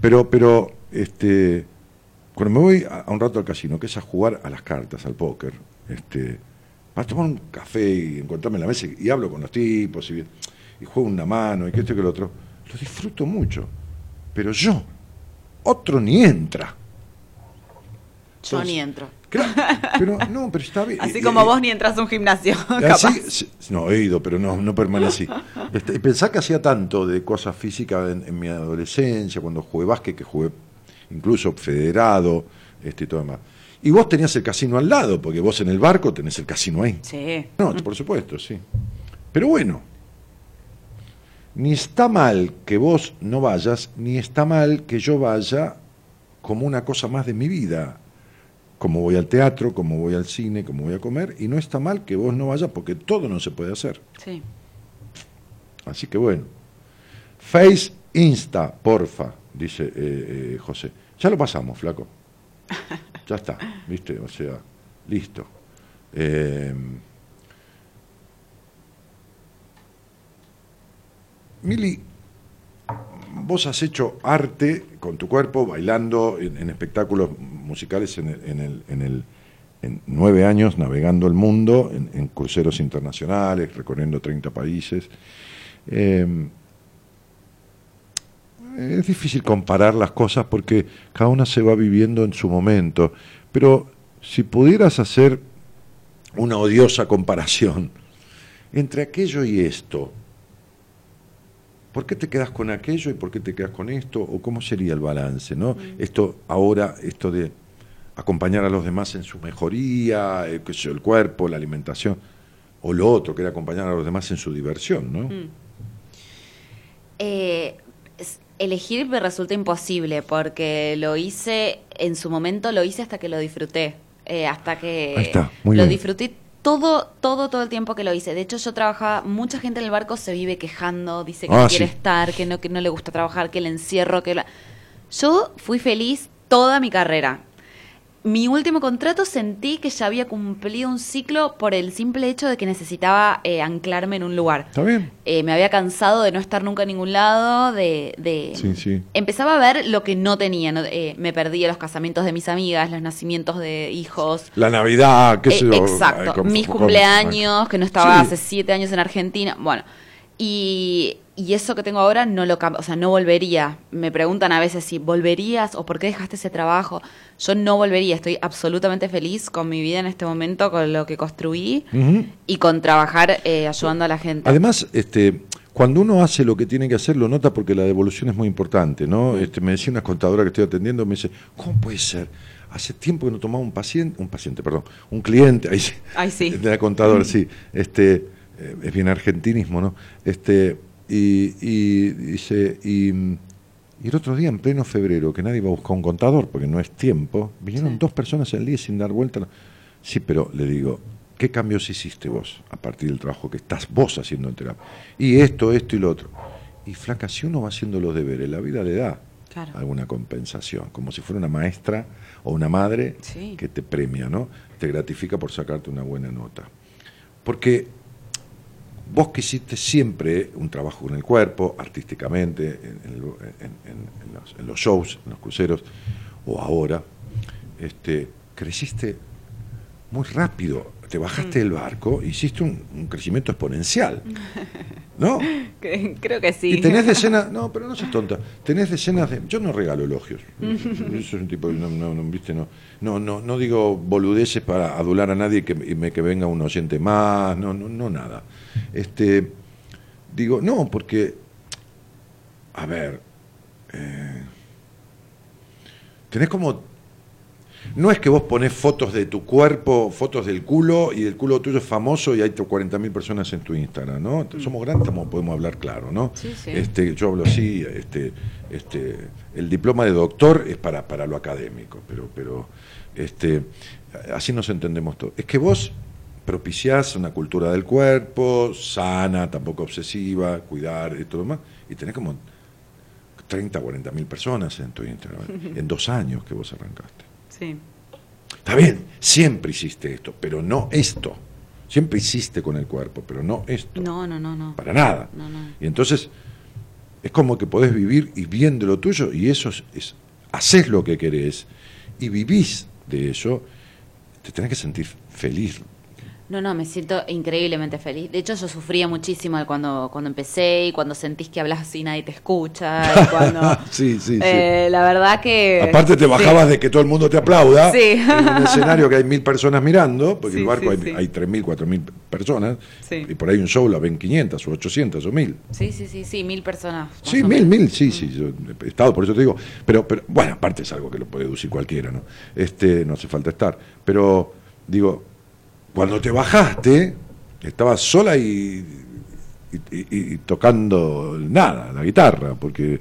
Pero, pero, este, cuando me voy a, un rato al casino, que es a jugar a las cartas, al póker, este, para tomar un café y encontrarme en la mesa y, y hablo con los tipos y, y juego una mano y que esto y que lo otro, lo disfruto mucho. Pero yo, otro ni entra. Yo Entonces, ni entro. Claro, pero no, pero está bien. Así Eh, como eh, vos ni entras a un gimnasio. Así, no, he ido, pero no, no permanecí. Este, y pensá que hacía tanto de cosas físicas en, en mi adolescencia, cuando jugué básquet, que jugué incluso federado, este, y todo demás. Y vos tenías el casino al lado, porque vos en el barco tenés el casino ahí. Sí. No, por supuesto, sí. Pero bueno, ni está mal que vos no vayas, ni está mal que yo vaya como una cosa más de mi vida. Como voy al teatro, como voy al cine, como voy a comer, y no está mal que vos no vayas porque todo no se puede hacer. Sí. Así que bueno. Face Insta, porfa, dice eh, eh, José. Ya lo pasamos, flaco. Ya está, ¿viste? O sea, listo. Eh, Mili, vos has hecho arte con tu cuerpo, bailando en, en espectáculos musicales en el, en el- en el- en nueve años, navegando el mundo, en, cruceros internacionales, recorriendo 30 países. Eh, es difícil comparar las cosas porque cada una se va viviendo en su momento, pero si pudieras hacer una odiosa comparación entre aquello y esto, ¿por qué te quedas con aquello y por qué te quedas con esto? ¿O cómo sería el balance? ¿no? Esto ahora, esto de acompañar a los demás en su mejoría, eh, qué sé yo, el cuerpo, la alimentación, o lo otro, que era acompañar a los demás en su diversión, ¿no? Eh, es- elegir me resulta imposible porque lo hice en su momento, lo hice hasta que lo disfruté. Eh, hasta que Ahí está, muy lo bien. disfruté todo, todo, todo el tiempo que lo hice. De hecho, yo trabajaba, mucha gente en el barco se vive quejando, dice que Ah, no quiere sí. estar, que no, que no le gusta trabajar, que el encierro, que la... Yo fui feliz toda mi carrera. Mi último contrato sentí que ya había cumplido un ciclo por el simple hecho de que necesitaba eh, anclarme en un lugar. ¿Está bien? Eh, me había cansado de no estar nunca en ningún lado, de... de- Sí, sí. Empezaba a ver lo que no tenía. ¿no? Eh, me perdía los casamientos de mis amigas, los nacimientos de hijos. La Navidad, qué sé Eh, yo. exacto. Mis cumpleaños, que no estaba Sí. hace siete años en Argentina. Bueno, y, y eso que tengo ahora no lo cambio, o sea, no volvería. Me preguntan a veces si volverías o por qué dejaste ese trabajo. Yo no volvería, estoy absolutamente feliz con mi vida en este momento, con lo que construí y con trabajar eh, ayudando a la gente. Además, este, cuando uno hace lo que tiene que hacer, lo nota porque la devolución es muy importante, ¿no? Este, me decía una contadora que estoy atendiendo, me dice, ¿cómo puede ser? Hace tiempo que no tomaba un paciente, un paciente, perdón, un cliente, ahí sí, Ay, sí. de la contadora, sí, este, eh, es bien argentinismo, ¿no? Este, y, y dice, y, y el otro día, en pleno febrero, que nadie iba a buscar un contador, porque no es tiempo, vinieron Sí. dos personas al día sin dar vuelta. Sí, pero le digo, ¿qué cambios hiciste vos a partir del trabajo que estás vos haciendo en terapia? Y esto, esto y lo otro. Y flaca, si uno va haciendo los deberes, la vida le da Claro. alguna compensación, como si fuera una maestra o una madre Sí. que te premia, ¿no? Te gratifica por sacarte una buena nota. Porque vos que hiciste siempre un trabajo con el cuerpo, artísticamente, en, los, en los shows, en los cruceros, o ahora, este, creciste muy rápido. Te bajaste del barco, hiciste un, un crecimiento exponencial. ¿No? Creo que sí. Y tenés decenas, no, pero no seas tonta, tenés decenas de, yo no regalo elogios, eso es un tipo, no, no, no, viste, no, no, no, no digo boludeces para adular a nadie y que, me, que venga un oyente más, no, no, no nada, este, digo, no, porque, a ver, eh, tenés como, no es que vos ponés fotos de tu cuerpo, fotos del culo, y el culo tuyo es famoso y hay 40.000 personas en tu Instagram, ¿no? Somos grandes, podemos hablar claro, ¿no? Sí, sí. Este, yo hablo así, este, este, el diploma de doctor es para, para lo académico, pero, pero este, así nos entendemos todos. Es que vos propiciás una cultura del cuerpo, sana, tampoco obsesiva, cuidar y todo lo demás, y tenés como 30, 40 mil personas en tu Instagram, en dos años que vos arrancaste. Sí. Está bien, siempre hiciste esto, pero no esto. Siempre hiciste con el cuerpo, pero no esto. No, no, no, no. Para nada. No, no. Y entonces es como que podés vivir y bien de lo tuyo y eso es, es haces lo que querés y vivís de eso, te tenés que sentir feliz. No, no, me siento increíblemente feliz. De hecho, yo sufría muchísimo cuando, cuando empecé y cuando sentís que hablas así nadie te escucha. Y cuando, Sí, sí, sí. Eh, la verdad que... Aparte te bajabas sí. de que todo el mundo te aplauda Sí. en un escenario que hay mil personas mirando, porque Sí, el barco sí, hay, sí. hay tres mil, cuatro mil personas, Sí. y por ahí un show la ven 500 o 800 o mil. Sí, sí, sí, sí, mil personas. más Sí, mil, mil, sí, sí, yo he estado, por eso te digo. Pero, pero, bueno, aparte es algo que lo puede deducir cualquiera, ¿no? Este, no hace falta estar. Pero, digo, cuando te bajaste, estabas sola y, y- y- y tocando nada, la guitarra, porque,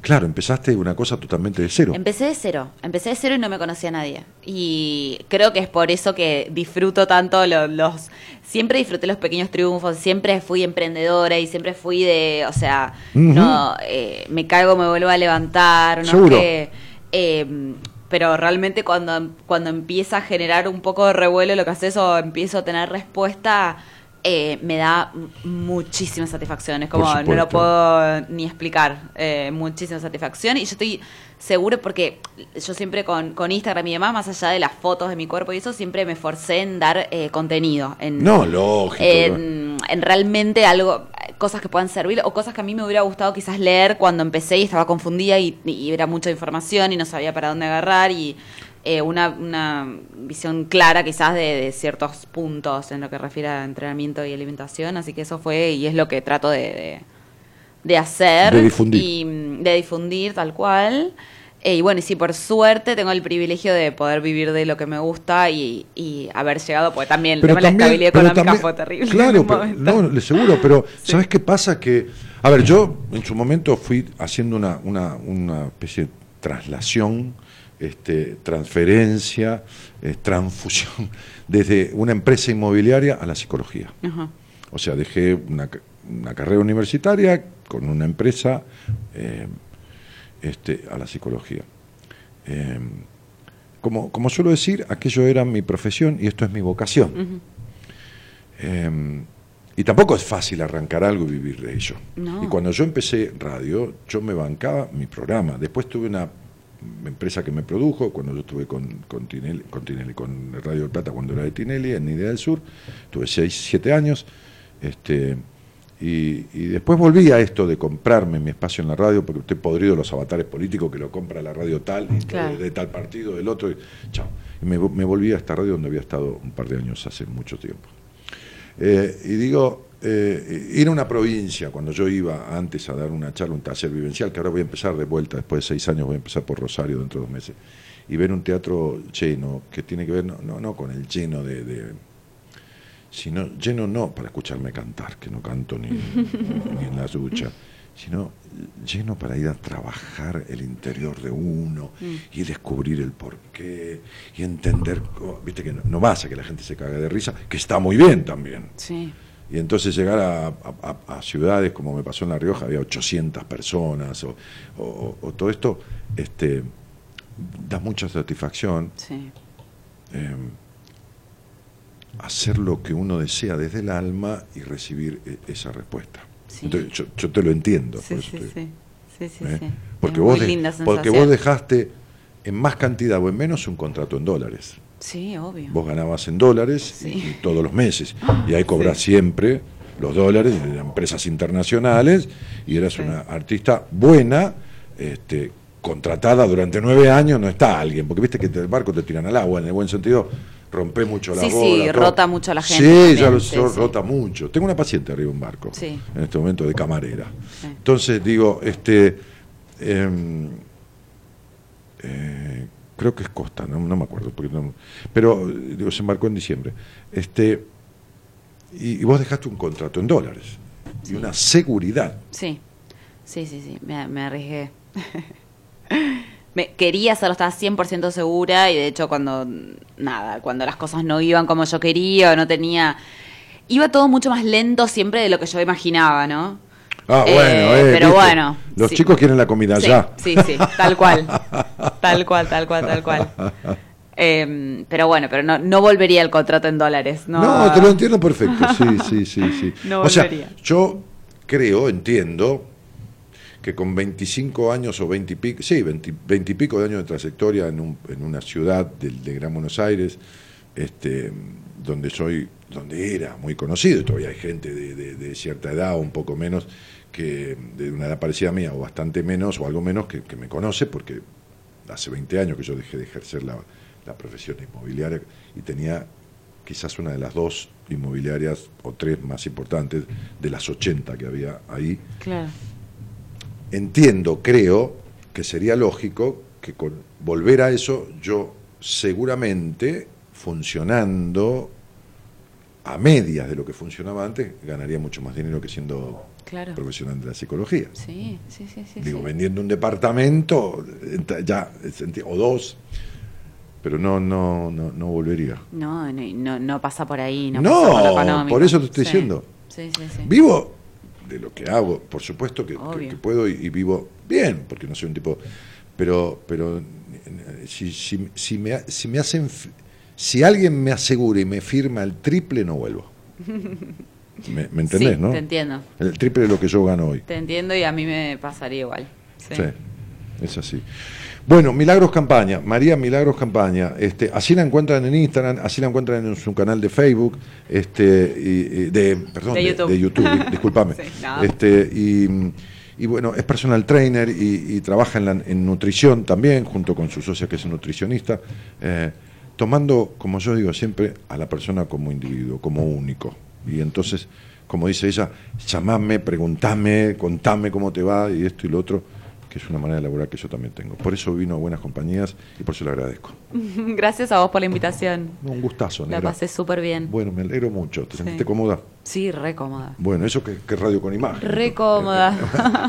claro, empezaste una cosa totalmente de cero. Empecé de cero, empecé de cero y no me conocía a nadie. Y creo que es por eso que disfruto tanto lo- los... Siempre disfruté los pequeños triunfos, siempre fui emprendedora y siempre fui de, o sea, no, eh, me caigo, me vuelvo a levantar, no Seguro. que... eh, pero realmente cuando, cuando empieza a generar un poco de revuelo lo que haces o empiezo a tener respuesta, eh, me da muchísima satisfacción. Es como, no lo puedo ni explicar. eh, muchísima satisfacción. Y yo estoy seguro porque yo siempre con, con Instagram y demás, más allá de las fotos de mi cuerpo y eso, siempre me forcé en dar eh, contenido. En, No, lógico. en, en realmente algo, cosas que puedan servir o cosas que a mí me hubiera gustado quizás leer cuando empecé y estaba confundida y, y era mucha información y no sabía para dónde agarrar y eh, una, una visión clara quizás de, de ciertos puntos en lo que refiere a entrenamiento y alimentación, así que eso fue y es lo que trato de, de, de hacer De difundir. y mm, de difundir tal cual. Eh, y bueno, y sí, por suerte tengo el privilegio de poder vivir de lo que me gusta y, y haber llegado, porque también el tema de la estabilidad económica también- fue terrible. Claro, pero, no, le seguro, pero ¿sabes qué pasa? Que, a ver, yo en su momento fui haciendo una, una, una especie de traslación, este, transferencia, eh, transfusión, desde una empresa inmobiliaria a la psicología. Ajá. O sea, dejé una, ca- una carrera universitaria con una empresa eh, este, a la psicología. Eh, como, como suelo decir, aquello era mi profesión y esto es mi vocación. Eh, y tampoco es fácil arrancar algo y vivir de ello. No. Y cuando yo empecé radio, yo me bancaba mi programa. Después tuve una empresa que me produjo, cuando yo estuve con, con, Tinelli, con, Tinelli, con Radio del Plata, cuando era de Tinelli, en Idea del Sur, tuve 6, 7 años. Este, y, y después volví a esto de comprarme mi espacio en la radio, porque estoy podrido de los avatares políticos que lo compra la radio tal, y Claro. de, de tal partido, del otro, y chao. Y me, me volví a esta radio donde había estado un par de años hace mucho tiempo. Eh, y digo, eh, ir a una provincia, cuando yo iba antes a dar una charla, un taller vivencial, que ahora voy a empezar de vuelta, después de seis años voy a empezar por Rosario dentro de dos meses, y ver un teatro lleno, que tiene que ver no, no, no con el lleno de, de- sino lleno no para escucharme cantar, que no canto ni, ni en la ducha, sino lleno para ir a trabajar el interior de uno y descubrir el porqué y entender, viste que no, no vas a que la gente se cague de risa, que está muy bien también. Sí. Y entonces llegar a, a- a- a ciudades como me pasó en La Rioja, había 800 personas, o, o- o todo esto, este, da mucha satisfacción Sí. eh, hacer lo que uno desea desde el alma y recibir e- esa respuesta. Sí. Entonces, yo, yo te lo entiendo. Sí, por eso ¿eh? Porque, Es vos de- porque vos dejaste en más cantidad o en menos un contrato en dólares. Sí, obvio. Vos ganabas en dólares y- Sí. y, todos los meses. Y ahí cobras siempre los dólares de empresas internacionales y eras Sí. una artista buena, este, contratada durante nueve años, no está alguien, porque viste que del barco te tiran al agua, en el buen sentido, rompe mucho la Sí, bola. sí, todo. rota mucho la gente Sí, ya lo sí, rota mucho. Tengo una paciente arriba de un barco, Sí. en este momento de camarera. Entonces digo, este, em, eh, creo que es Costa, no, no me acuerdo, porque no- pero digo, se embarcó en diciembre. Este, y, y vos dejaste un contrato en dólares y una seguridad. Sí, sí, sí, sí, me, me arriesgué. me, quería hacerlo, estaba 100% segura y de hecho cuando, nada, cuando las cosas no iban como yo quería o no tenía... Iba todo mucho más lento siempre de lo que yo imaginaba, ¿no? Ah, Eh, bueno, eh, pero ¿viste? bueno, Los sí. chicos quieren la comida Sí, ya. sí, sí, tal cual. Tal cual, tal cual, tal cual. Eh, pero bueno, pero no, no volvería el contrato en dólares. No, No, te lo entiendo perfecto, sí, sí, sí, sí. No o sea, yo creo, entiendo, que con 25 años o 20 y pico, sí, 20, 20 y pico de años de trayectoria en, un- en una ciudad del de Gran Buenos Aires, este, donde soy, donde era muy conocido, y todavía hay gente de, de- de cierta edad o un poco menos, que de una edad parecida a mía, o bastante menos, o algo menos, que, que me conoce, porque hace 20 años que yo dejé de ejercer la, la profesión inmobiliaria y tenía quizás una de las dos inmobiliarias o tres más importantes de las 80 que había ahí. Claro. Entiendo, creo que sería lógico que con volver a eso yo seguramente funcionando a medias de lo que funcionaba antes ganaría mucho más dinero que siendo Claro. profesional de la psicología. Sí, sí, sí, sí. Digo, sí. vendiendo un departamento ent- ya o dos, pero no no no no volvería. No, no, no, pasa por ahí. No, pasa por, lo por eso te estoy Sí. diciendo. Sí, sí, sí. Vivo de lo que hago, por supuesto que, que- Obvio. que puedo y, y vivo bien, porque no soy un tipo, pero pero si, si, si me si me hacen si alguien me asegura y me firma el triple no vuelvo. ¿Me, me entendés, Sí, no? Te entiendo. El triple de lo que yo gano hoy. Te entiendo y a mí me pasaría igual. Sí. Sí, es así. Bueno, Milagros Campaña, María Milagros Campaña, este, así la encuentran en Instagram, así la encuentran en su canal de Facebook, este, y, y de, perdón, De YouTube. de YouTube, discúlpame. Sí, no. este, y, y bueno, es personal trainer y, y trabaja en, la- en nutrición también, junto con su socia que es nutricionista, eh, tomando, como yo digo siempre, a la persona como individuo, como único. Y entonces, como dice ella, llamame, preguntame, contame cómo te va y esto y lo otro, que es una manera de laburar que yo también tengo. Por eso vino a Buenas Compañías y por eso le agradezco. Gracias a vos por la invitación. Un gustazo, La negra. pasé súper bien. Bueno, me alegro mucho. ¿Te Sí. sentiste cómoda? Sí, re cómoda. Bueno, eso que, que es radio con imagen. Re cómoda.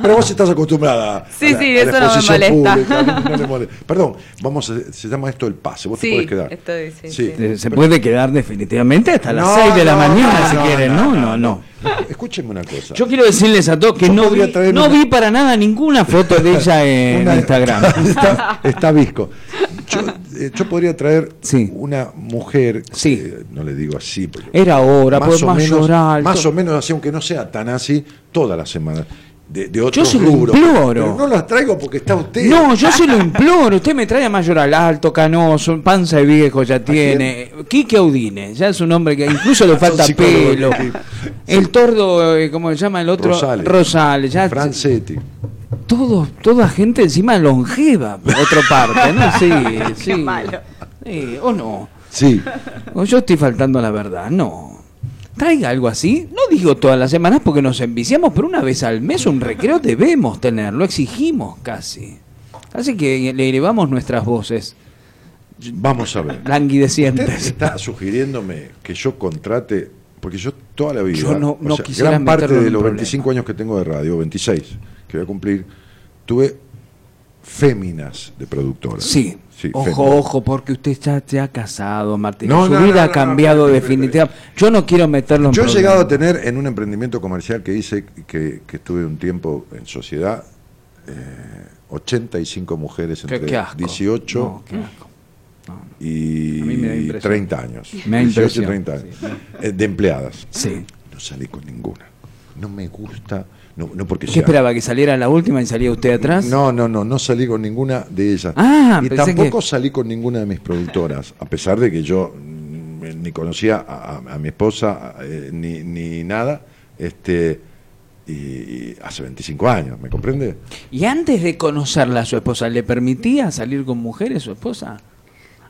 Pero vos estás acostumbrada. Sí, a la- sí, a la eso no me molesta. pública, no- no le molesta. Perdón, vamos a- se llama esto el pase. Vos te Sí, podés quedar. estoy, sí, sí. Eh, Se puede quedar definitivamente hasta las No, 6 de la no, mañana no, si no, quieren. No, no, no. Escúcheme una cosa. Yo quiero decirles a todos que Yo no vi, no una- vi para nada ninguna foto de ella en Una- Instagram. está, está visco. Yo, eh, yo podría traer Sí. una mujer, Sí. eh, no le digo así, porque Era hora, pues o más menos, más o menos así, aunque no sea tan así, toda la semana. De, de otros se lo rubros. imploro. Pero no las traigo porque está usted. No, yo se lo imploro. Usted me trae a Mayoral Alto, Canoso, panza de viejo ya tiene. Quique Audine, ya es un hombre que incluso le falta pelo. El tordo, eh, ¿cómo se llama el otro? Rosales. Rosales. Ya Francetti. todo, toda gente encima longeva, por otra parte, ¿no? Sí, sí. malo. Sí, o no. Sí. O yo estoy faltando a la verdad, no. Traiga algo así. No digo todas las semanas porque nos enviciamos, pero una vez al mes un recreo debemos tener, lo exigimos casi. Así que le elevamos nuestras voces Vamos a ver. Usted languidecientes. está sugiriéndome que yo contrate, porque yo toda la vida, Yo no- o no sea, quisiera gran parte de los problema. 25 años que tengo de radio, 26, que voy a cumplir, tuve féminas de productoras. Sí. Sí, ojo, féminas. ojo, porque usted ya se ha casado, Martín. No, Su no, vida no, ha no, cambiado no, definitivamente. Yo no quiero meterlo en Yo he problemas. llegado a tener en un emprendimiento comercial que hice, que, que estuve un tiempo en sociedad, eh, 85 mujeres entre qué asco. 18 No, qué asco. y A mí me da impresión. 30 años. Me da 18 y impresión, 30 años. sí. Eh, de empleadas. Sí. No salí con ninguna. No me gusta, no, no porque ¿Qué sea- esperaba? ¿Que saliera la última y salía usted atrás? No, no, no, no salí con ninguna de ellas. Ah, y tampoco que- salí con ninguna de mis productoras, a pesar de que yo mm, ni conocía a, a- a mi esposa eh, ni, ni nada, este y, y hace 25 años, ¿me comprende? Y antes de conocerla a su esposa, ¿le permitía salir con mujeres su esposa?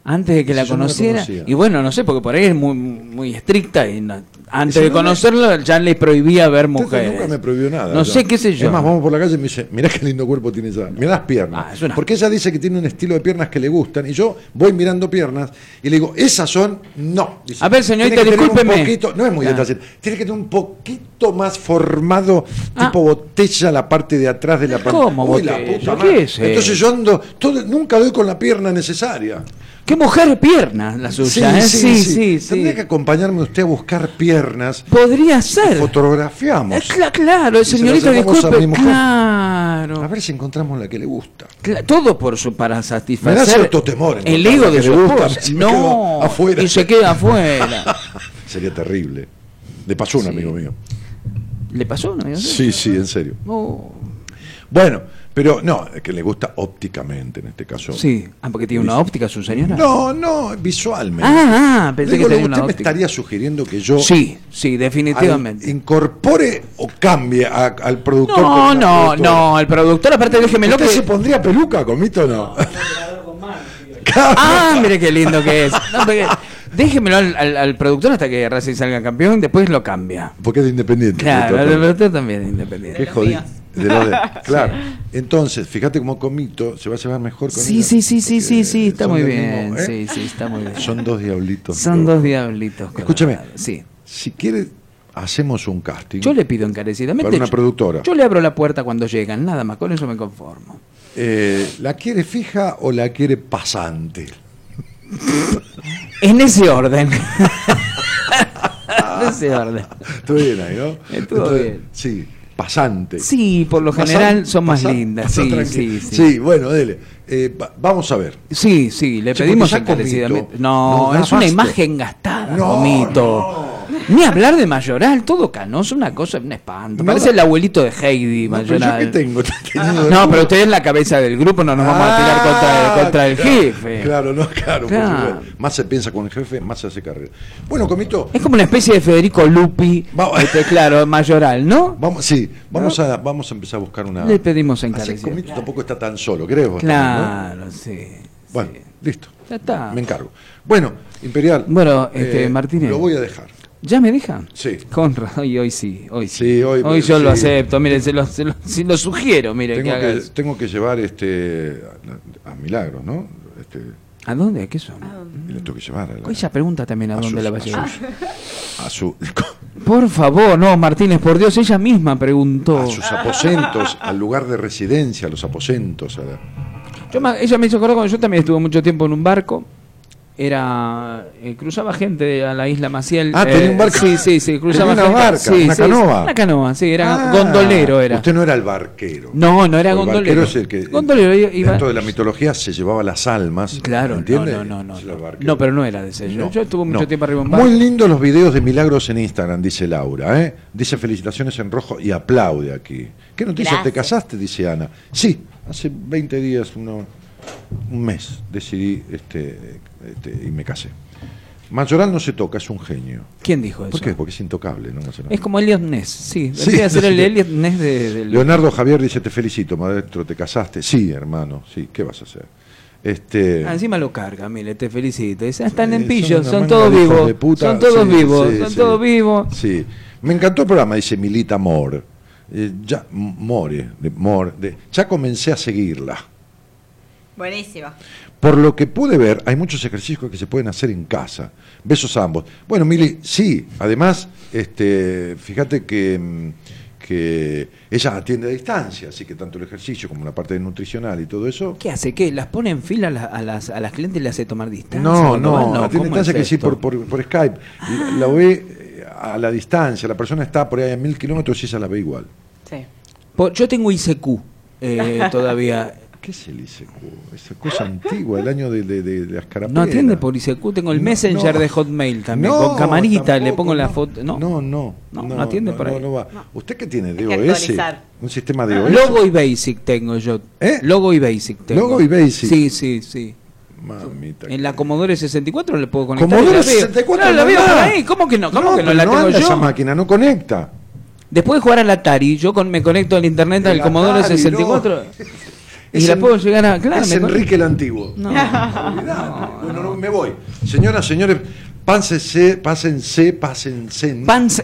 Antes de que la yo no la conociera. y bueno, no sé, porque por ahí es muy, muy estricta y no- antes Si de no me- conocerlo ya le prohibía ver Usted mujeres. Nunca me prohibió nada. No yo. sé qué sé yo. Es más, vamos por la calle y me dice, mirá qué lindo cuerpo tiene ella. Mirá las piernas. Ah, una- Porque ella dice que tiene un estilo de piernas que le gustan. Y yo voy mirando piernas y le digo, esas son, no. Dice, A ver, señorita, un discúlpeme. poquito- no es muy Ah. Tiene que tener un poquito más formado, Ah. tipo botella, la parte de atrás de la. ¿Cómo Uy, la botella? puta ¿Qué madre. es Entonces yo ando, todo- nunca doy con la pierna necesaria. Qué mujer pierna la suya, ¿eh? Sí, sí, sí. Tendría que acompañarme usted a buscar piernas. Podría ser. Fotografiamos. Cla- claro, señorita, a disculpe. mi mujer. Claro. A ver si encontramos la que le gusta. Cla- Todo por su, para Me da satisfacer cierto temor el ego de su esposa. No, afuera. y se queda afuera. Sería terrible. Le pasó a un amigo mío. ¿Le pasó? ¿No? Sí, sí, en serio. Oh, Bueno, pero no, es que le gusta ópticamente en este caso. sí. Ah, porque tiene una óptica su señora. No, no, visualmente. Ah, ah, pensé Digo, que tenía ¿Usted una me óptica. estaría sugiriendo que yo Sí, sí, al- definitivamente. incorpore o cambie a- al productor? No, con una no, productora? no, el productor, aparte déjemelo ¿Usted que... se pondría peluca, comito o no? Ah, mire qué lindo que es. No, porque- déjemelo al, al- al productor hasta que Racing salga campeón, después lo cambia. Porque es de independiente. Claro, el productor también es independiente. Qué jodido. Míos. De los de- claro. Entonces, fíjate cómo Comito se va a llevar mejor con Sí, ella, sí, sí, sí, sí, sí, está muy bien. mismo, ¿eh? Sí, sí, está muy bien. Son dos diablitos. Son dos diablitos. Escúchame. Sí. Si quiere, hacemos un casting. Yo le pido encarecidamente. Para una yo- productora. Yo le abro la puerta cuando llegan, nada más, con eso me conformo. Eh, ¿La quiere fija o la quiere pasante? En ese orden. en ese orden. Estuvo bien ahí, ¿no? Estuvo bien. Sí, pasante. Sí, por lo Pasan- general son más pasan- lindas. Sí, sí, sí. Sí, bueno, dele. Eh, va- vamos a ver. Sí, sí, le pedimos encarecidamente. No, es una imagen gastada, No, Comito. Ni hablar de Mayoral, todo canoso, una cosa, un espanto. Parece el abuelito de Heidi, No, pero yo Mayoral. qué tengo No, pero usted es la cabeza del grupo, no nos vamos a tirar contra, el- contra el jefe. Claro, no, claro, Claro. supuesto. Más se piensa con el jefe, más se hace carrera. Bueno, Comito, Es como una especie de Federico Lupi, Vamos. este, claro, Mayoral, ¿no? vamos, sí, vamos a, vamos a empezar a buscar una. Le pedimos encarecidamente. Comito tampoco está tan solo, creo. también, Claro, sí. ¿no? Bueno, sí. listo. Ya está. Me encargo. Bueno, Imperial. Bueno, este, eh, Martínez. Lo voy a dejar. ¿Ya me deja? Sí. Conrad, hoy, hoy sí, hoy sí. Sí, hoy- yo lo acepto, mire, se lo, se lo, se lo sugiero, mire, Tengo que que, hagas. tengo que llevar este a, a Milagros, ¿no? Este, ¿A dónde? ¿Qué son? y le tengo que llevar a, la- Ella pregunta también a, a dónde sus- la va a a llevar. sus- a su- Por favor, no, Martínez, por Dios, ella misma preguntó. a sus aposentos, al lugar de residencia, a los aposentos. a la- Yo me- ella me hizo acordar cuando yo también estuve mucho tiempo en un barco. Era. eh, cruzaba gente a la isla Maciel. Ah, tenía eh, un barco. Sí, sí, sí, cruzaba una gente. barca, sí, una sí, canoa. Una canoa, sí, era Ah, gondolero. era. Usted no era el barquero. No, no era El gondolero. barquero es el que Gondolero, iba- dentro de la mitología se llevaba las almas. Claro, ¿entiende? no, no, no, no. pero no era de ese. Yo, No, yo estuve mucho no. tiempo arriba en barco. Muy lindos los videos de milagros en Instagram, dice Laura. ¿eh? Dice felicitaciones en rojo y aplaude aquí. ¿Qué noticia? ¿Te Gracias. casaste? Dice Ana. Sí, hace 20 días, uno- un mes, decidí este, este, y me casé. Mayoral no se toca, es un genio. ¿Quién dijo eso? ¿Por qué? Porque es intocable, ¿no? Mayoral. Es como Elliot Ness, sí. Sí, ser el. Elliot Ness de, Leonardo Javier dice, te felicito, maestro, ¿te casaste? Sí, hermano, sí, ¿qué vas a hacer? Este, Ah, encima lo carga, mire, te felicito. Dice, ah, están en una son, todos vivos. Son todos vivos, son todos vivos. Sí. Me encantó el programa, dice Milita More. Eh, ya, More, de, More, de- ya comencé a seguirla. Buenísima. Por lo que pude ver, hay muchos ejercicios que se pueden hacer en casa. Besos a ambos. Bueno, Mili, sí, además, este, fíjate que, mm, que ella atiende a distancia, así que tanto el ejercicio como la parte nutricional y todo eso. ¿Qué hace? ¿Qué? ¿Las pone en fila a, la- a las, a las clientes y le hace tomar distancia? No, no, atiende a ¿cómo distancia es que sí esto? por, por, por Skype. La, la ve eh, a la distancia, la persona está por ahí a mil kilómetros y ella la ve igual. Sí. Por- yo tengo ICQ eh, todavía qué es el ICQ? Esa cosa antigua, el año de, de, las carapelas. No atiende por ICQ, tengo el Messenger de Hotmail también, no, con camarita, le pongo la foto. No, no, no. No, atiende por ahí. ¿Usted qué tiene? ¿DOS? ¿Un sistema de OS? Logo y Basic tengo yo. ¿Eh? Logo y Basic tengo. Logo y Basic. Sí, sí, sí. Mamita. En la Commodore 64 le puedo conectar. Commodore 64 claro, la veo por ahí. ¿Cómo que no? ¿Cómo que no la tengo yo? Esa máquina no conecta. Después de jugar al Atari, yo con, me conecto al internet del Commodore 64. Es y en, puedo llegar a. Claro, es Enrique el Antiguo. No. no. Bueno, no, me voy. Señoras, señores, pásense, pásense, pásense.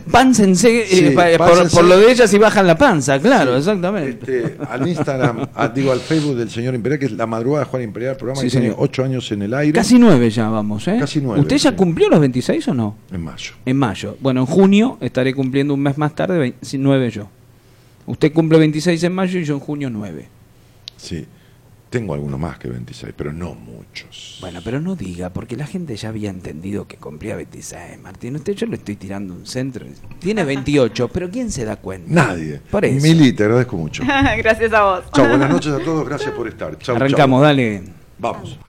Pásense, eh, sí, eh. Por, por, lo de ellas y bajan la panza, claro, sí. exactamente. Este, al Instagram, a, digo al Facebook del señor Imperial, que es la madrugada de Juan Imperial, programa sí, que tiene ocho años en el aire. Casi nueve ya vamos, ¿eh? Casi nueve. ¿Usted ya cumplió los 26 o no? En mayo. En mayo. Bueno, en junio estaré cumpliendo un mes más tarde, 29 yo. Usted cumple 26 en mayo y yo en junio 9. Sí. Tengo algunos más que 26, pero no muchos. Bueno, pero no diga, porque la gente ya había entendido que cumplía 26, Martín. Usted yo le estoy tirando un centro. Tiene 28, pero ¿quién se da cuenta? Nadie. Por eso. Mili, te agradezco mucho. Gracias a vos. Chao, buenas noches a todos, gracias por estar. Chau, chau. Arrancamos, dale. Vamos.